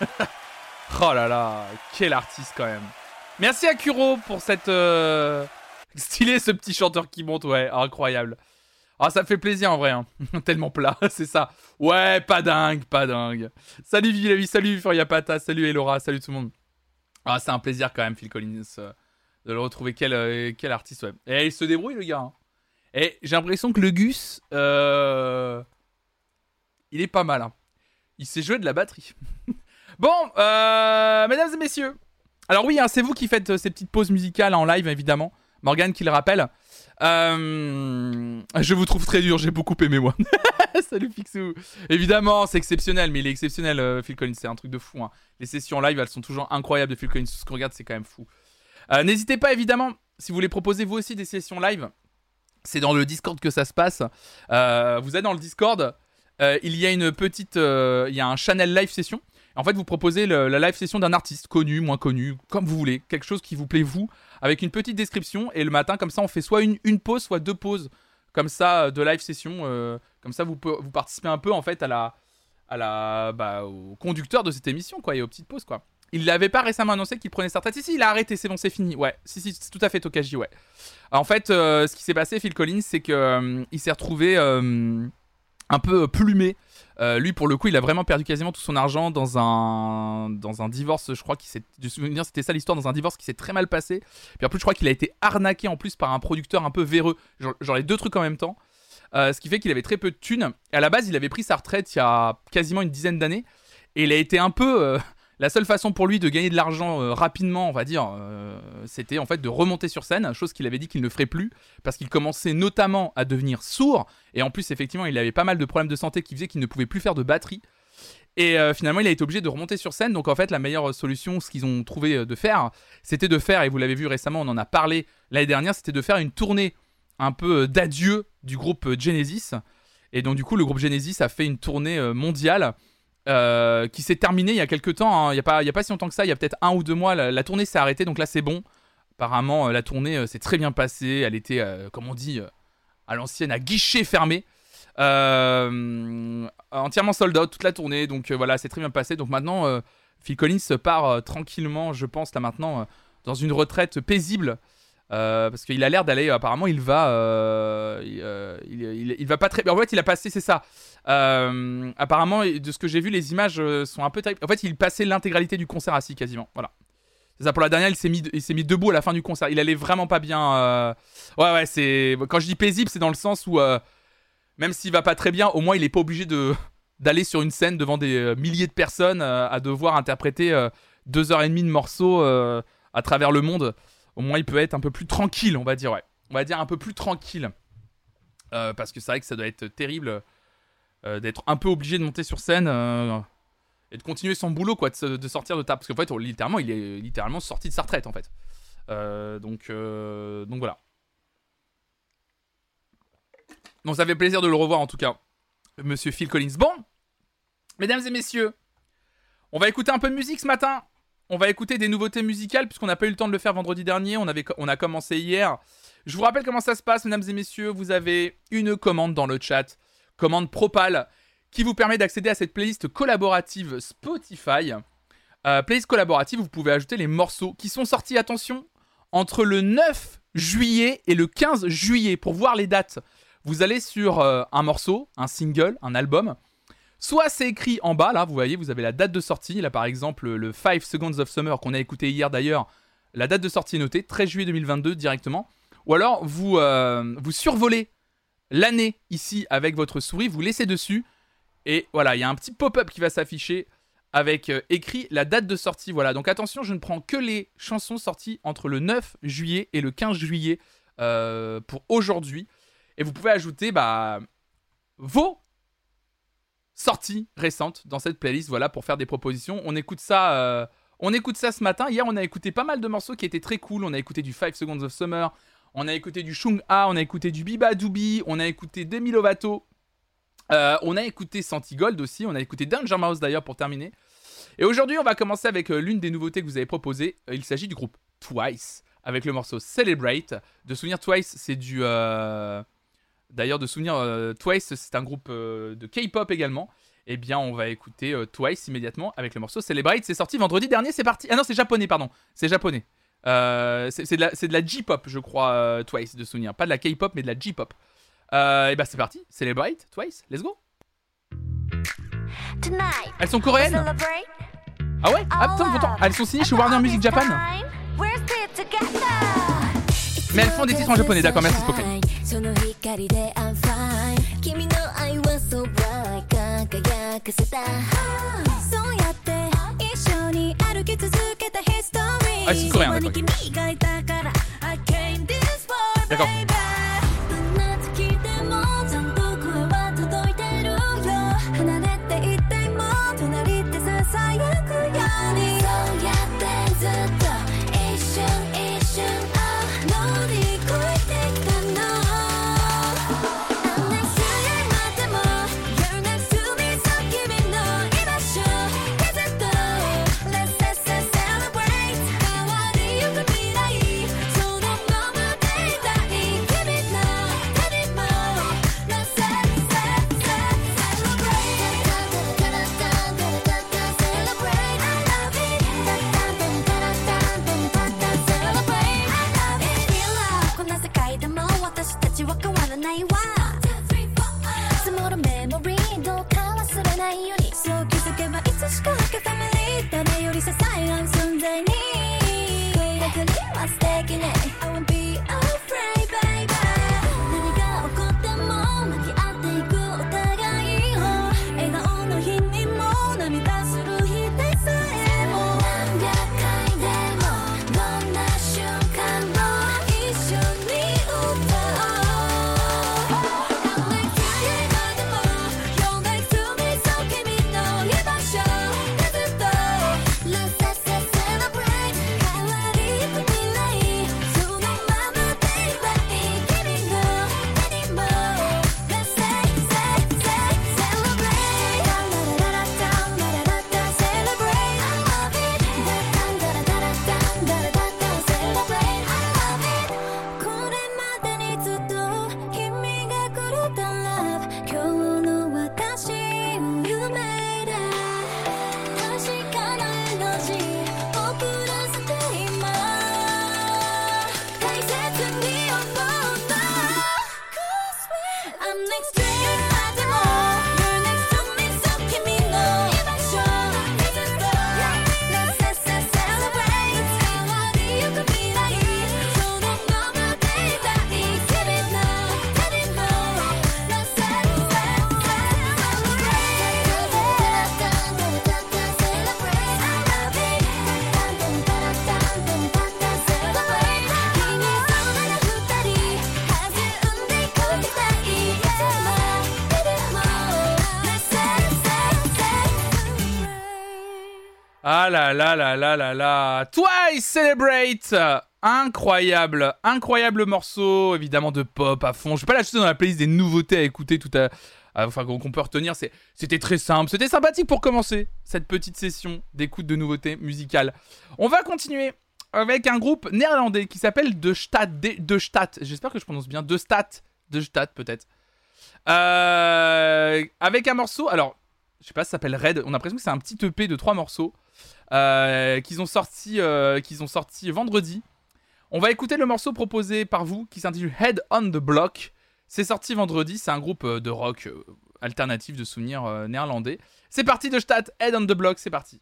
A: oh là là, quel artiste quand même. Merci à Kuro pour cette. euh, Stylé ce petit chanteur qui monte, ouais, incroyable. Ah, ça fait plaisir en vrai, hein. tellement plat, c'est ça. Ouais, pas dingue, pas dingue. Salut Vilavi, salut Furia Pata, salut Elora, salut tout le monde. Ah, c'est un plaisir quand même, Phil Collins, euh, de le retrouver. Quel, euh, quel artiste, ouais. Et il se débrouille, le gars. hein. Et j'ai l'impression que le Gus, euh, il est pas mal. hein. Il sait jouer de la batterie. bon, mesdames et messieurs. Alors oui, hein, c'est vous qui faites ces petites pauses musicales en live, évidemment. Morgane qui le rappelle. Euh, je vous trouve très dur, j'ai beaucoup aimé moi. Salut Fixou. Évidemment, c'est exceptionnel, mais il est exceptionnel, euh, Phil Collins, c'est un truc de fou. hein. Les sessions live, elles sont toujours incroyables de Phil Collins. Tout ce qu'on regarde, c'est quand même fou. Euh, N'hésitez pas, évidemment, si vous voulez proposer vous aussi des sessions live, c'est dans le Discord que ça se passe. Vous êtes dans le Discord, il y a une petite, il y a un channel live session. En fait, vous proposez la live session d'un artiste connu, moins connu, comme vous voulez, quelque chose qui vous plaît vous, avec une petite description. Et le matin, comme ça, on fait soit une, une pause, soit deux pauses, comme ça, euh, de live session. euh, comme ça, vous, vous participez un peu en fait à la, à la, bah, au conducteur de cette émission, quoi, et aux petites pauses, quoi. Il l'avait pas récemment annoncé qu'il prenait sa retraite. Si, si, il a arrêté, c'est bon, c'est fini. Ouais, si, si, c'est tout à fait Tokaji, ouais. En fait, euh, ce qui s'est passé, Phil Collins, c'est que euh, il s'est retrouvé un peu plumé. Euh, lui, pour le coup, il a vraiment perdu quasiment tout son argent dans un, dans un divorce. Je crois qu'il s'est. Du souvenir, c'était ça l'histoire, dans un divorce qui s'est très mal passé. Puis en plus, je crois qu'il a été arnaqué en plus par un producteur un peu véreux. Genre, genre les deux trucs en même temps. Euh, ce qui fait qu'il avait très peu de thunes. Et à la base, il avait pris sa retraite il y a quasiment une dizaine d'années. Et il a été un peu. euh, la seule façon pour lui de gagner de l'argent euh, rapidement, on va dire, euh, c'était en fait de remonter sur scène, chose qu'il avait dit qu'il ne ferait plus, parce qu'il commençait notamment à devenir sourd, et en plus, effectivement, il avait pas mal de problèmes de santé qui faisaient qu'il ne pouvait plus faire de batterie. Et euh, finalement, il a été obligé de remonter sur scène. Donc en fait, la meilleure solution, ce qu'ils ont trouvé de faire, c'était de faire, et vous l'avez vu récemment, on en a parlé l'année dernière, c'était de faire une tournée un peu d'adieu du groupe Genesis. Et donc du coup, le groupe Genesis a fait une tournée mondiale euh, qui s'est terminée il y a quelques temps. hein. Il n'y a, pas- y a pas si longtemps que ça, il y a peut-être un ou deux mois, la, la tournée s'est arrêtée. Donc là, c'est bon. Apparemment, euh, la tournée euh, s'est très bien passée. Elle était, comme on dit, à l'ancienne, à guichet fermé. Entièrement sold out toute la tournée. Donc voilà, c'est très bien passé. Donc maintenant, Phil Collins part tranquillement, je pense, là maintenant, dans une retraite paisible. Euh, parce qu'il a l'air d'aller, apparemment, il va, euh, il, euh, il- va pas très. En fait, il a passé, c'est ça. Apparemment, de ce que j'ai vu, les images sont un peu terribles. En fait, il passait l'intégralité du concert assis quasiment. Voilà. C'est ça. Pour la dernière, il s'est mis, il s'est mis debout à la fin du concert. Il allait vraiment pas bien. Ouais, ouais. C'est quand je dis paisible, c'est dans le sens où même s'il va pas très bien, au moins il est pas obligé de d'aller sur une scène devant des milliers de personnes à devoir interpréter deux heures et demie de morceaux à travers le monde. Au moins, il peut être un peu plus tranquille, on va dire, ouais. On va dire un peu plus tranquille. Euh, parce que c'est vrai que ça doit être terrible euh, d'être un peu obligé de monter sur scène euh, et de continuer son boulot, quoi, de, sortir de table. Parce qu'en fait, littéralement, il est littéralement sorti de sa retraite, en fait. Donc, donc voilà. Donc ça fait plaisir de le revoir, en tout cas, monsieur Phil Collins. Bon, mesdames et messieurs, on va écouter un peu de musique ce matin. On va écouter des nouveautés musicales puisqu'on n'a pas eu le temps de le faire vendredi dernier. On, a commencé hier. Je vous rappelle comment ça se passe, mesdames et messieurs. Vous avez une commande dans le chat, commande Propal, qui vous permet d'accéder à cette playlist collaborative Spotify. Euh, playlist collaborative, vous pouvez ajouter les morceaux qui sont sortis, attention, entre le 9 juillet et le 15 juillet. Pour voir les dates, vous allez sur euh, un morceau, un single, un album. Soit c'est écrit en bas, là, vous voyez, vous avez la date de sortie. Là, par exemple, le 5 Seconds of Summer qu'on a écouté hier d'ailleurs. La date de sortie est notée, 13 juillet 2022 directement. Ou alors, vous, euh, vous survolez l'année ici avec votre souris, vous laissez dessus. Et voilà, il y a un petit pop-up qui va s'afficher avec euh, écrit la date de sortie. Voilà, donc attention, je ne prends que les chansons sorties entre le 9 juillet et le 15 juillet euh, pour aujourd'hui. Et vous pouvez ajouter bah, vos sorties récentes dans cette playlist, voilà, pour faire des propositions. On écoute ça, euh, on écoute ça ce matin. Hier, on a écouté pas mal de morceaux qui étaient très cool. On a écouté du 5 Seconds of Summer, on a écouté du Shung A, on a écouté du Biba Doobie, on a écouté Demi Lovato, euh, on a écouté Santigold aussi, on a écouté Danger Mouse d'ailleurs pour terminer. Et aujourd'hui, on va commencer avec euh, l'une des nouveautés que vous avez proposées. Il s'agit du groupe Twice avec le morceau Celebrate. De souvenir, Twice, c'est du. D'ailleurs, de souvenir, euh, Twice, c'est un groupe euh, de K-pop également. Eh bien, on va écouter euh, Twice immédiatement avec le morceau Celebrate. C'est sorti vendredi dernier, c'est parti. Ah non, c'est japonais, pardon. C'est japonais. C'est de la, J-pop, je crois, Twice, de souvenir. Pas de la K-pop, mais de la J-pop. Et bah, c'est parti. Celebrate, Twice, let's go.
D: Tonight,
A: Elles sont coréennes. Ah ouais? Ah, attends, pourtant, elles sont signées chez Warner Music Japan. Mais elles font des titres en japonais, d'accord, merci Spoken.
D: その光で I'm fine 君の愛は so bright 輝かせたそうやって一緒に歩き続けた history
A: あ c'est coréen,
D: 今に
A: d'accord.
D: 君が next day.
A: Ah là là là là là là. Twice Celebrate Incroyable, incroyable morceau, évidemment de pop à fond. Je vais pas l'ajouter dans la playlist des nouveautés à écouter tout à, enfin qu'on peut retenir. C'était très simple, c'était sympathique pour commencer cette petite session d'écoute de nouveautés musicales. On va continuer avec un groupe néerlandais qui s'appelle De Stad, De, Stad. J'espère que je prononce bien. De Stad, De Stad peut-être. Euh, avec un morceau, alors je sais pas, ça s'appelle Red. On a l'impression que c'est un petit EP de trois morceaux qu'ils ont sorti, euh, qu'ils ont sorti vendredi. On va écouter le morceau proposé par vous qui s'intitule Head on the Block. C'est sorti vendredi. C'est un groupe euh, de rock euh, alternatif de souvenirs euh, néerlandais. C'est parti de Stad, Head on the Block. C'est parti.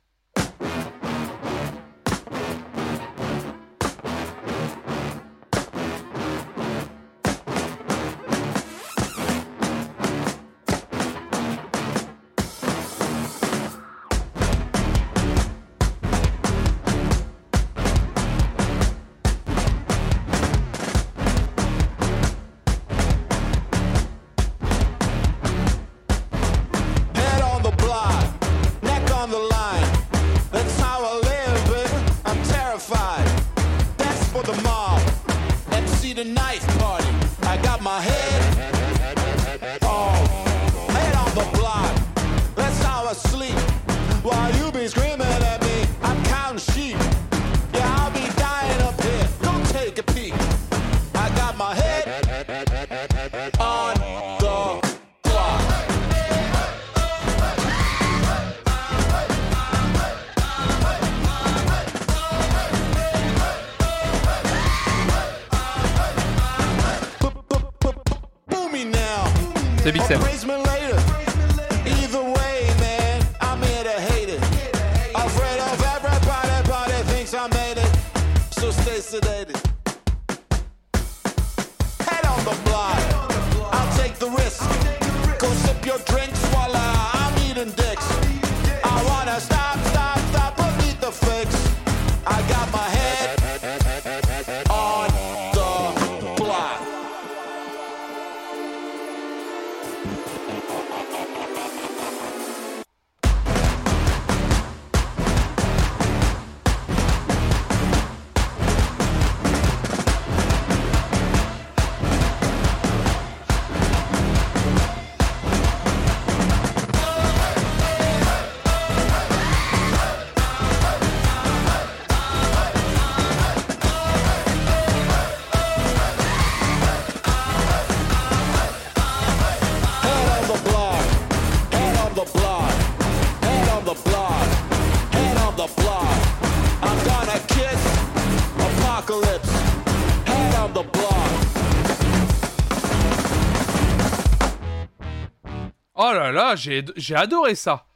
A: Là là, j'ai adoré ça.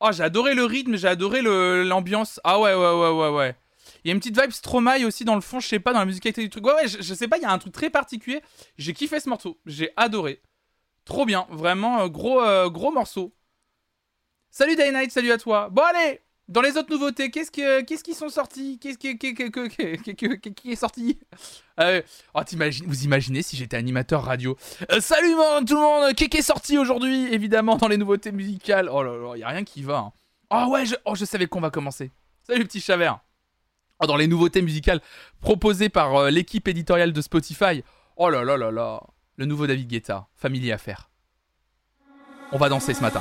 A: Oh, j'ai adoré le rythme, j'ai adoré l'ambiance. Ah ouais, ouais, ouais, ouais, ouais. Il y a une petite vibe Stromae aussi dans le fond, je sais pas, dans la musicalité du truc. Ouais, ouais, je, je sais pas, il y a un truc très particulier. J'ai kiffé ce morceau, j'ai adoré. Trop bien, vraiment euh, gros, euh, gros morceau. Salut Day Night, salut à toi. Bon allez, dans les autres nouveautés, qu'est-ce que, qui sont sortis? Qu'est-ce qui, est sorti? Euh, Oh, vous imaginez si j'étais animateur radio euh, salut tout le monde, qu'est-ce qui est sorti aujourd'hui, évidemment, dans les nouveautés musicales? Oh là là, y a rien qui va. Oh ouais, je, oh, je savais qu'on va commencer. Salut petit Chavert. Oh, dans les nouveautés musicales proposées par euh, l'équipe éditoriale de Spotify. Oh là là là là, le nouveau David Guetta, Family Affair. On va danser ce matin.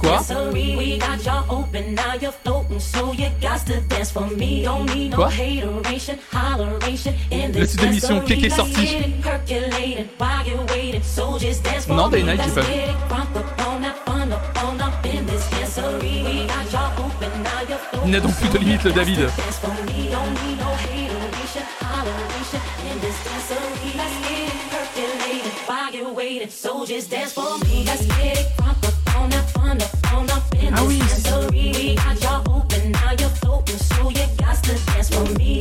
A: Quoi? Quoi?
D: this
A: titre d'émission, qui est sorti. Non. Day Night, j'ai pas Il n'a donc plus de limite, le David. Ah oui.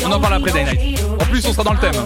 A: On en parle après, Day Night. En plus, on sera dans le thème.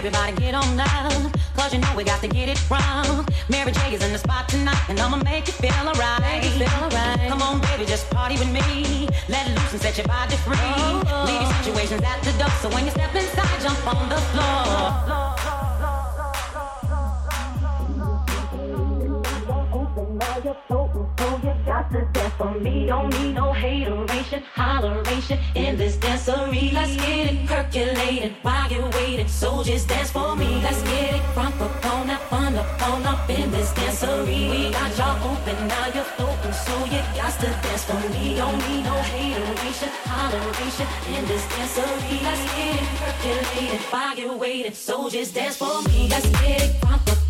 E: Everybody, get on down. Cause you know we got to get it wrong. Mary J is in the spot tonight, and I'ma make you feel alright. Feel alright. Come on, baby, just party with me. Let loose and set your body free. Oh, oh, oh. Leave your situations at the door, so when you step inside, jump on the floor. Dance for me, don't need no hateration, holleration in this dancery. Let's get it percolated while you're waiting. So just dance for me. Let's get it front up on up, fun up on up in this dancery. We got y'all open, now you're floating, so you got to dance for me. Don't need no hateration, holleration in this dancery. Let's get it percolated while you're waiting. So just dance for me. Let's get it front up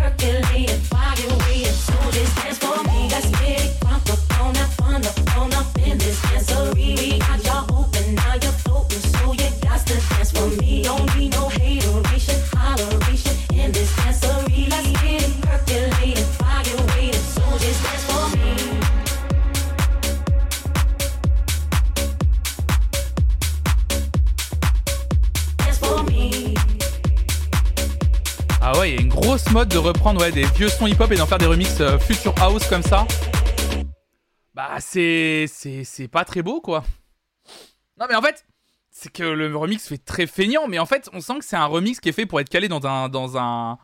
A: grosse mode de reprendre ouais, des vieux sons hip-hop et d'en faire des remixes euh, future house comme ça. Bah c'est c'est c'est pas très beau quoi. Non mais en fait, c'est que le remix fait très feignant mais en fait, on sent que c'est un remix qui est fait pour être calé dans un dans un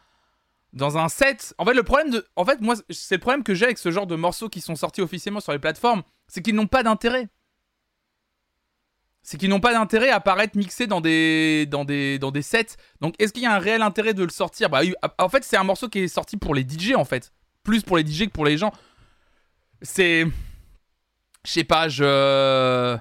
A: dans un set. En fait, le problème de en fait, moi c'est le problème que j'ai avec ce genre de morceaux qui sont sortis officiellement sur les plateformes, c'est qu'ils n'ont pas d'intérêt. C'est qu'ils n'ont pas d'intérêt à paraître mixés dans des, dans des, dans des sets. Donc, est-ce qu'il y a un réel intérêt de le sortir? Bah, en fait, c'est un morceau qui est sorti pour les DJ, en fait. Plus pour les DJ que pour les gens. C'est. Je sais pas, je.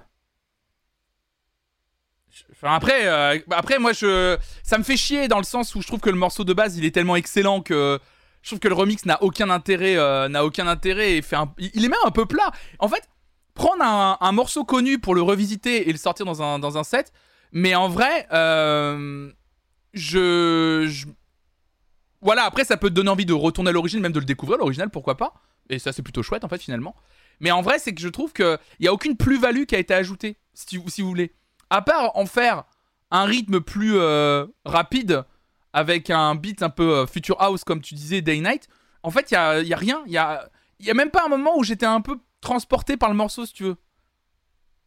A: Enfin, après, euh, après, moi. Ça me fait chier dans le sens où je trouve que le morceau de base, il est tellement excellent que. Je trouve que le remix n'a aucun intérêt, euh, n'a aucun intérêt et fait il est même un peu plat. En fait, prendre un, morceau connu pour le revisiter et le sortir dans un, set, mais en vrai, euh, je, Voilà, après, ça peut te donner envie de retourner à l'origine, même de le découvrir, l'original, pourquoi pas. Et ça, c'est plutôt chouette, en fait, finalement. Mais en vrai, c'est que je trouve qu'il n'y a aucune plus-value qui a été ajoutée, si, vous voulez. À part en faire un rythme plus euh, rapide, avec un beat un peu euh, future house, comme tu disais, day night, en fait, il n'y a, y a rien. Il n'y y a même pas un moment où j'étais un peu transporté par le morceau, si tu veux.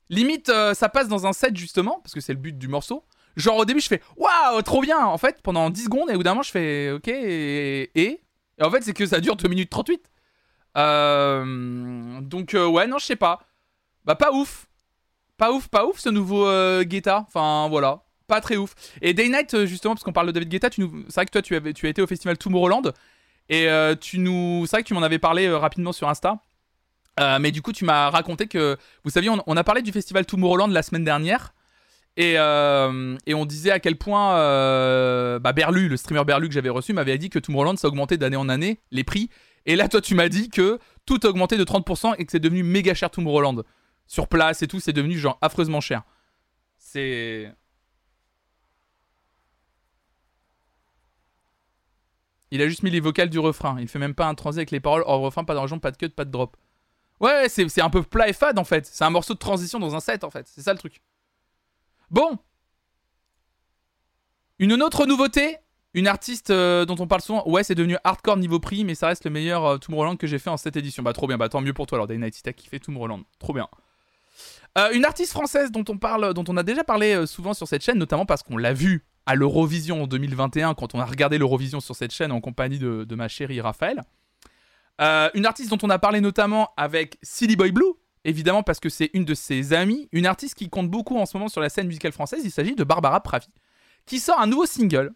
A: Limite, euh, ça passe dans un set, justement, parce que c'est le but du morceau. Genre, au début, je fais Waouh, trop bien En fait, pendant 10 secondes, et au bout d'un moment, je fais Ok, et. Et, en fait, c'est que ça dure 2 minutes 38. Euh, donc, euh, ouais, non, je sais pas. Bah, pas ouf. Pas ouf, pas ouf ce nouveau Guetta. Enfin, voilà. Pas très ouf. Et Day Night, justement, parce qu'on parle de David Guetta, tu nous... c'est vrai que toi, tu, as été au festival Tomorrowland. Et tu nous. C'est vrai que tu m'en avais parlé rapidement sur Insta. Euh, mais du coup, tu m'as raconté que. Vous saviez, on, a parlé du festival Tomorrowland la semaine dernière. Et, euh, on disait à quel point euh, bah Berlu, le streamer Berlu que j'avais reçu, m'avait dit que Tomorrowland ça augmentait d'année en année les prix. Et là, toi, tu m'as dit que tout a augmenté de 30% et que c'est devenu méga cher Tomorrowland. Sur place et tout, c'est devenu genre affreusement cher. C'est. Il a juste mis les vocales du refrain. Il fait même pas un transit avec les paroles hors refrain, pas d'argent, pas de cut, pas de drop. Ouais, c'est un peu plat et fade en fait. C'est un morceau de transition dans un set en fait. C'est ça le truc. Bon. Une autre nouveauté. Une artiste euh, dont on parle souvent. Ouais, c'est devenu hardcore niveau prix, mais ça reste le meilleur euh, Tomorrowland que j'ai fait en cette édition. Bah, trop bien. Bah, tant mieux pour toi alors, Day Night. Si t'as kiffé Tomorrowland. Trop bien. Euh, une artiste française dont on a déjà parlé euh, souvent sur cette chaîne, notamment parce qu'on l'a vue à l'Eurovision en 2021 quand on a regardé l'Eurovision sur cette chaîne en compagnie de ma chérie Raphaël. Euh, une artiste dont on a parlé notamment avec Silly Boy Blue, évidemment parce que c'est une de ses amies, une artiste qui compte beaucoup en ce moment sur la scène musicale française. Il s'agit de Barbara Pravi, qui sort un nouveau single,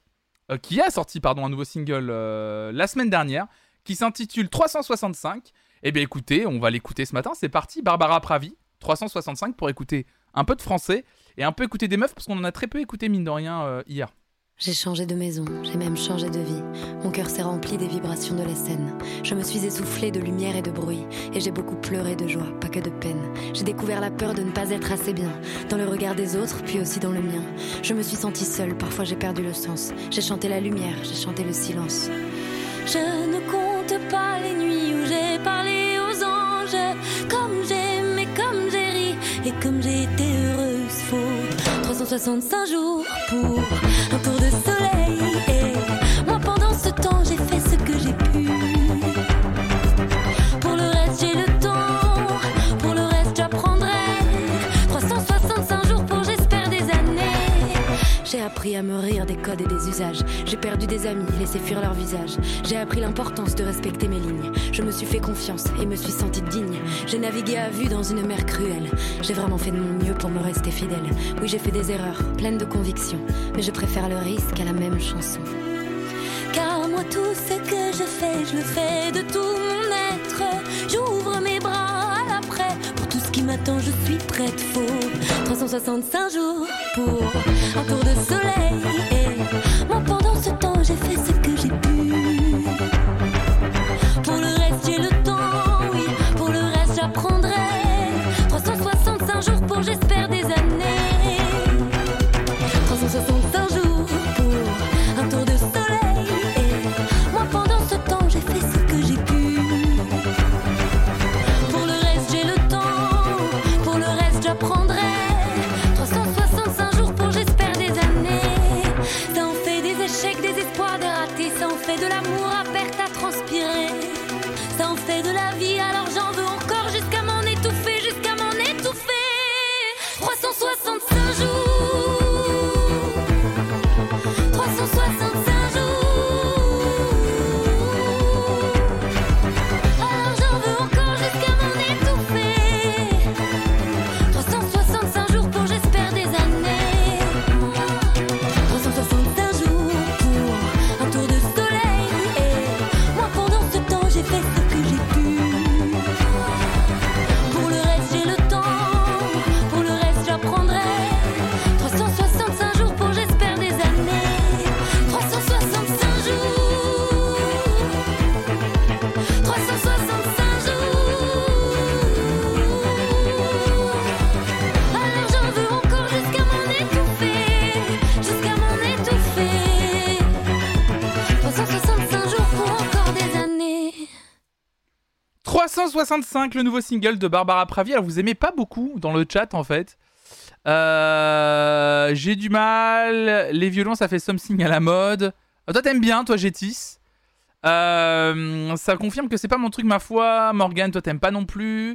A: euh, qui a sorti pardon un nouveau single euh, la semaine dernière, qui s'intitule 365. Eh bien écoutez, on va l'écouter ce matin. C'est parti, Barbara Pravi, 365 pour écouter un peu de français et un peu écouter des meufs parce qu'on en a très peu écouté mine de rien hier.
F: J'ai changé de maison, j'ai même changé de vie. Mon cœur s'est rempli des vibrations de la scène. Je me suis essoufflée de lumière et de bruit. Et j'ai beaucoup pleuré de joie, pas que de peine. J'ai découvert la peur de ne pas être assez bien. Dans le regard des autres, puis aussi dans le mien. Je me suis sentie seule, parfois j'ai perdu le sens. J'ai chanté la lumière, j'ai chanté le silence.
D: Je ne compte pas les nuits où j'ai parlé 365 jours pour un tour de soleil. Appris à me rire des codes et des usages. J'ai perdu des amis, laissé fuir leur visage. J'ai appris l'importance de respecter mes lignes. Je me suis fait confiance et me suis sentie digne. J'ai navigué à vue dans une mer cruelle. J'ai vraiment fait de mon mieux pour me rester fidèle. Oui, j'ai fait des erreurs, pleines de conviction. Mais je préfère le risque à la même chanson. Car moi tout ce que je fais, je le fais de tout mon être. J'ouvre mes bras à l'après. Je suis prête. Faut 365 jours pour un tour de soleil. Et moi pendant ce temps, 365, le
A: nouveau single de Barbara Pravi. Alors, vous aimez pas beaucoup dans le chat, en fait. Euh, J'ai du mal. Les violons, ça fait something à la mode. Euh, toi, t'aimes bien, toi, Gétis. Euh, ça confirme que c'est pas mon truc, ma foi. Morgan, toi, t'aimes pas non plus.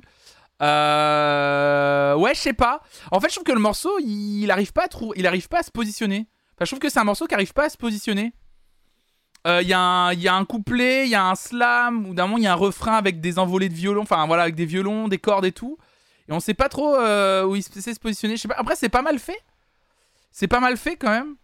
A: Ouais, je sais pas. En fait, je trouve que le morceau, il, arrive pas à il arrive pas à se positionner. Je trouve que c'est un morceau qui arrive pas à se positionner. Euh, Il y, a un- il y a un couplet, il y a un slam, ou d'un moment il y a un refrain avec des envolées de violon, enfin voilà, avec des violons, des cordes et tout. Et on sait pas trop euh, où il sait se positionner. Pas. Après, c'est pas mal fait. C'est pas mal fait quand même.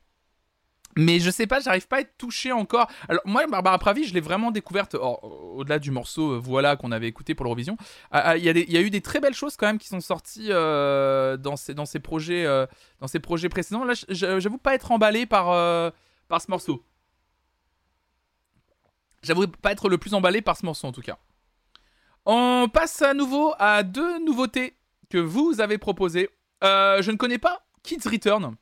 A: Mais je sais pas, j'arrive pas à être touché encore. Alors, moi, Barbara Pravi, je l'ai vraiment découverte au-delà du morceau euh, Voilà qu'on avait écouté pour l'Eurovision. Ah, ah, Il y, a il eu des très belles choses quand même qui sont sorties euh, dans, ces, projets, euh, dans ces projets précédents. Là, j'avoue pas être emballé par, euh, par ce morceau. J'avoue pas être le plus emballé par ce morceau en tout cas. On passe à nouveau à deux nouveautés que vous avez proposées. Euh, je ne connais pas Kids Return.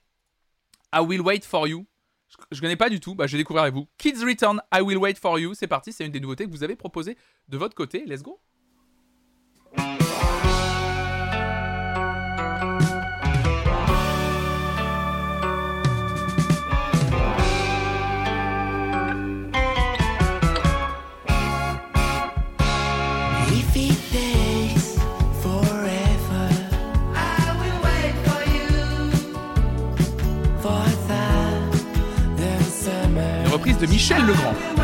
A: I Will Wait For You. Je, je connais pas du tout, bah, je vais découvrir avec vous. Kids Return, I Will Wait For You. C'est parti, c'est une des nouveautés que vous avez proposées de votre côté. Let's go. Michel Legrand.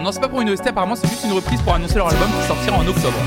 A: Non, c'est pas pour une OST, apparemment c'est juste une reprise pour annoncer leur album qui sortira en octobre.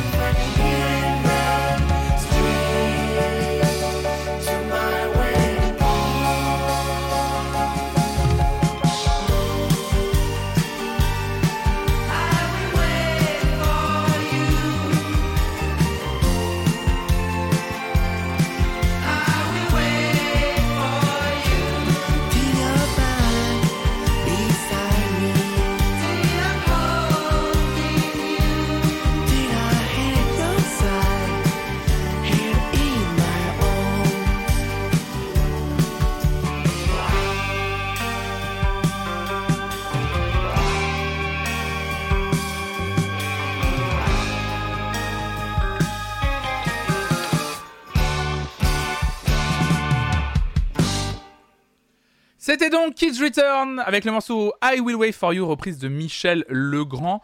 A: Donc Kids Return avec le morceau I Will Wait For You, reprise de Michel Legrand.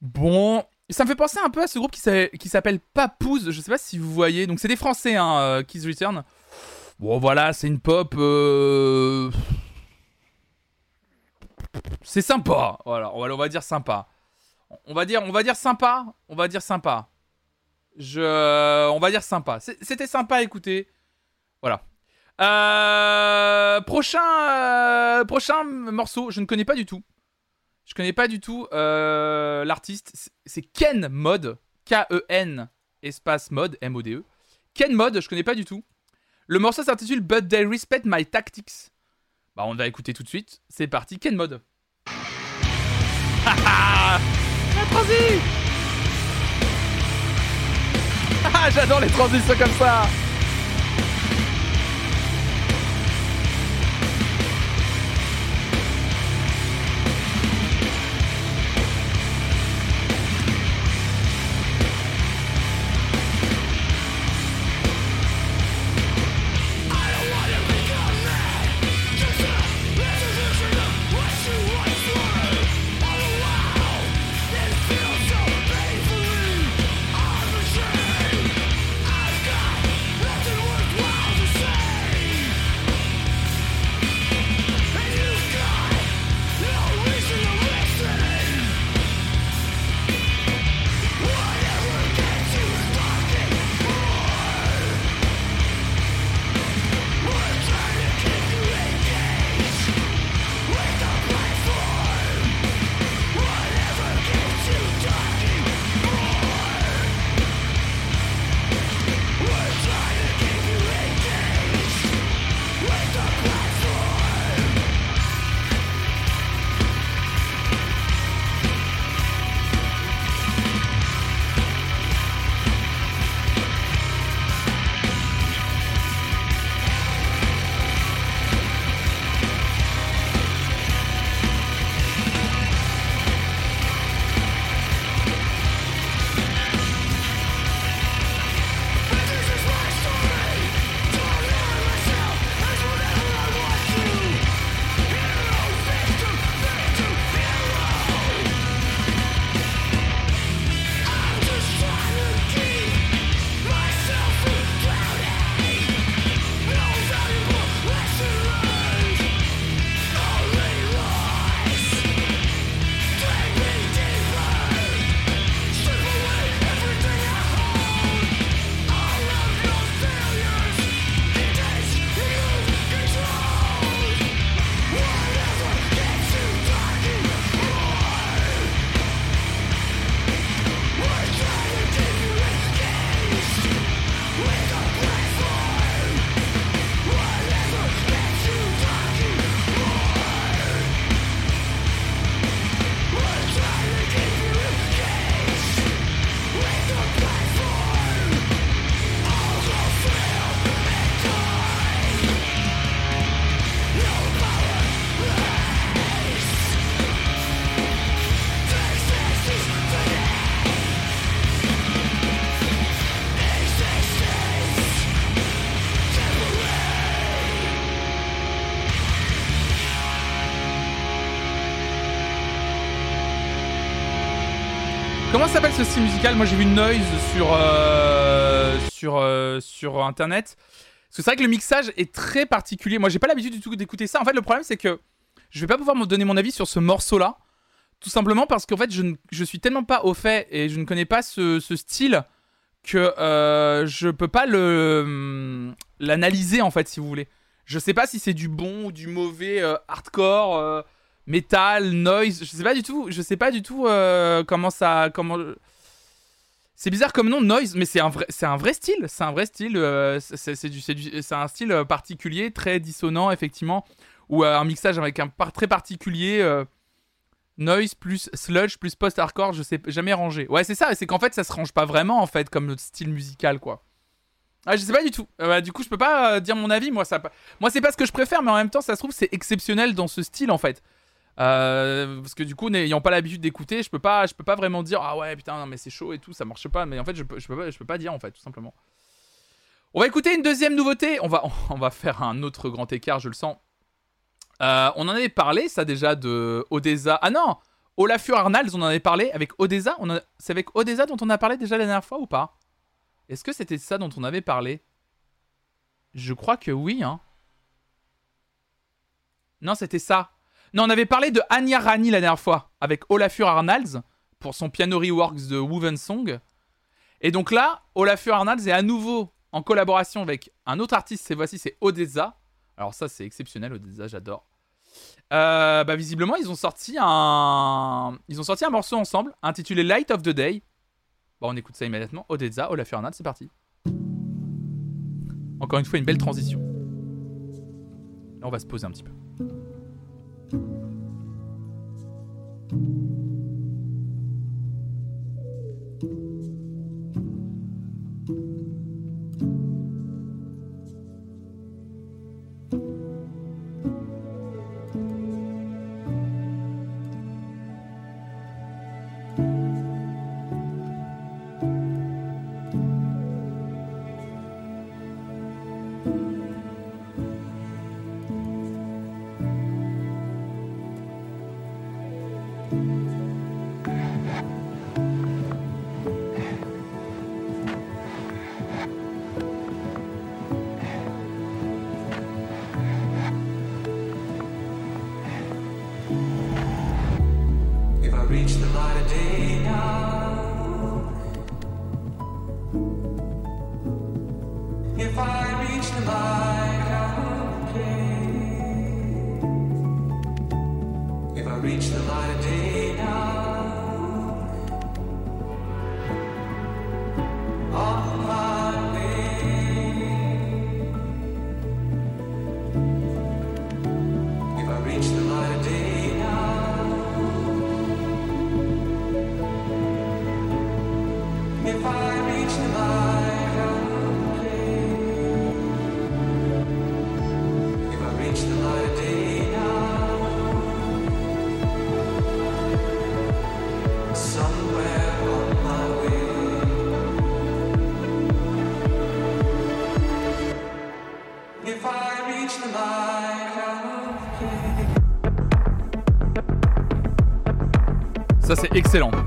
A: Bon, ça me fait penser un peu à ce groupe qui s'a- qui s'appelle Papouze, je sais pas si vous voyez. Donc c'est des Français, hein, euh, Kids Return. Bon voilà, c'est une pop... euh, C'est sympa, voilà, on va, dire sympa. On va dire, on va dire sympa, on va dire sympa. Je... On va dire sympa. C'était sympa à écouter. Voilà. Euh, prochain, euh, prochain morceau, je ne connais pas du tout. Je connais pas du tout euh, l'artiste. C'est- Ken Mod, K-E-N espace mode, M-O-D-E. Ken Mod, je connais pas du tout. Le morceau s'intitule But They Respect My Tactics. Bah, on va écouter tout de suite. C'est parti, Ken Mod. Haha La transi Ah, J'adore les transitions comme ça s'appelle ce style musical Moi j'ai vu Noise sur, euh, sur, euh, sur internet. C'est vrai que le mixage est très particulier. Moi j'ai pas l'habitude du tout d'écouter ça. En fait le problème c'est que je vais pas pouvoir me donner mon avis sur ce morceau là. Tout simplement parce qu'en fait, je, je suis tellement pas au fait et je ne connais pas ce, ce style que euh, je peux pas le l'analyser en fait, si vous voulez. Je sais pas si c'est du bon ou du mauvais hardcore, metal, noise. Je sais pas du tout. Je sais pas du tout euh, comment ça, comment. C'est bizarre comme nom, noise, mais c'est un vrai, c'est un vrai style. C'est un vrai style. euh, c'est c'est un style euh, particulier, très dissonant effectivement, ou euh, un mixage avec un par très particulier. Noise plus sludge plus post-hardcore, je sais jamais rangé. Ouais, c'est ça, c'est qu'en fait ça se range pas vraiment en fait comme style musical quoi. Ah, je sais pas du tout. Bah, du coup, je peux pas dire mon avis. Moi, ça, moi, c'est pas ce que je préfère, mais en même temps, ça se trouve, c'est exceptionnel dans ce style en fait. Euh, parce que du coup, n'ayant pas l'habitude d'écouter, je peux pas, je peux pas vraiment dire ah ouais putain, mais c'est chaud et tout, ça marche pas. Mais en fait, je peux, pas, je peux pas dire en fait, tout simplement. On va écouter une deuxième nouveauté. On va, on va faire un autre grand écart, je le sens. Euh, on en avait parlé, ça déjà, de Odessa. Ah non Olafur Arnalds, on en avait parlé avec Odessa. C'est avec Odessa dont on a parlé déjà la dernière fois ou pas? Est-ce que c'était ça dont on avait parlé? Je crois que oui, hein. Non, c'était ça. Non, on avait parlé de Anya Rani la dernière fois avec Olafur Arnalds pour son piano reworks de Woven Song. Et donc là, Olafur Arnalds est à nouveau en collaboration avec un autre artiste, cette fois-ci c'est Odessa. Alors ça c'est exceptionnel, Odessa, j'adore. Euh, bah visiblement ils ont sorti un ils ont sorti un morceau ensemble intitulé Light of the Day. Bon on écoute ça immédiatement. Odessa, Olafur Arnalds, c'est parti. Encore une fois une belle transition. Là on va se poser un petit peu. thank you excellent.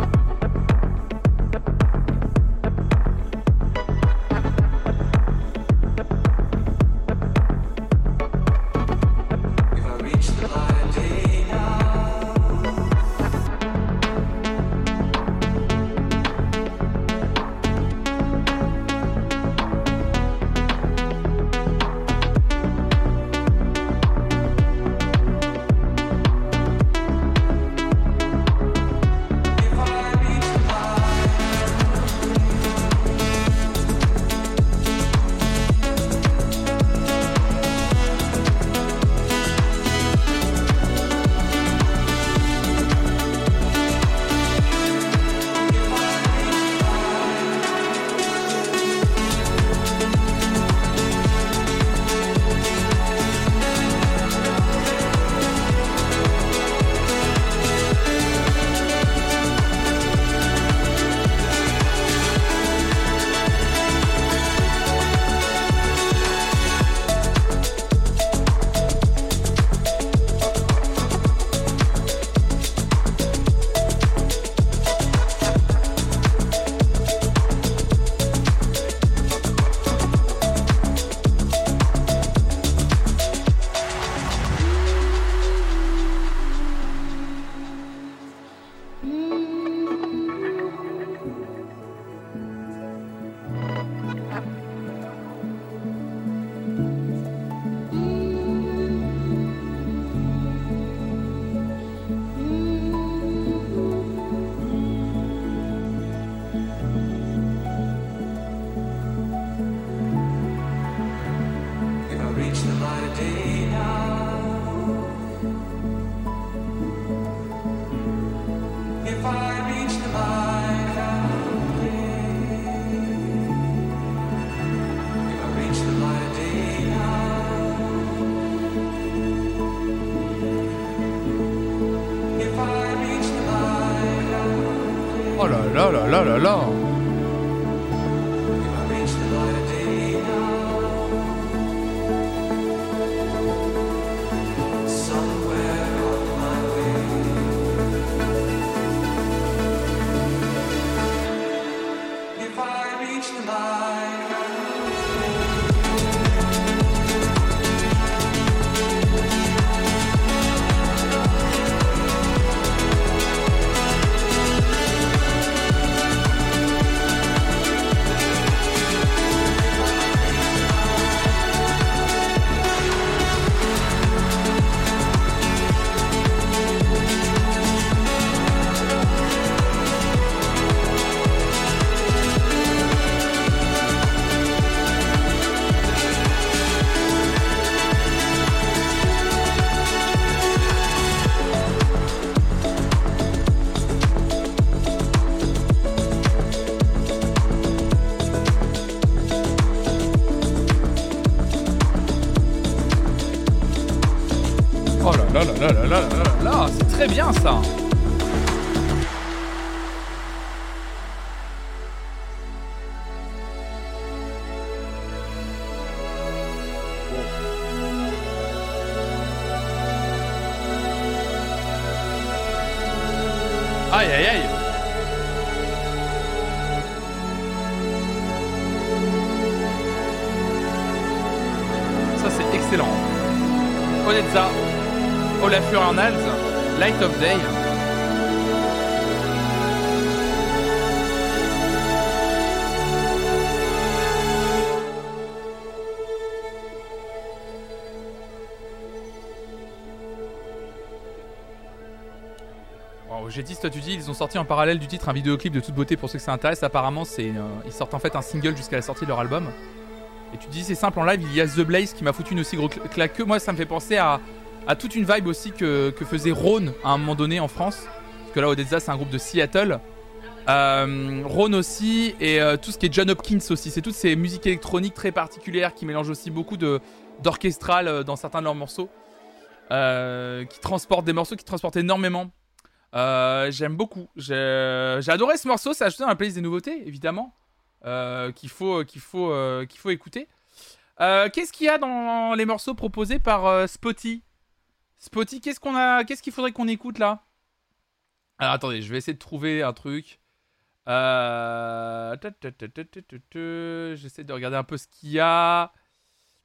A: Là là Tu dis, ils ont sorti en parallèle du titre un vidéoclip de toute beauté pour ceux que ça intéresse. Apparemment, c'est euh, ils sortent en fait un single jusqu'à la sortie de leur album. Et tu dis, c'est simple en live, il y a The Blaze qui m'a foutu une aussi gros cla- claque que moi. Ça me fait penser à, toute une vibe aussi que, faisait Rhône à un moment donné en France. Parce que là, Odessa, c'est un groupe de Seattle. Euh, Rhône aussi, et euh, tout ce qui est John Hopkins aussi. C'est toutes ces musiques électroniques très particulières qui mélangent aussi beaucoup d'orchestral euh, dans certains de leurs morceaux. Qui transportent des morceaux qui transportent énormément. Euh, J'aime beaucoup. J'ai adoré ce morceau. C'est ajouté dans la playlist des nouveautés, évidemment. euh, qu'il faut, qu'il faut, euh, qu'il faut écouter. Qu'est-ce qu'il y a dans les morceaux proposés par Spotty Spotty, qu'est-ce qu'on a, qu'est-ce qu'il faudrait qu'on écoute là? Alors attendez, je vais essayer de trouver un truc. J'essaie de regarder un peu ce qu'il y a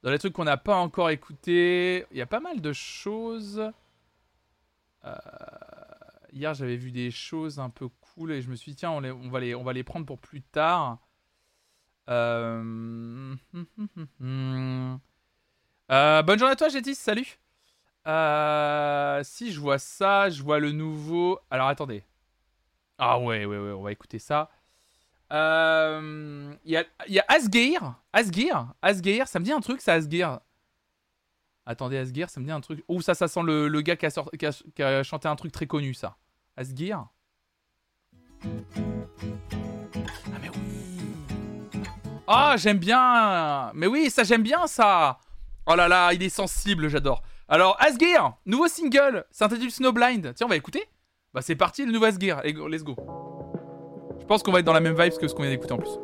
A: dans les trucs qu'on n'a pas encore écoutés. Il y a pas mal de choses. Euh, Hier, j'avais vu des choses un peu cool et je me suis dit, tiens, on, les- on va, les, on va les prendre pour plus tard. Euh... Euh, bonne journée à toi, Gétis, salut. Euh, si je vois ça, je vois le nouveau. Alors attendez. Ah ouais, ouais, ouais, on va écouter ça. Euh, Il y a, y a Asgeir. Asgeir. Asgeir, ça me dit un truc, ça, Asgeir. Attendez, Asgeir, ça me dit un truc. Oh, ça, ça sent le, gars qui a, chanté un truc très connu, ça. Asgeir. Ah, mais oui. Ah, j'aime bien. Mais oui, ça, j'aime bien, ça. Oh là là, il est sensible, j'adore. Alors, Asgeir, nouveau single, s'intitule Snowblind. Tiens, on va écouter Bah, c'est parti, le nouveau go- Let's go. Je pense qu'on va être dans la même vibe que ce qu'on vient d'écouter en plus.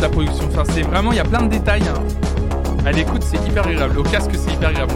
A: La production. Enfin, c'est vraiment, il y a plein de détails. hein. À l'écoute, c'est hyper agréable. Au casque, c'est hyper agréable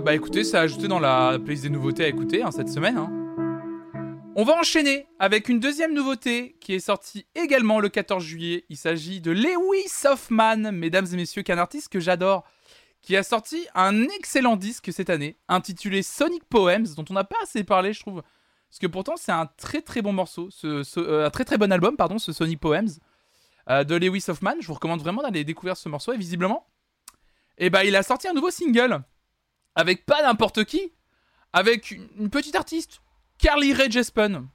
A: bah écoutez, ça a ajouté dans la playlist des nouveautés à écouter hein, cette semaine. hein. On va enchaîner avec une deuxième nouveauté qui est sortie également le 14 juillet. Il s'agit de Lewis Hoffman, mesdames et messieurs, qui est un artiste que j'adore, qui a sorti un excellent disque cette année, intitulé Sonic Poems, dont on n'a pas assez parlé, je trouve. Parce que pourtant, c'est un très très bon morceau, ce, ce- euh, un très très bon album, pardon, ce Sonic Poems euh, de Lewis Hoffman. Je vous recommande vraiment d'aller découvrir ce morceau, et visiblement, et bah il a sorti un nouveau single avec pas n'importe qui, avec une, petite artiste, Carly Rae Jepsen.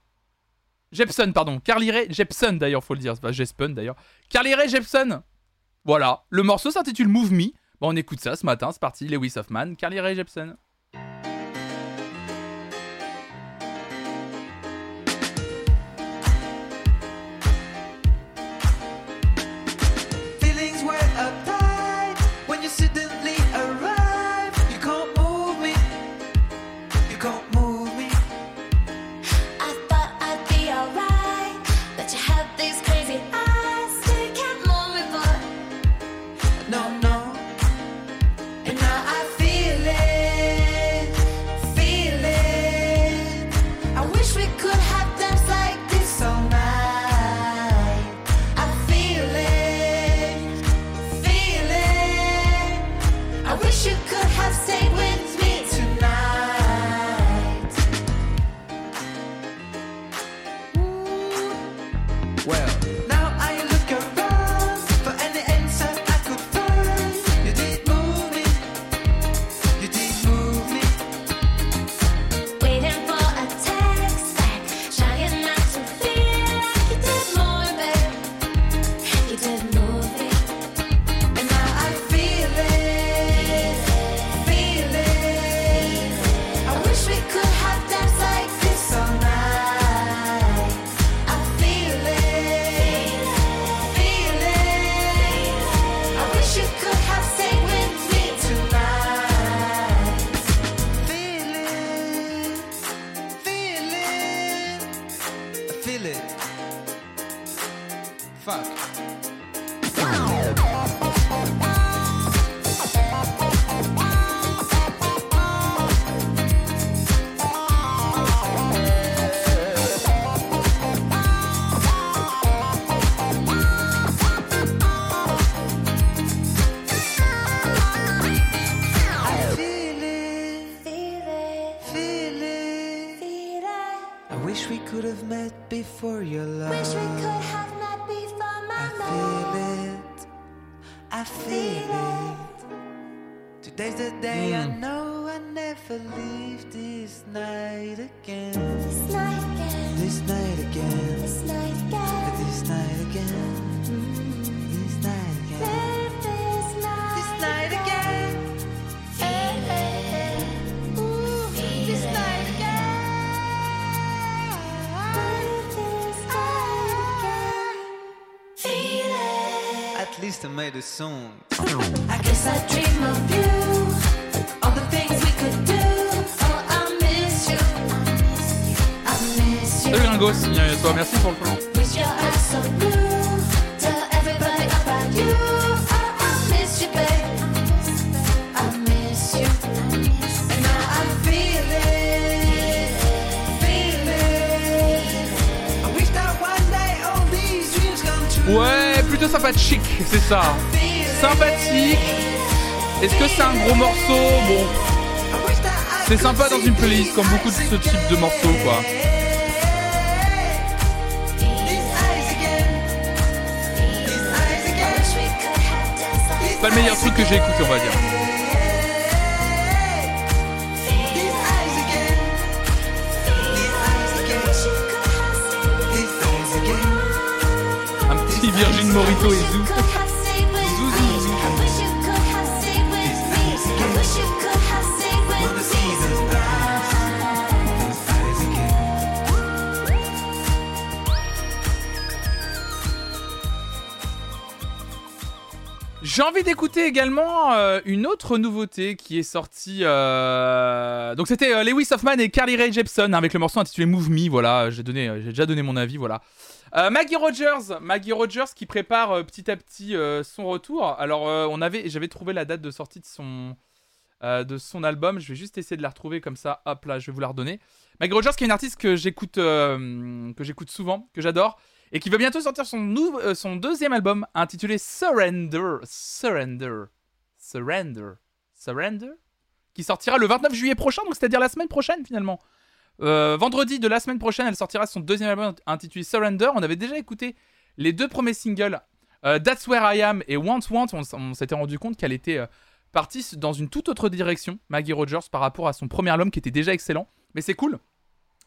A: Jepsen, pardon, Carly Rae Jepsen d'ailleurs, faut le dire, c'est Jepsen d'ailleurs. Carly Rae Jepsen. Voilà, le morceau s'intitule Move Me. Bon, on écoute ça ce matin, c'est parti. Lewis Hoffman, Carly Rae Jepsen. Comme beaucoup de ce type de morceaux, quoi. Pas le meilleur truc que j'ai écouté, on va dire.
G: These eyes again. These
A: J'ai envie d'écouter également euh, une autre nouveauté qui est sortie. euh, Donc c'était euh, Lewis Hoffman et Carly Rae Jepsen hein, avec le morceau intitulé Move Me. Voilà, j'ai donné, euh, j'ai déjà donné mon avis. Voilà. Maggie Rogers, Maggie Rogers qui prépare petit à petit son retour. Alors on avait, j'avais trouvé la date de sortie de son de son album. Je vais juste essayer de la retrouver comme ça. Hop là, je vais vous la redonner. Maggie Rogers qui est une artiste que j'écoute que j'écoute souvent, que j'adore et qui va bientôt sortir euh, son deuxième album intitulé Surrender. Surrender. Surrender. Surrender Qui sortira le 29 juillet prochain, donc c'est-à-dire la semaine prochaine finalement. Euh, vendredi de la semaine prochaine, elle sortira son deuxième album intitulé Surrender. On avait déjà écouté les deux premiers singles, euh, That's Where I Am et Want Want. On, on s'était rendu compte qu'elle était partie dans une toute autre direction, Maggie Rogers, par rapport à son premier album qui était déjà excellent. Mais c'est cool.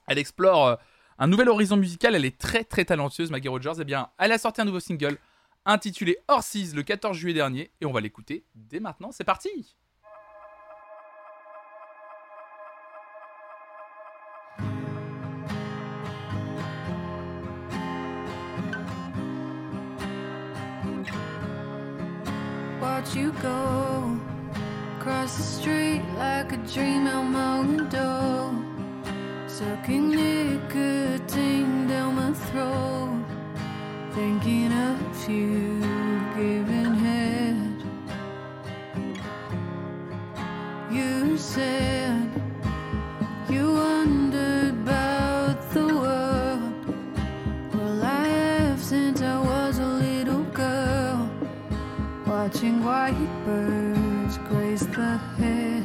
A: Elle explore un nouvel horizon musical. Elle est très très talentueuse, Maggie Rogers. Eh bien, elle a sorti un nouveau single intitulé Horses le 14 juillet dernier et on va l'écouter dès maintenant. C'est parti!
H: watch you go across the street like a dream out my window, sucking nicotine down my throat, thinking of you giving head. You said you wondered about the world. Well, I have since I was a little girl watching white birds graze the hedge.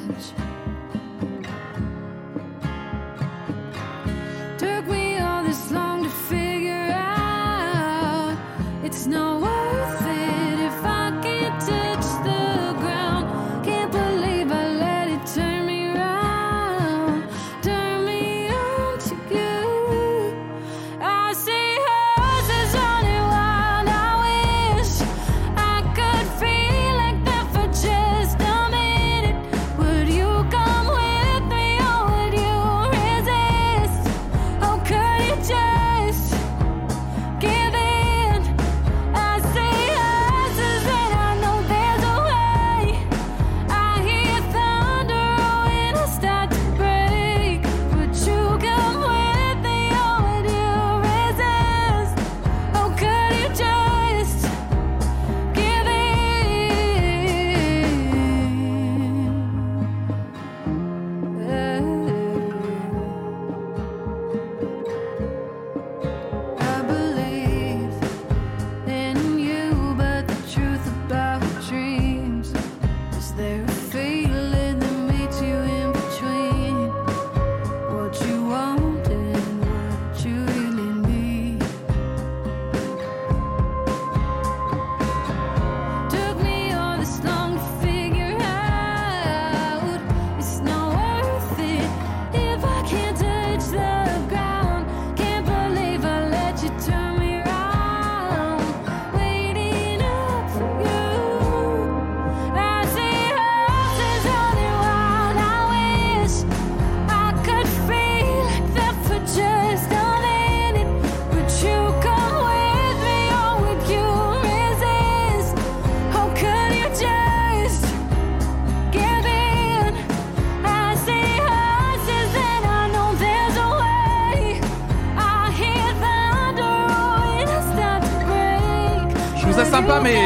A: Sympa, mais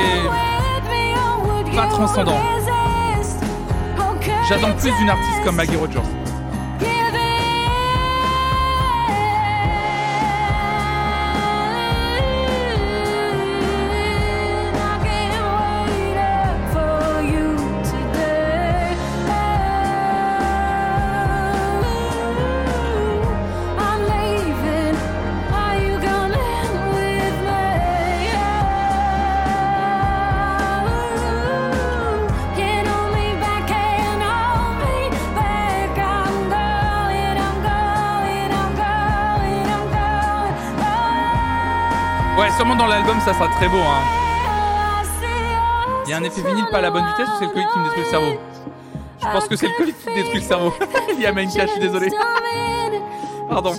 A: pas transcendant. J'attends plus d'une artiste comme Maggie Rogers. Ça sera très beau. Hein. Il y a un effet vinyle pas à la bonne vitesse ou c'est le Covid qui me détruit le cerveau Je pense que c'est le Covid qui me détruit le cerveau. Il y a Menka, je suis désolé. Pardon.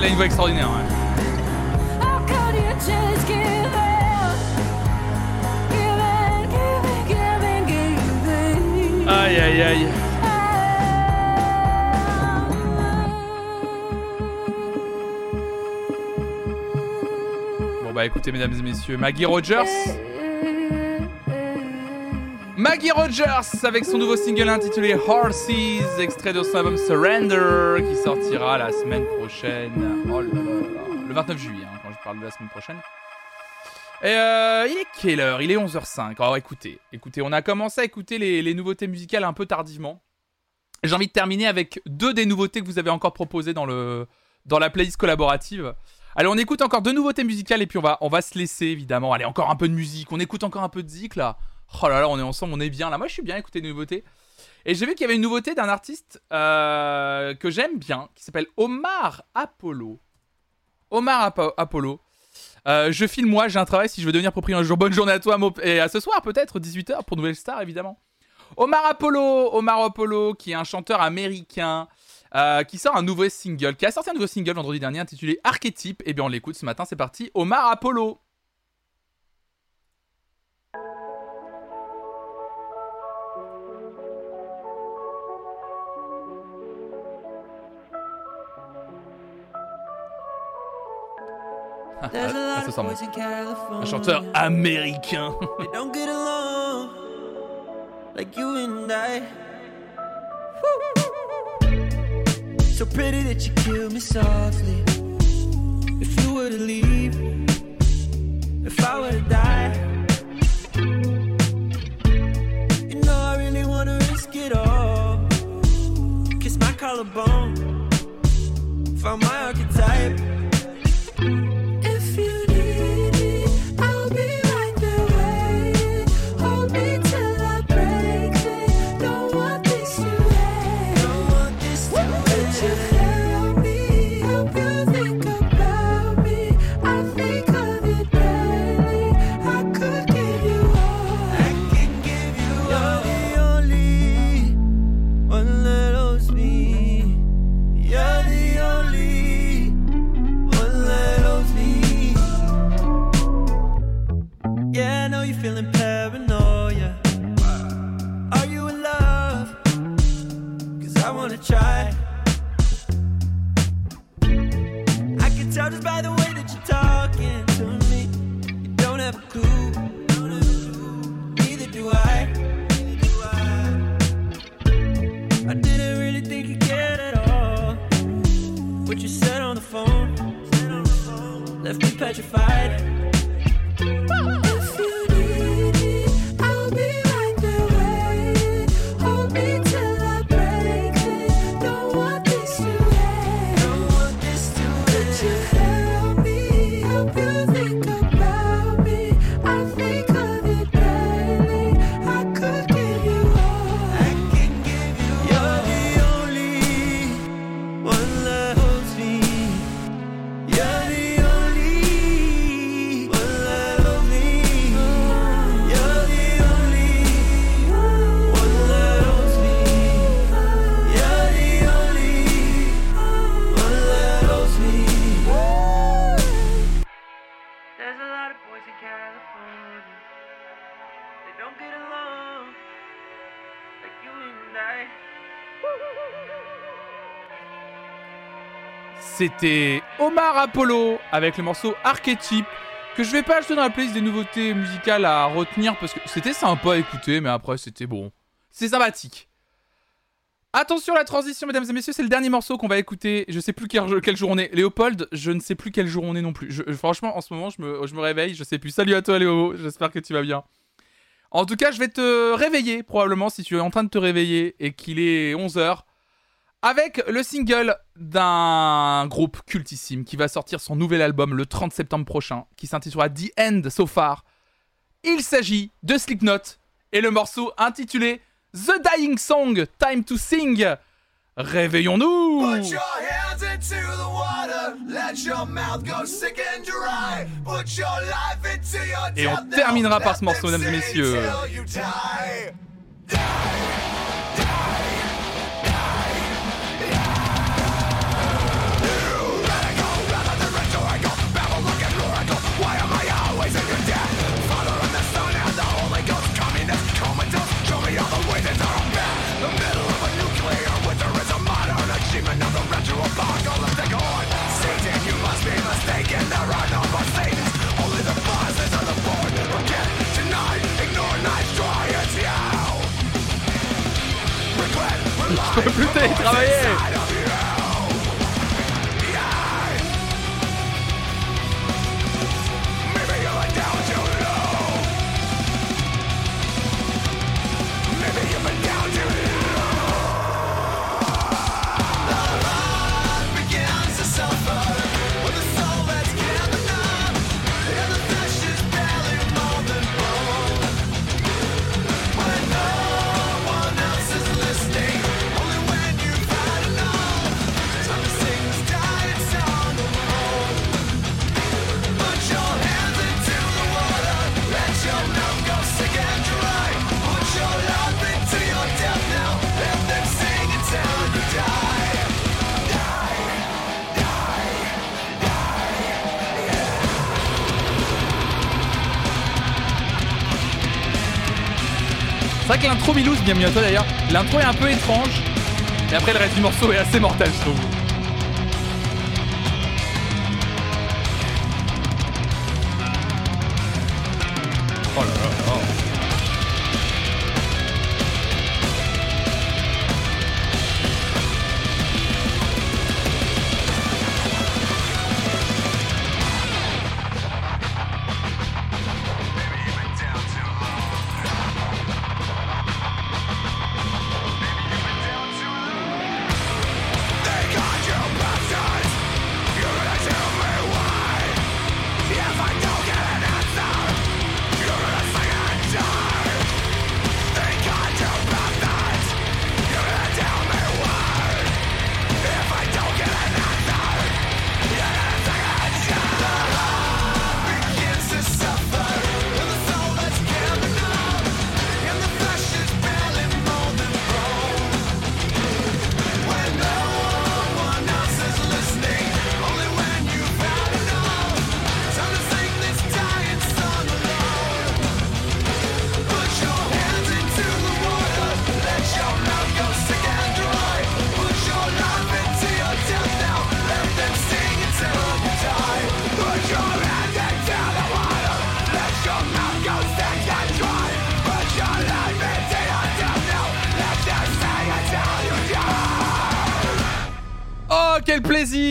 A: Elle a une voix extraordinaire. ouais. Aïe aïe aïe. Bon bah écoutez mesdames et messieurs, Maggie Rogers. Maggie Rogers avec son nouveau single intitulé Horses, extrait de son album Surrender qui sortira la semaine prochaine. Oh là là. Le 29 juillet hein, quand je parle de la semaine prochaine. Et euh, il est quelle heure? Il est 11h05. Alors écoutez, écoutez, on a commencé à écouter les, les nouveautés musicales un peu tardivement. J'ai envie de terminer avec deux des nouveautés que vous avez encore proposées dans, le, dans la playlist collaborative. Allez, on écoute encore deux nouveautés musicales et puis on va, on va se laisser évidemment. Allez, encore un peu de musique. On écoute encore un peu de zik là. Oh là là, on est ensemble, on est bien là. Moi, je suis bien écouter des nouveautés. Et j'ai vu qu'il y avait une nouveauté d'un artiste euh, que j'aime bien, qui s'appelle Omar Apollo. Omar Apo- Apollo. Euh, je file moi, j'ai un travail si je veux devenir propriétaire un jour. Bonne journée à toi et à ce soir peut-être 18h pour Nouvelle Star évidemment. Omar Apollo, Omar Apollo qui est un chanteur américain euh, qui sort un nouveau single, qui a sorti un nouveau single vendredi dernier intitulé Archétype. Et bien on l'écoute ce matin, c'est parti. Omar Apollo.
G: There's a lot
A: ça
G: of
A: sent bon.
G: boys in California.
A: Un chanteur américain.
G: Don't get along like you and I. So pretty that you kill me softly. If you were to leave, if I were to die, you know I really wanna risk it all. Kiss my collarbone, found my archetype. Tell just by the way that you're talking to me. You don't have a clue. Neither do I. I didn't really think you'd get it all. What you said on the phone left me petrified.
A: C'était Omar Apollo avec le morceau Archetype que je vais pas ajouter dans la playlist des nouveautés musicales à retenir parce que c'était sympa à écouter, mais après c'était bon. C'est sympathique. Attention à la transition, mesdames et messieurs, c'est le dernier morceau qu'on va écouter. Je sais plus quel, jour on est. Léopold, je ne sais plus quel jour on est non plus. Franchement, en ce moment, je me, je me réveille, je sais plus. Salut à toi, Léo. J'espère que tu vas bien. En tout cas, je vais te réveiller, probablement, si tu es en train de te réveiller et qu'il est 11h, avec le single d'un groupe cultissime qui va sortir son nouvel album le 30 septembre prochain, qui s'intitulera The End So Far. Il s'agit de Slipknot et le morceau intitulé The Dying Song, Time to Sing. Réveillons-nous
I: Put your hands into the water, let your mouth go sick and dry. Put your life into your
A: Et on terminera par ce morceau, mesdames et messieurs.
I: die.
A: Je peux plus télétravailler C'est vrai que l'intro Milouz, bienvenue à toi d'ailleurs, l'intro est un peu étrange, mais après le reste du morceau est assez mortel je trouve.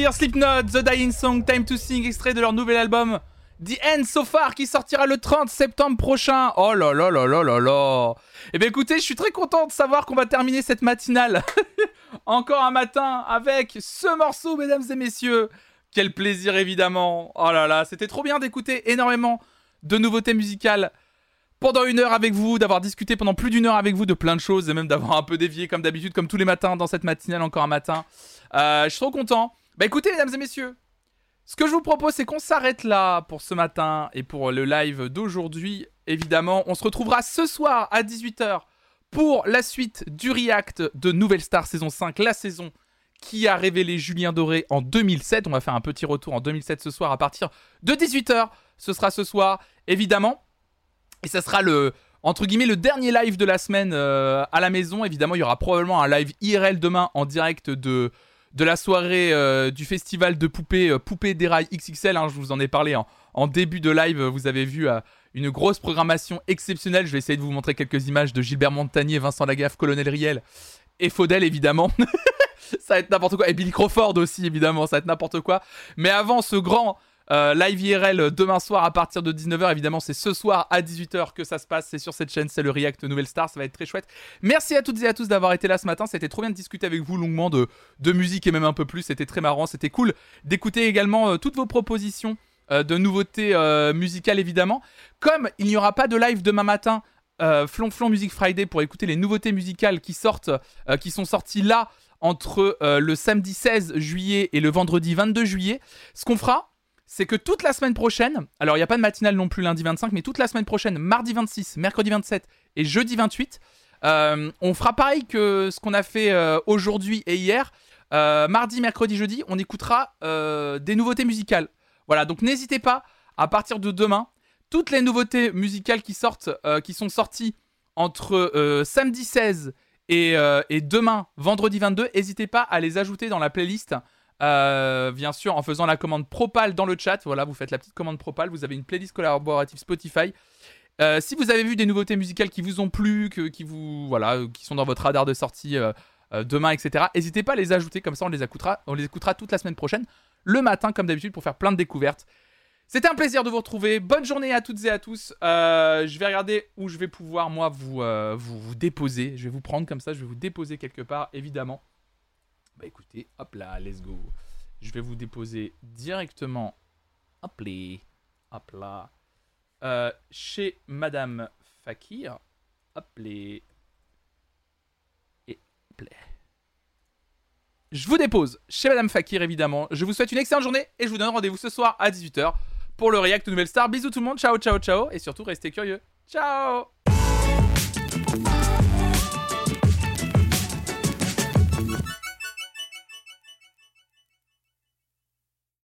A: Plaisir Slipknot, The Dying Song, Time to Sing, extrait de leur nouvel album The End So Far qui sortira le 30 septembre prochain. Oh là là là là là là. Eh bien écoutez, je suis très content de savoir qu'on va terminer cette matinale encore un matin avec ce morceau, mesdames et messieurs. Quel plaisir évidemment. Oh là là, c'était trop bien d'écouter énormément de nouveautés musicales pendant une heure avec vous, d'avoir discuté pendant plus d'une heure avec vous de plein de choses et même d'avoir un peu dévié comme d'habitude, comme tous les matins dans cette matinale encore un matin. Euh, je suis trop content. Bah écoutez, mesdames et messieurs, ce que je vous propose, c'est qu'on s'arrête là pour ce matin et pour le live d'aujourd'hui. Évidemment, on se retrouvera ce soir à 18h pour la suite du React de Nouvelle Star saison 5, la saison qui a révélé Julien Doré en 2007. On va faire un petit retour en 2007 ce soir à partir de 18h. Ce sera ce soir, évidemment. Et ça sera le, entre guillemets le dernier live de la semaine euh, à la maison. Évidemment, il y aura probablement un live IRL demain en direct de, de la soirée euh, du festival de poupées, euh, Poupées Dérail XXL. hein, je vous en ai parlé en, début de live. Vous avez vu euh, une grosse programmation exceptionnelle. Je vais essayer de vous montrer quelques images de Gilbert Montagnier, Vincent Lagaffe, Colonel Riel et Faudel, évidemment. ça va être n'importe quoi. Et Billy Crawford aussi, évidemment. Ça va être n'importe quoi. Mais avant ce grand euh, live IRL demain soir à partir de 19h, évidemment, c'est ce soir à 18h que ça se passe. C'est sur cette chaîne, c'est le React Nouvelle Star. Ça va être très chouette. Merci à toutes et à tous d'avoir été là ce matin. C'était trop bien de discuter avec vous longuement de, de musique et même un peu plus. C'était très marrant. C'était cool d'écouter également euh, toutes vos propositions euh, de nouveautés euh, musicales, évidemment. Comme il n'y aura pas de live demain matin, euh, Flonflon Music Friday pour écouter les nouveautés musicales qui sortent, euh, qui sont sorties là entre euh, le samedi 16 juillet et le vendredi 22 juillet. Ce qu'on fera, c'est que toute la semaine prochaine, alors il n'y a pas de matinale non plus lundi 25, mais toute la semaine prochaine, mardi 26, mercredi 27 et jeudi 28, euh, on fera pareil que ce qu'on a fait euh, aujourd'hui et hier. Euh, mardi, mercredi, jeudi, on écoutera des nouveautés musicales. Voilà, donc n'hésitez pas, à partir de demain, toutes les nouveautés musicales qui sortent, qui sont sorties entre samedi 16 et, et demain, vendredi 22, n'hésitez pas à les ajouter dans la playlist. Euh, bien sûr, en faisant la commande Propal dans le chat. Voilà, vous faites la petite commande Propal. Vous avez une playlist collaborative Spotify. Euh, si vous avez vu des nouveautés musicales qui vous ont plu, qui vous voilà, euh, qui sont dans votre radar de sortie demain, etc. N'hésitez pas à les ajouter. Comme ça, on les écoutera, on les écoutera toute la semaine prochaine, le matin comme d'habitude, pour faire plein de découvertes. C'était un plaisir de vous retrouver. Bonne journée à toutes et à tous. Je vais regarder où je vais pouvoir moi vous, vous vous déposer. Je vais vous prendre comme ça. Je vais vous déposer quelque part, évidemment. Bah écoutez, hop là, let's go. Je vais vous déposer directement, hop là, hop là, euh, chez Madame Fakir, hop là, et hop là. Je vous dépose chez Madame Fakir, évidemment. Je vous souhaite une excellente journée et je vous donne rendez-vous ce soir à 18h pour le React Nouvelle Star. Bisous tout le monde, ciao, ciao, ciao. Et surtout, restez curieux. Ciao